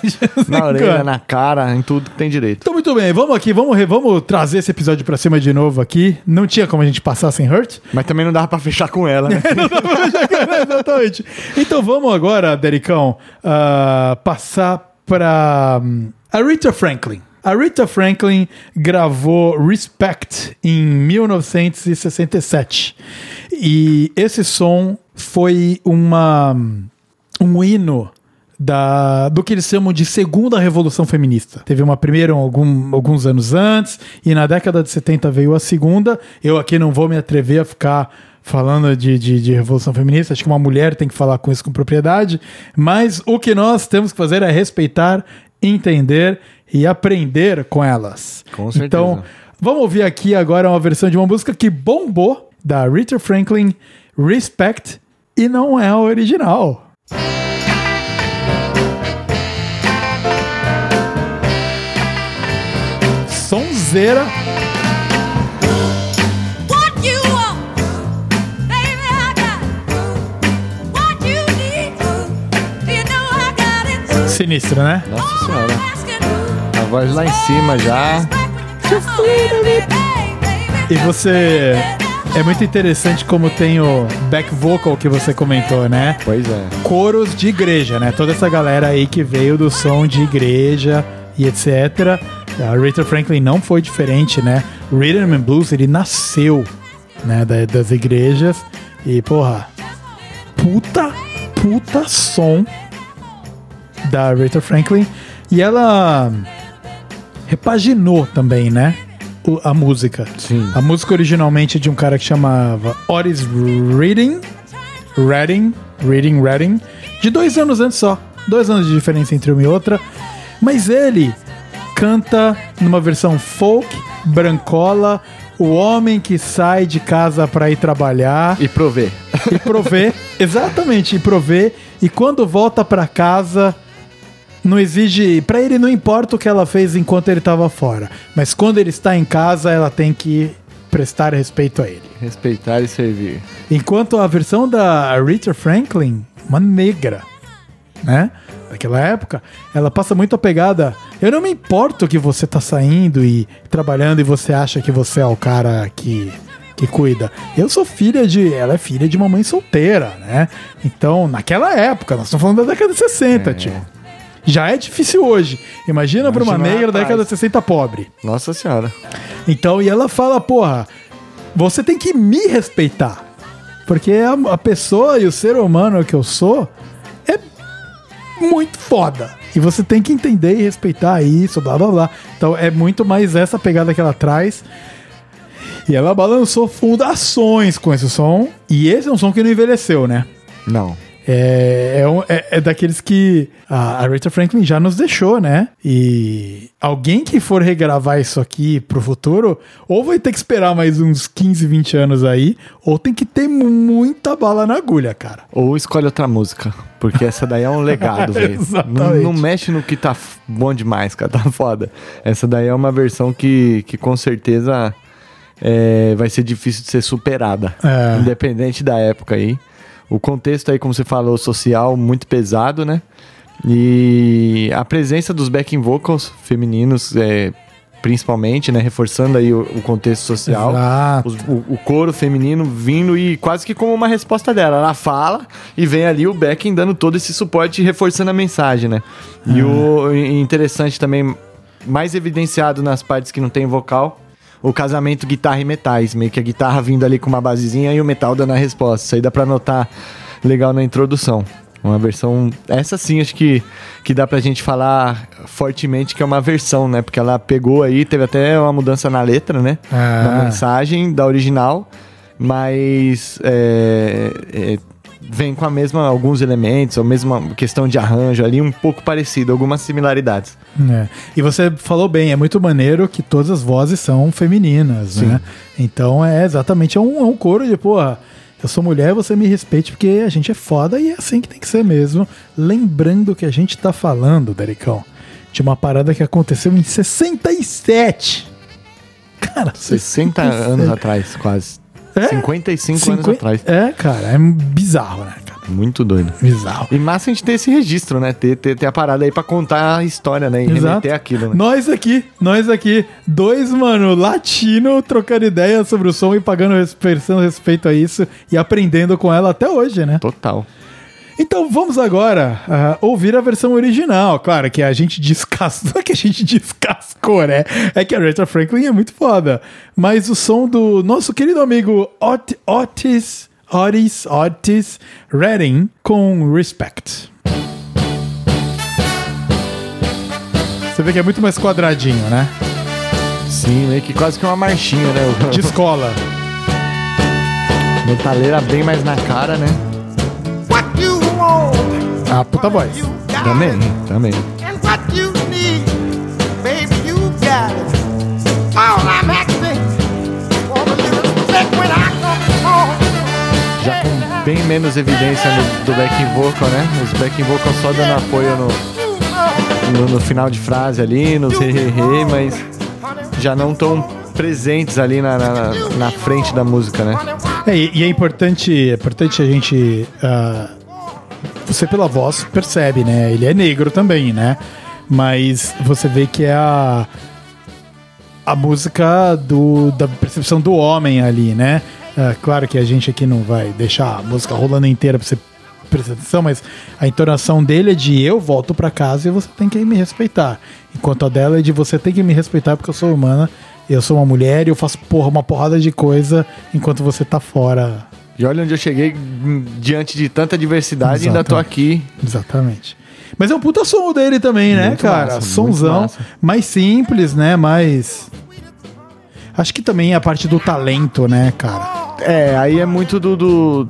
Na orelha, na cara, em tudo que tem direito. Então, muito bem, vamos aqui, vamos, vamos trazer esse episódio pra cima de novo aqui. Não tinha como a gente passar sem Hurt. Mas também não dava pra fechar com ela, né? [LAUGHS] [LAUGHS] Exatamente. Então vamos agora, Dericão, ah, passar hum, a Rita Franklin. A Rita Franklin gravou Respect em 1967. E esse som foi uma, um hino da, do que eles chamam de segunda revolução feminista. Teve uma primeira algum- alguns anos antes, e na década de 70 veio a segunda. Eu aqui não vou me atrever a ficar falando de, de, de revolução feminista, acho que uma mulher tem que falar com isso com propriedade, mas o que nós temos que fazer é respeitar, entender e aprender com elas. Com certeza. Então, vamos ouvir aqui agora uma versão de uma música que bombou, da Rita Franklin, Respect, e não é a original. Sonzeira. Sinistro, né? Nossa senhora. A voz lá em cima já. E você. É muito interessante como tem o back vocal que você comentou, né? Pois é. Coros de igreja, né? Toda essa galera aí que veio do som de igreja e etc. A Rita Franklin não foi diferente, né? Rhythm and Blues, ele nasceu, né? da- das igrejas. E, porra, puta, puta som da Rita Franklin. E ela repaginou também, né? o- a música. Sim. A música originalmente é de um cara que chamava Otis Reading. Reading. Reading, Reading. De dois anos antes só. Dois anos de diferença entre uma e outra. Mas ele canta numa versão folk, brancola, o homem que sai de casa para ir trabalhar. E prover. E prover. [LAUGHS] exatamente, e prover. E quando volta para casa, não exige. Pra ele não importa o que ela fez enquanto ele tava fora. Mas quando ele está em casa, ela tem que prestar respeito a ele. Respeitar e servir. Enquanto a versão da Rita Franklin, uma negra, né? Daquela época, ela passa muito a pegada. Eu não me importo que você tá saindo e trabalhando e você acha que você é o cara que, que cuida. Eu sou filha de. Ela é filha de uma mãe solteira, né? Então, naquela época, nós estamos falando da década de 60, tio. Já é difícil hoje. Imagina, pra uma Imagina negra da década de 60 pobre. Nossa senhora. Então, e ela fala, porra, você tem que me respeitar. Porque a, a pessoa e o ser humano que eu sou é muito foda. E você tem que entender e respeitar isso, blá blá blá. Então é muito mais essa pegada que ela traz. E ela balançou fundações com esse som. E esse é um som que não envelheceu, né? Não. É, é, é- é daqueles que a, a Rita Franklin já nos deixou, né? E alguém que for regravar isso aqui pro futuro, ou vai ter que esperar mais uns 15, 20 anos aí, ou tem que ter muita bala na agulha, cara. Ou escolhe outra música. Porque essa daí é um legado, [LAUGHS] velho. Não, não mexe no que tá bom demais, cara. Tá foda. Essa daí é uma versão que, que com certeza é, vai ser difícil de ser superada. É. Independente da época aí. O contexto aí, como você falou, social, muito pesado, né? E a presença dos backing vocals femininos, é, principalmente, né? Reforçando aí o, o contexto social. Os- o, o coro feminino vindo e quase que como uma resposta dela. Ela fala e vem ali o backing dando todo esse suporte e reforçando a mensagem, né? E o e interessante também, mais evidenciado nas partes que não tem vocal, o casamento guitarra e metais. Meio que a guitarra vindo ali com uma basezinha e o metal dando a resposta. Isso aí dá pra notar legal na introdução. Uma versão. Essa sim, acho que, que dá pra gente falar fortemente que é uma versão, né? Porque ela pegou aí, teve até uma mudança na letra, né? Ah. Na mensagem da original, mas é, é, vem com a mesma, alguns elementos, a mesma questão de arranjo ali, um pouco parecido, algumas similaridades. É. E você falou bem, é muito maneiro que todas as vozes são femininas, Sim. né? Então é exatamente é um, é um coro de, porra, eu sou mulher, você me respeite porque a gente é foda e é assim que tem que ser mesmo. Lembrando que a gente tá falando, Dericão, de uma parada que aconteceu em 67. Cara, 60 anos atrás, quase. 55 anos Cinquen- atrás. É, cara, é bizarro, né, cara? Muito doido. Bizarro. E massa a gente ter esse registro, né? Ter, ter, ter a parada aí pra contar a história, né? E remeter aquilo, né? Nós aqui, nós aqui, dois, mano, latino trocando ideia sobre o som e pagando prestando respeito a isso e aprendendo com ela até hoje, né? Total. Então vamos agora ah, ouvir a versão original. Claro que a gente descascou, [LAUGHS] é que a gente descascou, né? É que a Rita Franklin é muito foda. Mas o som do nosso querido amigo Ot Otis, Otis, Otis Redding com Respect. Você vê que é muito mais quadradinho, né? Sim, meio que quase que uma marchinha, né? De escola. Metaleira bem mais na cara, né? Respect when I come home. Já com bem menos evidência no- do backing vocal, né? Os backing vocals só dando apoio no, no, no final de frase ali, no re, re, re, mas já não tão presentes ali na, na, na frente da música, né? É, e, é importante, é importante a gente. ah, você pela voz percebe, né? Ele é negro também, né? Mas você vê que é a. A música do, da percepção do homem ali, né? Ah, claro que a gente aqui não vai deixar a música rolando inteira pra você prestar atenção, mas a entonação dele é de eu volto pra casa e você tem que me respeitar. Enquanto a dela é de você tem que me respeitar porque eu sou humana, eu sou uma mulher e eu faço porra, uma porrada de coisa enquanto você tá fora. E olha onde eu cheguei diante de tanta diversidade e ainda tô aqui. Exatamente. Mas é um puta som dele também, né, Muito cara? massa, massa. Mais simples, né? Mais. Acho que também é a parte do talento, né, cara? É, aí é muito do, do-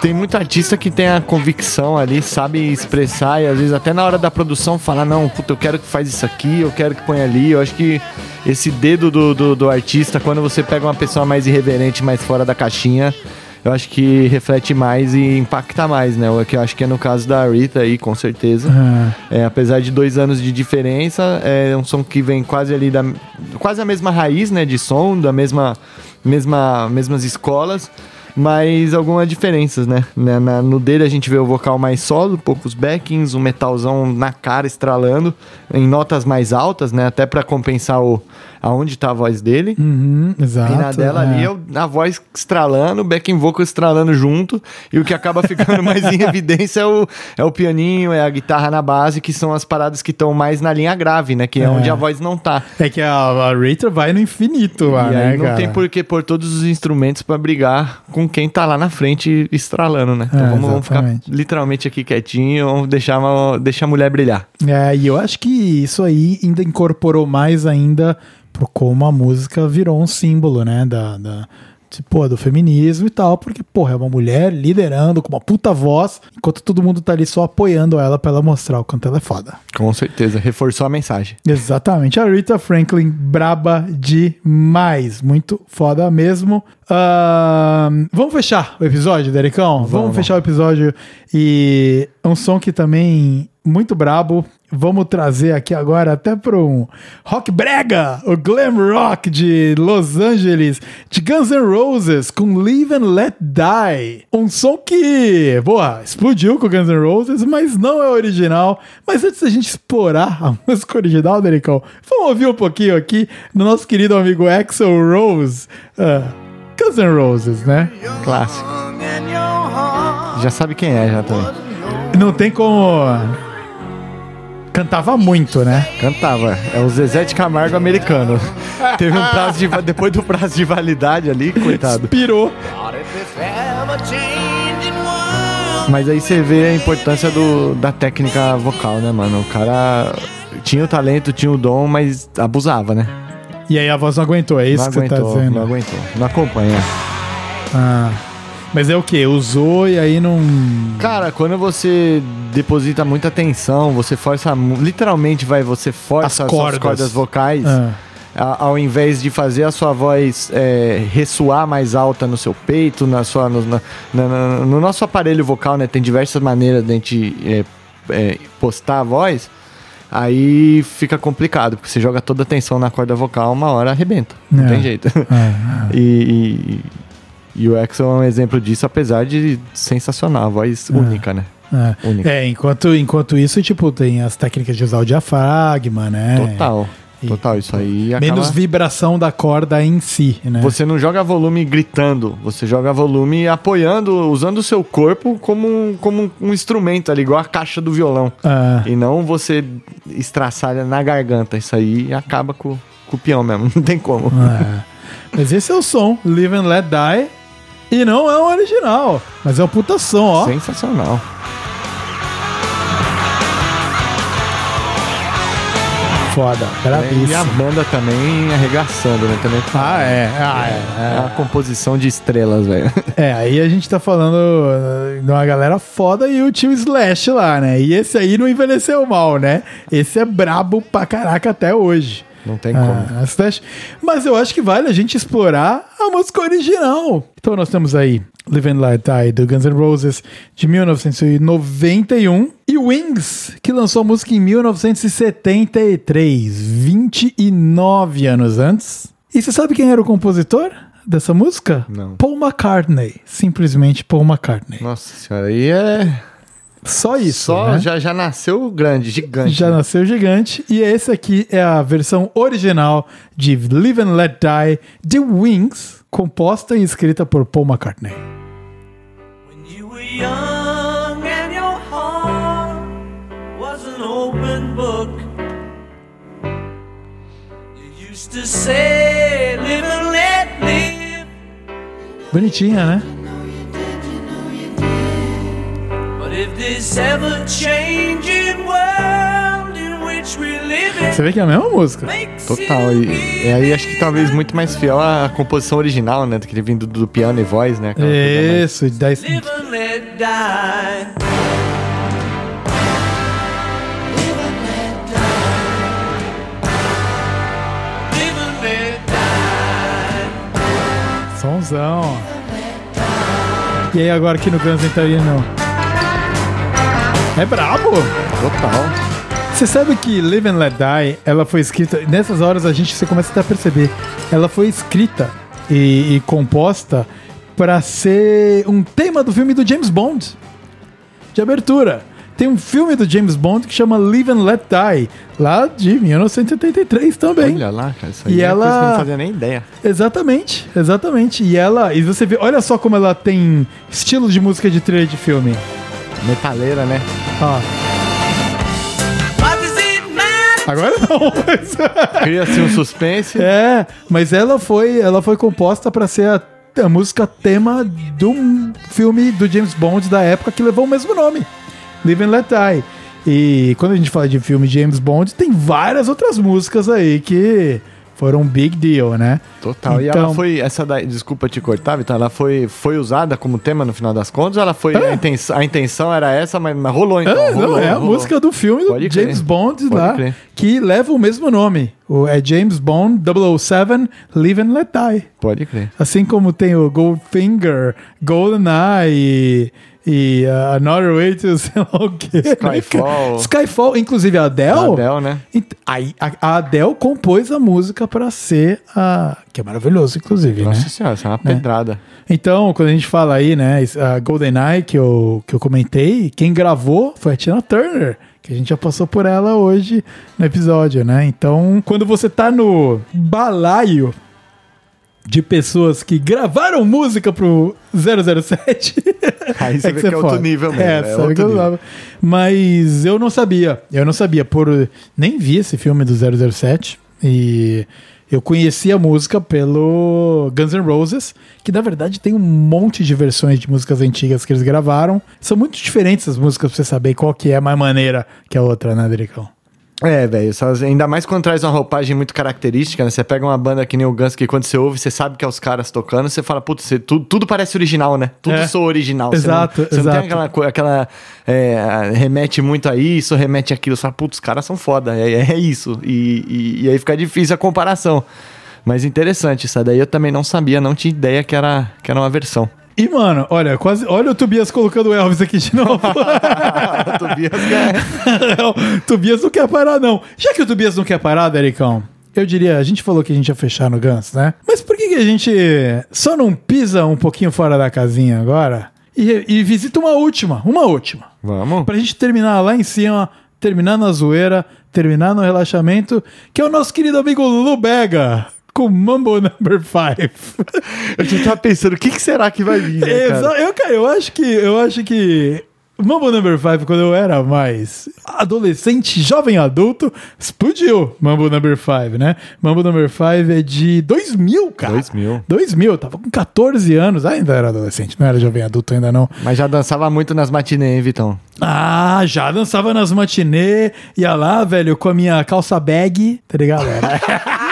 Tem muito artista que tem a convicção ali, sabe expressar e às vezes até na hora da produção falar, não, puta, eu quero que faz isso aqui, eu quero que põe ali. Eu acho que esse dedo do, do, do artista, quando você pega uma pessoa mais irreverente, mais fora da caixinha, eu acho que reflete mais e impacta mais, né? O que eu acho que é no caso da Rita aí, com certeza. É, apesar de dois anos de diferença, é um som que vem quase ali da. quase a mesma raiz, né? De som, da mesma. mesma mesmas escolas. Mas algumas diferenças, né? Na- na- no dele a gente vê o vocal mais solo, poucos backings, um metalzão na cara estralando, em notas mais altas, né? Até pra compensar o, aonde tá a voz dele. Uhum, exato. E na dela é. ali, é a voz estralando, o backing vocal estralando junto. E o que acaba ficando [LAUGHS] mais em evidência é o, é o pianinho, é a guitarra na base, que são as paradas que estão mais na linha grave, né? Que é, É. onde a voz não tá. É que a, a Rita vai no infinito lá, e né, aí não cara? tem por que pôr todos os instrumentos pra brigar com quem tá lá na frente estralando, né? Então É, vamos, vamos ficar literalmente aqui quietinho, vamos deixar, deixar a mulher brilhar. É, e eu acho que isso aí ainda incorporou mais ainda pro como a música virou um símbolo, né? Da, da, tipo, do feminismo e tal, porque, porra, é uma mulher liderando com uma puta voz, enquanto todo mundo tá ali só apoiando ela pra ela mostrar o quanto ela é foda. Com certeza, reforçou a mensagem. Exatamente. A Rita Franklin, braba demais. Muito foda mesmo. Ahn, vamos fechar o episódio, Dericão? Vamos, fechar o episódio. E um som que também muito brabo. Vamos trazer aqui agora até para um rock brega, o glam rock de Los Angeles, de Guns N' Roses, com Live and Let Die. Um som que, boa, explodiu com Guns N' Roses, mas não é original. Mas antes da gente explorar a [LAUGHS] música original, Dericão, vamos ouvir um pouquinho aqui no nosso querido amigo Axel Rose. ah, Guns N' Roses, né? Clássico. Já sabe quem é, já também. Não tem como. Cantava muito, né? Cantava. É o Zezé de Camargo americano. [LAUGHS] Teve um prazo de. Depois do prazo de validade ali, coitado. Pirou. Mas aí você vê a importância do, da técnica vocal, né, mano? O cara tinha o talento, tinha o dom, mas abusava, né? E aí a voz não aguentou, é isso não que aguentou, você tá dizendo. não aguentou. Não acompanha. Ah. Mas é o que? Usou e aí não. Cara, quando você deposita muita tensão, você força, literalmente vai, você força As as, suas cordas. cordas vocais, Ah. a- ao invés de fazer a sua voz é, ressoar mais alta no seu peito, na sua, no, na- na- no nosso aparelho vocal, né? Tem diversas maneiras de a gente é, é, postar a voz. Aí fica complicado, porque você joga toda a tensão na corda vocal, uma hora arrebenta. Não É. tem jeito. É, [LAUGHS] E, e, e o Exo é um exemplo disso, apesar de sensacional, a voz única, né? é. Única. É, enquanto, enquanto isso, tipo, tem as técnicas de usar o diafragma, né? Total. Total, isso aí acaba... Menos vibração da corda em si, né? Você não joga volume gritando, você joga volume apoiando, usando o seu corpo como um, como um instrumento ali, igual a caixa do violão. Ah. E não você estraçalha na garganta. Isso aí acaba com, com o peão mesmo, [LAUGHS] não tem como. É. Mas esse é o som, Live and Let Die. E não é o original, mas é o puta som, ó. Sensacional. Foda, E a bravíssimo. banda também arregaçando, né? Também Ah, é. Ah, é. é uma composição de estrelas, velho. [LAUGHS] É, aí a gente tá falando uh, de uma galera foda e o tio Slash lá, né? E esse aí não envelheceu mal, né? Esse é brabo pra caraca até hoje. Não tem como. Ah. Mas eu acho que vale a gente explorar a música original. Então nós temos aí Live and Let Die do Guns N' Roses de 1991 e Wings, que lançou a música em 1973, 29 anos antes. E você sabe quem era o compositor dessa música? Não. Paul McCartney, simplesmente Paul McCartney. Nossa senhora, aí é. Só isso, Só né? já, já nasceu grande, gigante. Já né? nasceu gigante. E esse aqui é a versão original de Live and Let Die de Wings, composta e escrita por Paul McCartney. You were young and your heart was an open book. You used to say, live and let live. Bonitinha, né? Você vê que é a mesma música. Total. E, e aí acho que talvez muito mais fiel à composição original, né? Do que vindo do piano e voz, né? Aquela Isso, let die. Somzão. E aí agora aqui no Guns entraria não. É brabo! Total. Você sabe que Live and Let Die, ela foi escrita. Nessas horas a gente você começa até a perceber. Ela foi escrita e, e composta para ser um tema do filme do James Bond. De abertura. Tem um filme do James Bond que chama Live and Let Die, lá de 1983 também. Olha lá, cara. Isso aí E é coisa que eu ela- não fazia nem ideia. Exatamente, exatamente. E ela, e você vê, olha só como ela tem estilo de música de trilha de filme. Metaleira, né? Ó, agora não. mas- Cria-se um suspense. É, mas ela foi, ela foi composta para ser a, a música tema de um filme do James Bond da época que levou o mesmo nome, Live and Let Die. E quando a gente fala de filme de James Bond, tem várias outras músicas aí que foram um big deal, né? Total. E Então- ela foi. Essa daí, desculpa te cortar, Vitor. Ela foi, foi usada como tema no final das contas? Ela foi. É. A, intenção, a intenção era essa, mas, mas rolou então. É, não, rolou, é a rolou. música do filme do Pode crer. James Bond Pode lá, crer. que leva o mesmo nome. O, é James Bond 007 Live and Let Die. Pode crer. Assim como tem o Goldfinger, GoldenEye e, uh, Another Way to [LAUGHS] sei lá o quê. né, Skyfall. Skyfall, inclusive a Adele. A Adele, né? A, a Adele compôs a música pra ser a. Que é maravilhoso, inclusive, Nossa né? senhora, isso é uma Né? pedrada. Então, quando a gente fala aí, né, a GoldenEye que eu, que eu comentei, quem gravou foi a Tina Turner, que a gente já passou por ela hoje no episódio, né? Então, quando você tá no balaio de pessoas que gravaram música pro 007, Aí [LAUGHS] você vê que é outro foda. nível mesmo, É, é sabe outro que eu nível. Mas eu não sabia. Eu não sabia por nem vi esse filme do 007 e eu conheci a música pelo Guns N' Roses, que na verdade tem um monte de versões de músicas antigas que eles gravaram. São muito diferentes as músicas pra você saber qual que é mais maneira que a outra, né, Dericão? É, velho, ainda mais quando traz uma roupagem muito característica, né? Você pega uma banda que nem o Guns, que quando você ouve, você sabe que é os caras tocando, você fala, putz, você- tudo, tudo parece original, né? Tudo É. soa original. Você Exato, não, você não tem aquela, aquela é, remete muito a isso, remete àquilo. Você fala, putz, os caras são foda, é, é isso. E, e- e aí fica difícil a comparação. Mas interessante, isso daí eu também não sabia, não tinha ideia que era, que era uma versão. E, mano, olha, quase. Olha o Tobias colocando o Elvis aqui de novo. [LAUGHS] [LAUGHS] o Tobias o Tobias não quer parar, não. Já que o Tobias não quer parar, Dericão, eu diria, a gente falou que a gente ia fechar no Guns, né? Mas por que, que a gente só não pisa um pouquinho fora da casinha agora e, e visita uma última? Uma última. Vamos. Pra gente terminar lá em cima, terminar na zoeira, terminar no relaxamento, que é o nosso querido amigo Lulu Bega. Com Mambo Number 5. [LAUGHS] Eu já tava pensando, o que, que será que vai vir, né, cara? eu, cara, eu acho que eu acho que Mambo Number 5, quando eu era mais adolescente, jovem adulto, explodiu Mambo Number 5, né? Mambo Number 5 é de 2000, cara. 2000. 2000, eu tava com 14 anos, ainda era adolescente, não era jovem adulto ainda não. Mas já dançava muito nas matinês, hein, Vitão? Ah, já dançava nas matinê, ia lá, velho, com a minha calça bag, tá ligado? [LAUGHS]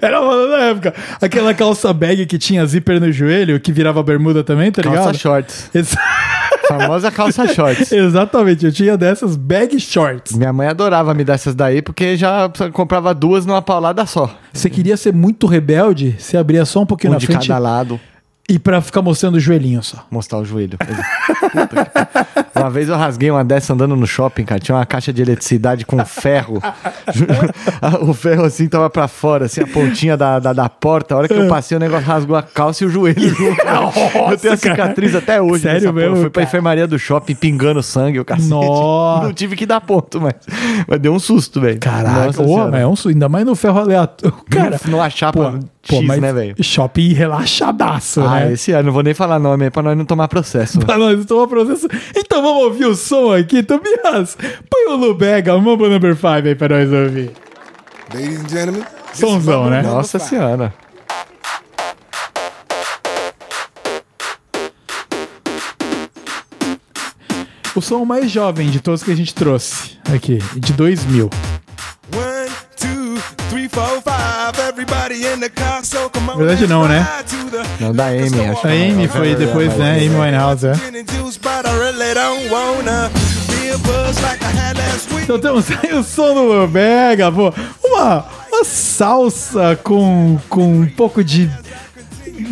Era, uma da época. Aquela calça bag que tinha zíper no joelho, que virava bermuda também, tá ligado? Calça shorts. Ex- [LAUGHS] Famosa calça shorts. Exatamente, eu tinha dessas bag shorts. Minha mãe adorava me dar essas daí, porque já comprava duas numa paulada só. Você queria ser muito rebelde, você abria só um pouquinho Um na de frente cada lado. E pra ficar mostrando o joelhinho só. Mostrar o joelho. Que- uma vez eu rasguei uma dessa andando no shopping, cara. Tinha uma caixa de eletricidade com ferro. [LAUGHS] o ferro assim tava pra fora, assim, a pontinha da, da, da porta. A hora que eu passei, o negócio rasgou a calça e o joelho. [LAUGHS] eu tenho a cicatriz até hoje. Sério mesmo, Fui pra cara? enfermaria do shopping pingando sangue, o cacete. Nossa. Não tive que dar ponto, mas, mas deu um susto, velho. Caraca, Nossa Senhora. mas é um, su- ainda mais no ferro aleatório. Cara, Numa chapa pô, X, mas né, velho? shopping relaxadaço, Ah, né? esse ano, não vou nem falar nome aí pra nós não tomar processo. Pra nós tomar processo. Então vamos ouvir o som aqui, Tobias. Põe o Lubega, o Mambo Number 5 aí pra nós ouvir. Ladies and gentlemen, Somzão, né? Nossa senhora. O som mais jovem de todos que a gente trouxe aqui, de 2000. one, two, three, four, five. Na verdade, não, né? Não, da Amy, acho. A Amy foi depois, né? Amy Winehouse, é. Last week. Então temos aí o som do Lubega, pô. Uma, uma salsa com, com um pouco de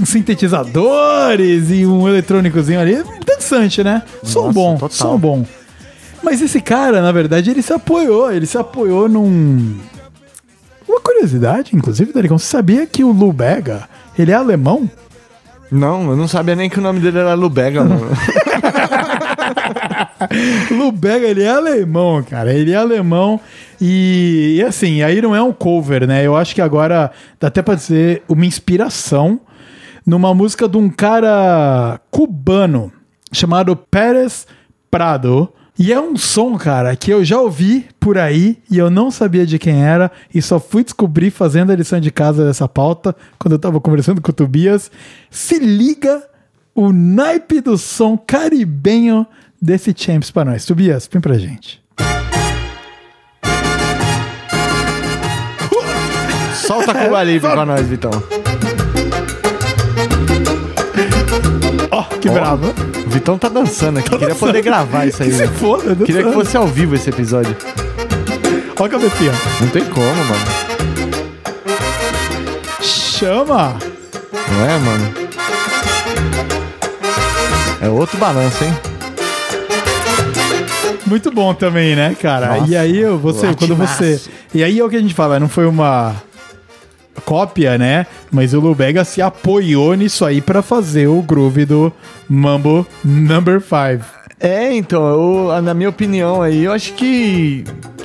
sintetizadores e um eletrônicozinho ali. Interessante, né? Som Nossa, bom, total. som bom. Mas esse cara, na verdade, ele se apoiou. Ele se apoiou num... Curiosidade, inclusive, Daricão. Você sabia que o Lubega, ele é alemão? Não, eu não sabia nem que o nome dele era Lubega, mano. [LAUGHS] Lubega, ele é alemão, cara. Ele é alemão. E, e assim, aí não é um cover, né? Eu acho que agora dá até pra dizer uma inspiração numa música de um cara cubano chamado Pérez Prado. E é um som, cara, que eu já ouvi por aí e eu não sabia de quem era e só fui descobrir fazendo a lição de casa dessa pauta quando eu tava conversando com o Tobias. Se liga o naipe do som caribenho desse Champs pra nós. Tobias, põe pra gente. Solta com o Alívio pra [LAUGHS] nós, Vitão. Que bravo. O Vitão tá dançando aqui. Queria poder gravar isso aí. Que [LAUGHS] se né? foda, Queria que dançando. fosse ao vivo esse episódio. Ó a cabecinha. Não tem como, mano. Chama! Não é, mano? É outro balanço, hein? Muito bom também, né, cara? Nossa, e aí, você, quando você. E aí é o que a gente fala, não foi uma cópia, né? Mas o Lubega se apoiou nisso aí pra fazer o groove do Mambo Number 5. É, então, eu- na minha opinião aí, eu acho que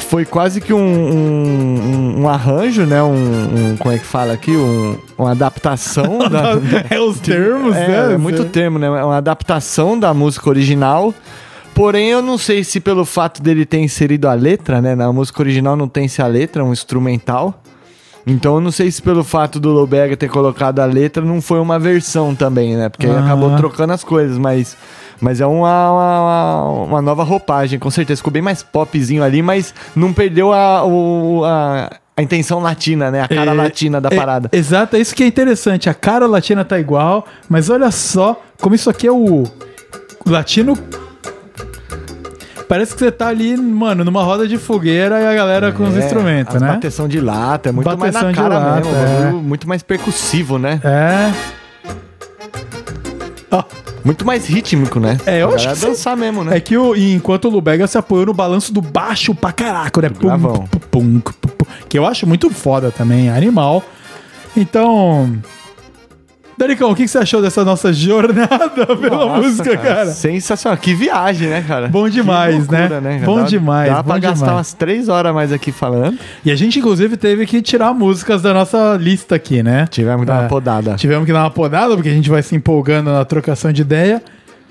foi quase que um, um, um arranjo, né? Um, um- Como é que fala aqui? Um, uma adaptação [LAUGHS] da. É os termos, É, né? é muito termo, né? É uma adaptação da música original. Porém, eu não sei se pelo fato dele ter inserido a letra, né? Na música original não tem se a letra, é um instrumental. Então eu não sei se pelo fato do Lobega ter colocado a letra não foi uma versão também, né? Porque aí Ah. acabou trocando as coisas, mas Mas é uma, uma, uma nova roupagem, com certeza. Ficou bem mais popzinho ali, mas não perdeu a, o- a, a intenção latina, né? A cara É, latina da é, parada. exato, é isso que é interessante. A cara latina tá igual, mas olha só como isso aqui é o latino. Parece que você tá ali, mano, numa roda de fogueira e a galera com os É, instrumentos, as né? Bateção de lata, é muito mais Bateção na de cara lata, mesmo. é. Muito mais percussivo, né? É. Muito mais rítmico, né? É, eu acho que dançar mesmo, né? É que o, enquanto o Lubega se apoiou no balanço do baixo pra caraca, né? Pum, pum, pum, pum, que eu acho muito foda também, animal. Então. Daricão, o que você achou dessa nossa jornada [LAUGHS] pela Nossa, música, cara? Sensacional. Que viagem, né, cara? Bom demais, Que loucura, né? cara? Bom Dá- demais, Dá bom pra gastar demais. umas três horas mais aqui falando. E a gente, inclusive, teve que tirar músicas da nossa lista aqui, né? Tivemos que dar uma É. podada. Tivemos que dar uma podada, porque a gente vai se empolgando na trocação de ideia.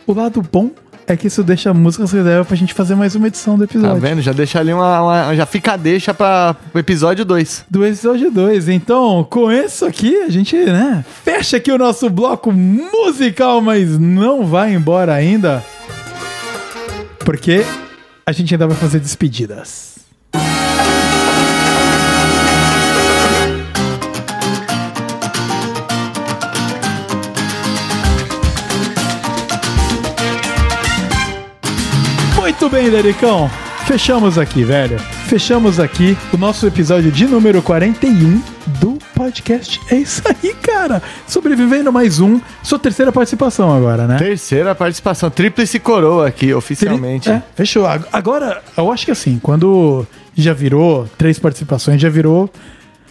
O lado bom é que isso deixa músicas reserva pra gente fazer mais uma edição do Tá episódio. vendo? Já deixa ali uma, uma- Já fica a deixa pra o episódio 2. do episódio 2. Então, com isso aqui, a gente, né, fecha aqui o nosso bloco musical, mas não vai embora ainda. Porque a gente ainda vai fazer despedidas. Muito bem, Dericão. Fechamos aqui, velho. Fechamos aqui o nosso episódio de número 41 do podcast. É isso aí, cara. Sobrevivendo mais um. Sua terceira participação agora, né? Terceira participação. Tríplice coroa aqui, oficialmente. É, fechou. Ag- Agora, eu acho que assim, quando já virou três participações, já virou.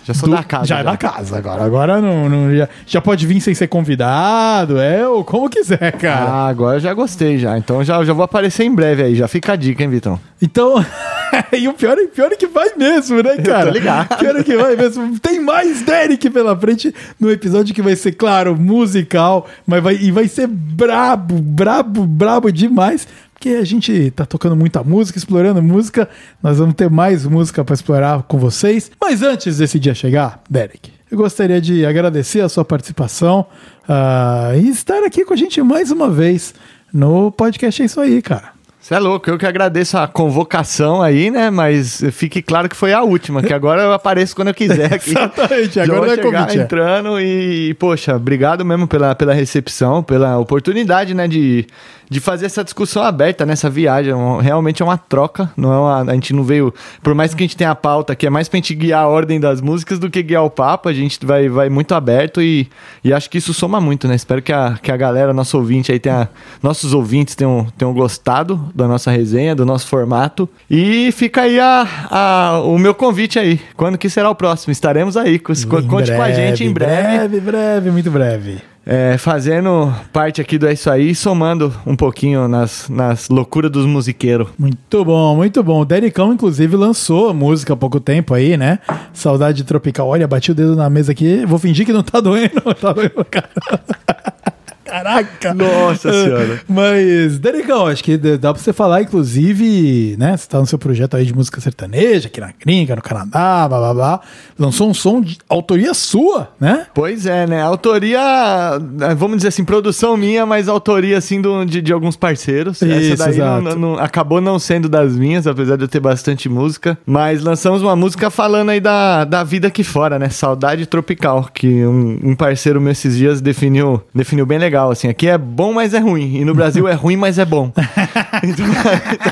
Já sou do- da casa. Já é da casa agora. Agora não, não- já, já pode vir sem ser convidado, é, ou como quiser, cara. Ah, agora eu já gostei já. Então já, já vou aparecer em breve aí. Já fica a dica, hein, Vitão? Então, [LAUGHS] e o pior, é- pior é que vai mesmo, né, cara? ligado. Pior é que vai mesmo. Tem mais Derek pela frente no episódio que vai ser, claro, musical, mas vai, e vai ser brabo, brabo, brabo demais. Porque a gente tá tocando muita música, explorando música. Nós vamos ter mais música pra explorar com vocês. Mas antes desse dia chegar, Derek, eu gostaria de agradecer a sua participação ah, e estar aqui com a gente mais uma vez no podcast. É isso aí, cara. Você é louco, eu que agradeço a convocação aí, né? Mas fique claro que foi a última, que agora eu apareço quando eu quiser aqui. [LAUGHS] Exatamente, agora é chegar convite, entrando e, poxa, obrigado mesmo pela, pela recepção, pela oportunidade, né, de, de fazer essa discussão aberta nessa viagem. É Realmente é uma troca, não é uma, a gente não veio, por mais que a gente tenha a pauta que é mais pra gente guiar a ordem das músicas do que guiar o papo, a gente vai, vai muito aberto e, e acho que isso soma muito, né? Espero que a, que a galera, nosso ouvinte aí tenha, nossos ouvintes tenham, tenham gostado da nossa resenha, do nosso formato. E fica aí a, a- o meu convite aí. Quando que será o próximo? Estaremos aí. Conte com a gente em breve. Breve, breve, muito breve. É, fazendo parte aqui do É Isso Aí, somando um pouquinho nas, nas loucuras dos musiqueiros. Muito bom, muito bom. O Dericão, inclusive, lançou a música há pouco tempo aí, né? Saudade Tropical. Olha, bati o dedo na mesa aqui. Vou fingir que não tá doendo. [LAUGHS] Tá doendo, cara. Caraca! Nossa senhora. Mas, Dericão, acho que dá pra você falar, inclusive, né? Você tá no seu projeto aí de música sertaneja, aqui na gringa, no Canadá, blá blá blá. Lançou um som de autoria sua, né? Pois é, né? Autoria, eh, vamos dizer assim, produção minha, mas autoria, assim, do- de, de alguns parceiros. Isso, Essa daí não- exato. não- acabou não sendo das minhas, apesar de eu ter bastante música. Mas lançamos uma música falando aí da, da vida aqui fora, né? Saudade Tropical, que um, um parceiro meu esses dias definiu, definiu bem legal, assim. Aqui é bom, mas é ruim. E no Brasil é ruim, mas é bom. [LAUGHS] Então,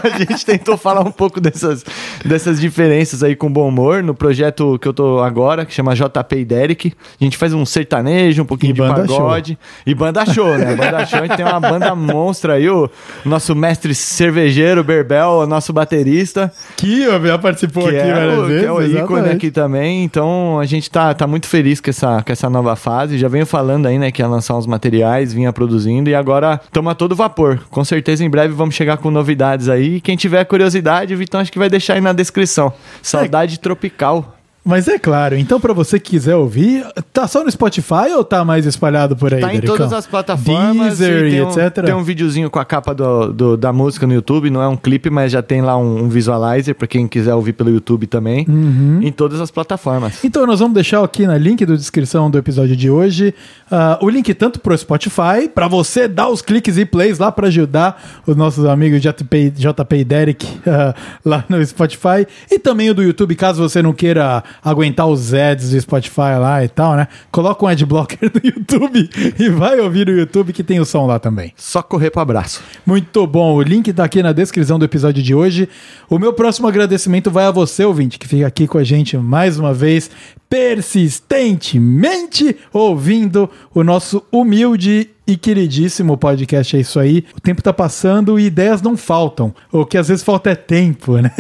a gente tentou falar um pouco dessas, dessas diferenças aí com bom humor no projeto que eu tô agora, que chama JP e Derek. A gente faz um sertanejo, um pouquinho E de pagode. E banda show, né? Banda show, a gente tem uma banda monstra aí, o nosso mestre cervejeiro, Berbel, o nosso baterista. Que já participou Que aqui é, várias o, vezes. que é o ícone aqui também. Então a gente tá, tá muito feliz com essa, com essa nova fase. Já venho falando aí, né, que ia lançar uns materiais, vinha produzindo e agora estamos a todo vapor. Com certeza em breve vamos chegar com novidades aí. Quem tiver curiosidade, o Vitão acho que vai deixar aí na descrição. Saudade tropical. Mas é claro, então pra você que quiser ouvir, tá só no Spotify ou tá mais espalhado por aí, Tá em Dericão? todas as plataformas. Deezer e tem, um, etc. tem um videozinho com a capa do, do- da música no YouTube. Não é um clipe, mas já tem lá um, um visualizer pra quem quiser ouvir pelo YouTube também. Uhum. Em todas as plataformas. Então nós vamos deixar aqui na link da descrição do episódio de hoje ah, o link tanto pro Spotify, pra você dar os cliques e plays lá pra ajudar os nossos amigos JP, JP e Derek [LAUGHS] ah, lá no Spotify, e também o do YouTube, caso você não queira aguentar os ads do Spotify lá e tal, né? Coloca um adblocker no YouTube e vai ouvir no YouTube que tem o som lá também. Só correr pro abraço. Muito bom. O link tá aqui na descrição do episódio de hoje. O meu próximo agradecimento vai a você, ouvinte, que fica aqui com a gente mais uma vez, persistentemente ouvindo o nosso humilde e queridíssimo podcast. É isso aí. O tempo tá passando e ideias não faltam. O que às vezes falta é tempo, [LAUGHS] né?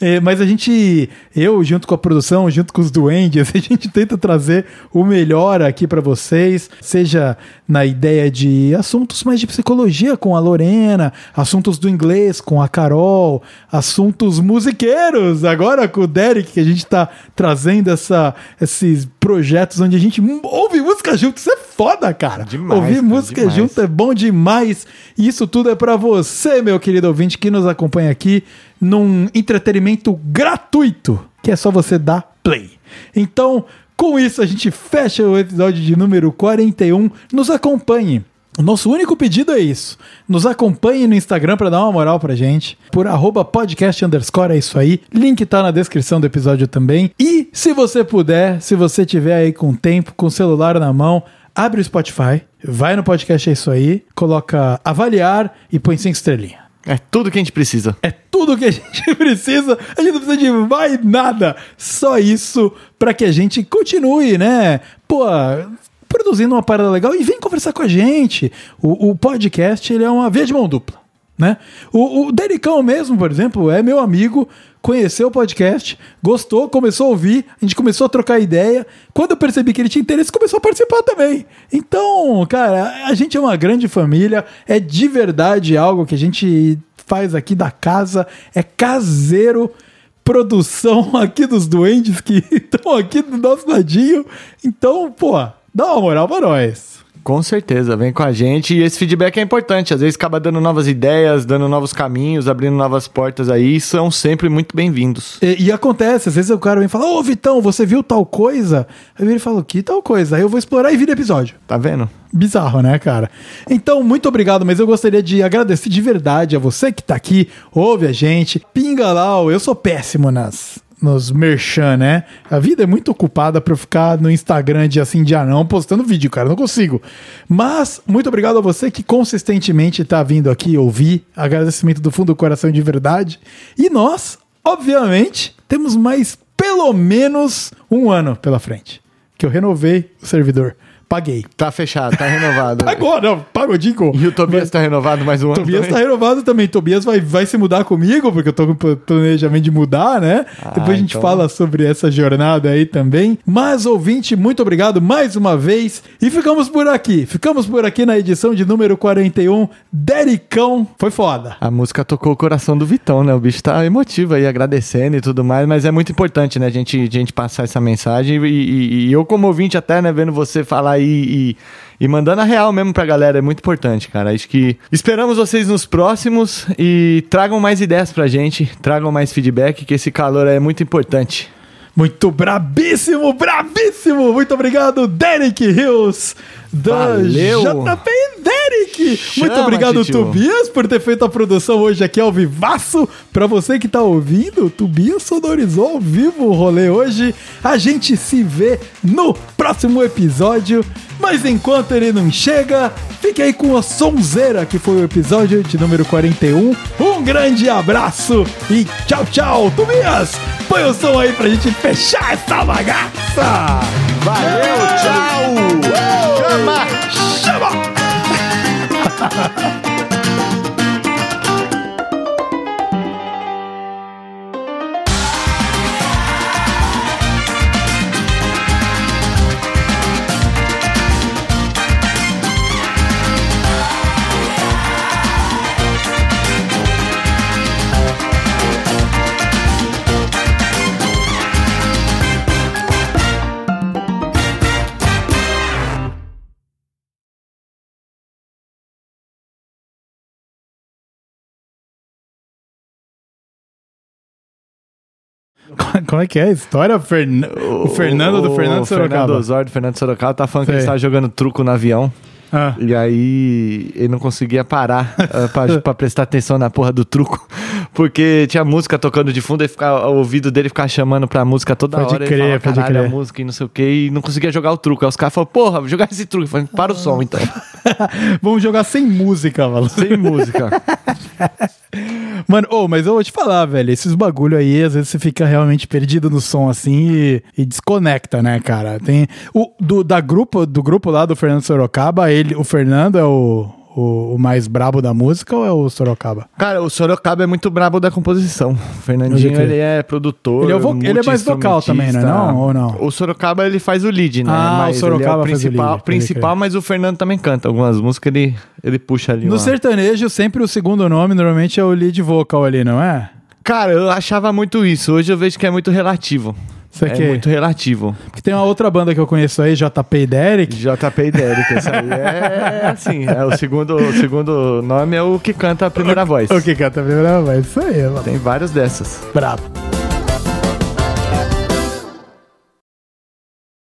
É, mas a gente, eu, junto com a produção, junto com os duendes, [LAUGHS] a gente tenta trazer o melhor aqui para vocês, seja na ideia de assuntos mais de psicologia com a Lorena, assuntos do inglês com a Carol, assuntos musiqueiros agora com o Derek, que a gente tá trazendo essa, esses projetos onde a gente ouve música junto. Isso é foda, cara. Demais, Ouvir cara, música demais. junto é bom demais. E isso tudo é pra você, meu querido ouvinte, que nos acompanha aqui num entretenimento gratuito, que é só você dar play. Então, com isso, a gente fecha o episódio de número 41. Nos acompanhe. O nosso único pedido é isso. Nos acompanhe no Instagram pra dar uma moral pra gente. Por arroba podcast underscore, é isso aí. Link tá na descrição do episódio também. E se você puder, se você tiver aí com tempo, com o celular na mão, abre o Spotify, vai no podcast, é isso aí, coloca avaliar e põe cinco estrelinhas. É tudo que a gente precisa. É tudo que a gente [LAUGHS] precisa. A gente não precisa de mais nada. Só isso pra que a gente continue, né? Pô, produzindo uma parada legal e vem conversar com a gente. O, o podcast, ele é uma via de mão dupla, né? O, o Dericão mesmo, por exemplo, é meu amigo, conheceu o podcast, gostou, começou a ouvir, a gente começou a trocar ideia. Quando eu percebi que ele tinha interesse, começou a participar também. Então, cara, a gente é uma grande família, é de verdade algo que a gente faz aqui da casa, é caseiro produção [LAUGHS] aqui dos duendes que [LAUGHS] estão aqui do nosso ladinho. Então, pô, dá uma moral pra nós. Com certeza, vem com a gente. E esse feedback é importante. Às vezes acaba dando novas ideias, dando novos caminhos, abrindo novas portas aí. São sempre muito bem-vindos. E, e acontece, às vezes o cara vem falar, ô Vitão, você viu tal coisa? Aí ele fala, que tal coisa? Aí eu vou explorar e vira episódio. Tá vendo? Bizarro, né, cara? Então, muito obrigado, mas eu gostaria de agradecer de verdade a você que tá aqui, ouve a gente, pinga lá, eu sou péssimo nas nos merchan, né? A vida é muito ocupada pra eu ficar no Instagram de assim dia não postando vídeo, cara, não consigo. Mas muito obrigado a você que consistentemente tá vindo aqui ouvir. Agradecimento do fundo do coração de verdade. E nós, obviamente, temos mais pelo menos um ano pela frente, que eu renovei o servidor. Paguei. Tá fechado, tá renovado. [LAUGHS] Pagou, não, pagou, Dico. E o Tobias tá renovado mais um ano. Tobias também? tá renovado também. Tobias vai, vai se mudar comigo, porque eu tô com pl- planejamento de mudar, né? Depois a gente então- fala sobre essa jornada aí também. Mas, ouvinte, muito obrigado mais uma vez. E ficamos por aqui. Ficamos por aqui na edição de número 41. Dericão. Foi foda. A música tocou o coração do Vitão, né? O bicho tá emotivo aí, agradecendo e tudo mais, mas é muito importante, né, a gente, a gente passar essa mensagem e, e- e eu, como ouvinte, até, né, vendo você falar e, e, e mandando a real mesmo pra galera, é muito importante, cara. Acho que esperamos vocês nos próximos e tragam mais ideias pra gente, tragam mais feedback, que esse calor é muito importante. Muito brabíssimo, brabíssimo. Muito obrigado, Derek Hills, da Valeu. JP Derek. Chama, Muito obrigado, titio. Tobias, por ter feito a produção hoje aqui ao vivaço. Pra você que tá ouvindo, Tobias sonorizou ao vivo o rolê hoje. A gente se vê no próximo episódio. Mas enquanto ele não chega, fique aí com a sonzeira que foi o episódio de número 41. Um grande abraço e tchau, tchau. Tobias, põe o som aí pra gente fechar essa bagaça. Valeu, tchau! Ha ha ha! Como é que é a história? Ferna- O, Fernando do Fernando o Sorocaba. Fernando Osório, do Fernando Sorocaba, tá falando que Sei. ele tava jogando truco no avião. Ah. E aí ele não conseguia parar eh, pra, [LAUGHS] pra prestar atenção na porra do truco. Porque tinha música tocando de fundo e ficava, o ouvido dele ficava chamando pra música toda Pode hora. crer, ele falava, pode "Caralho, crer." a música e não sei o que, e não conseguia jogar o truco. Aí os caras falaram, porra, jogar esse truco. Eu falei, para o som então. [LAUGHS] Vamos jogar sem música, mano. Sem música. [LAUGHS] Mano, ô, mas eu vou te falar, velho, esses bagulho aí, às vezes você fica realmente perdido no som assim e, e desconecta, né, cara? Tem o do da grupo, do grupo lá do Fernando Sorocaba, ele, o Fernando é o, o, o mais brabo da música ou é o Sorocaba? Cara, o Sorocaba é muito brabo da composição. [LAUGHS] O Fernandinho, ele é produtor. Ele é o vo- ele é mais vocal também, né? Não? Ou não? O Sorocaba, ele faz o lead, né? Ah, o Mas Sorocaba ele é faz o principal, lead, principal mas o Fernando também canta. Algumas músicas ele, ele puxa ali. No sertanejo, sempre o segundo nome normalmente é o lead vocal ali, não é? Cara, eu achava muito isso. Hoje eu vejo que é muito relativo. Isso É aqui. muito relativo. Porque tem uma outra banda que eu conheço aí, JP e Derek. JP e Derek, esse aí é assim. É o segundo, o segundo nome é o que canta a primeira [LAUGHS] voz. O que canta a primeira voz? Isso aí, mano. Tem vários dessas. Brabo.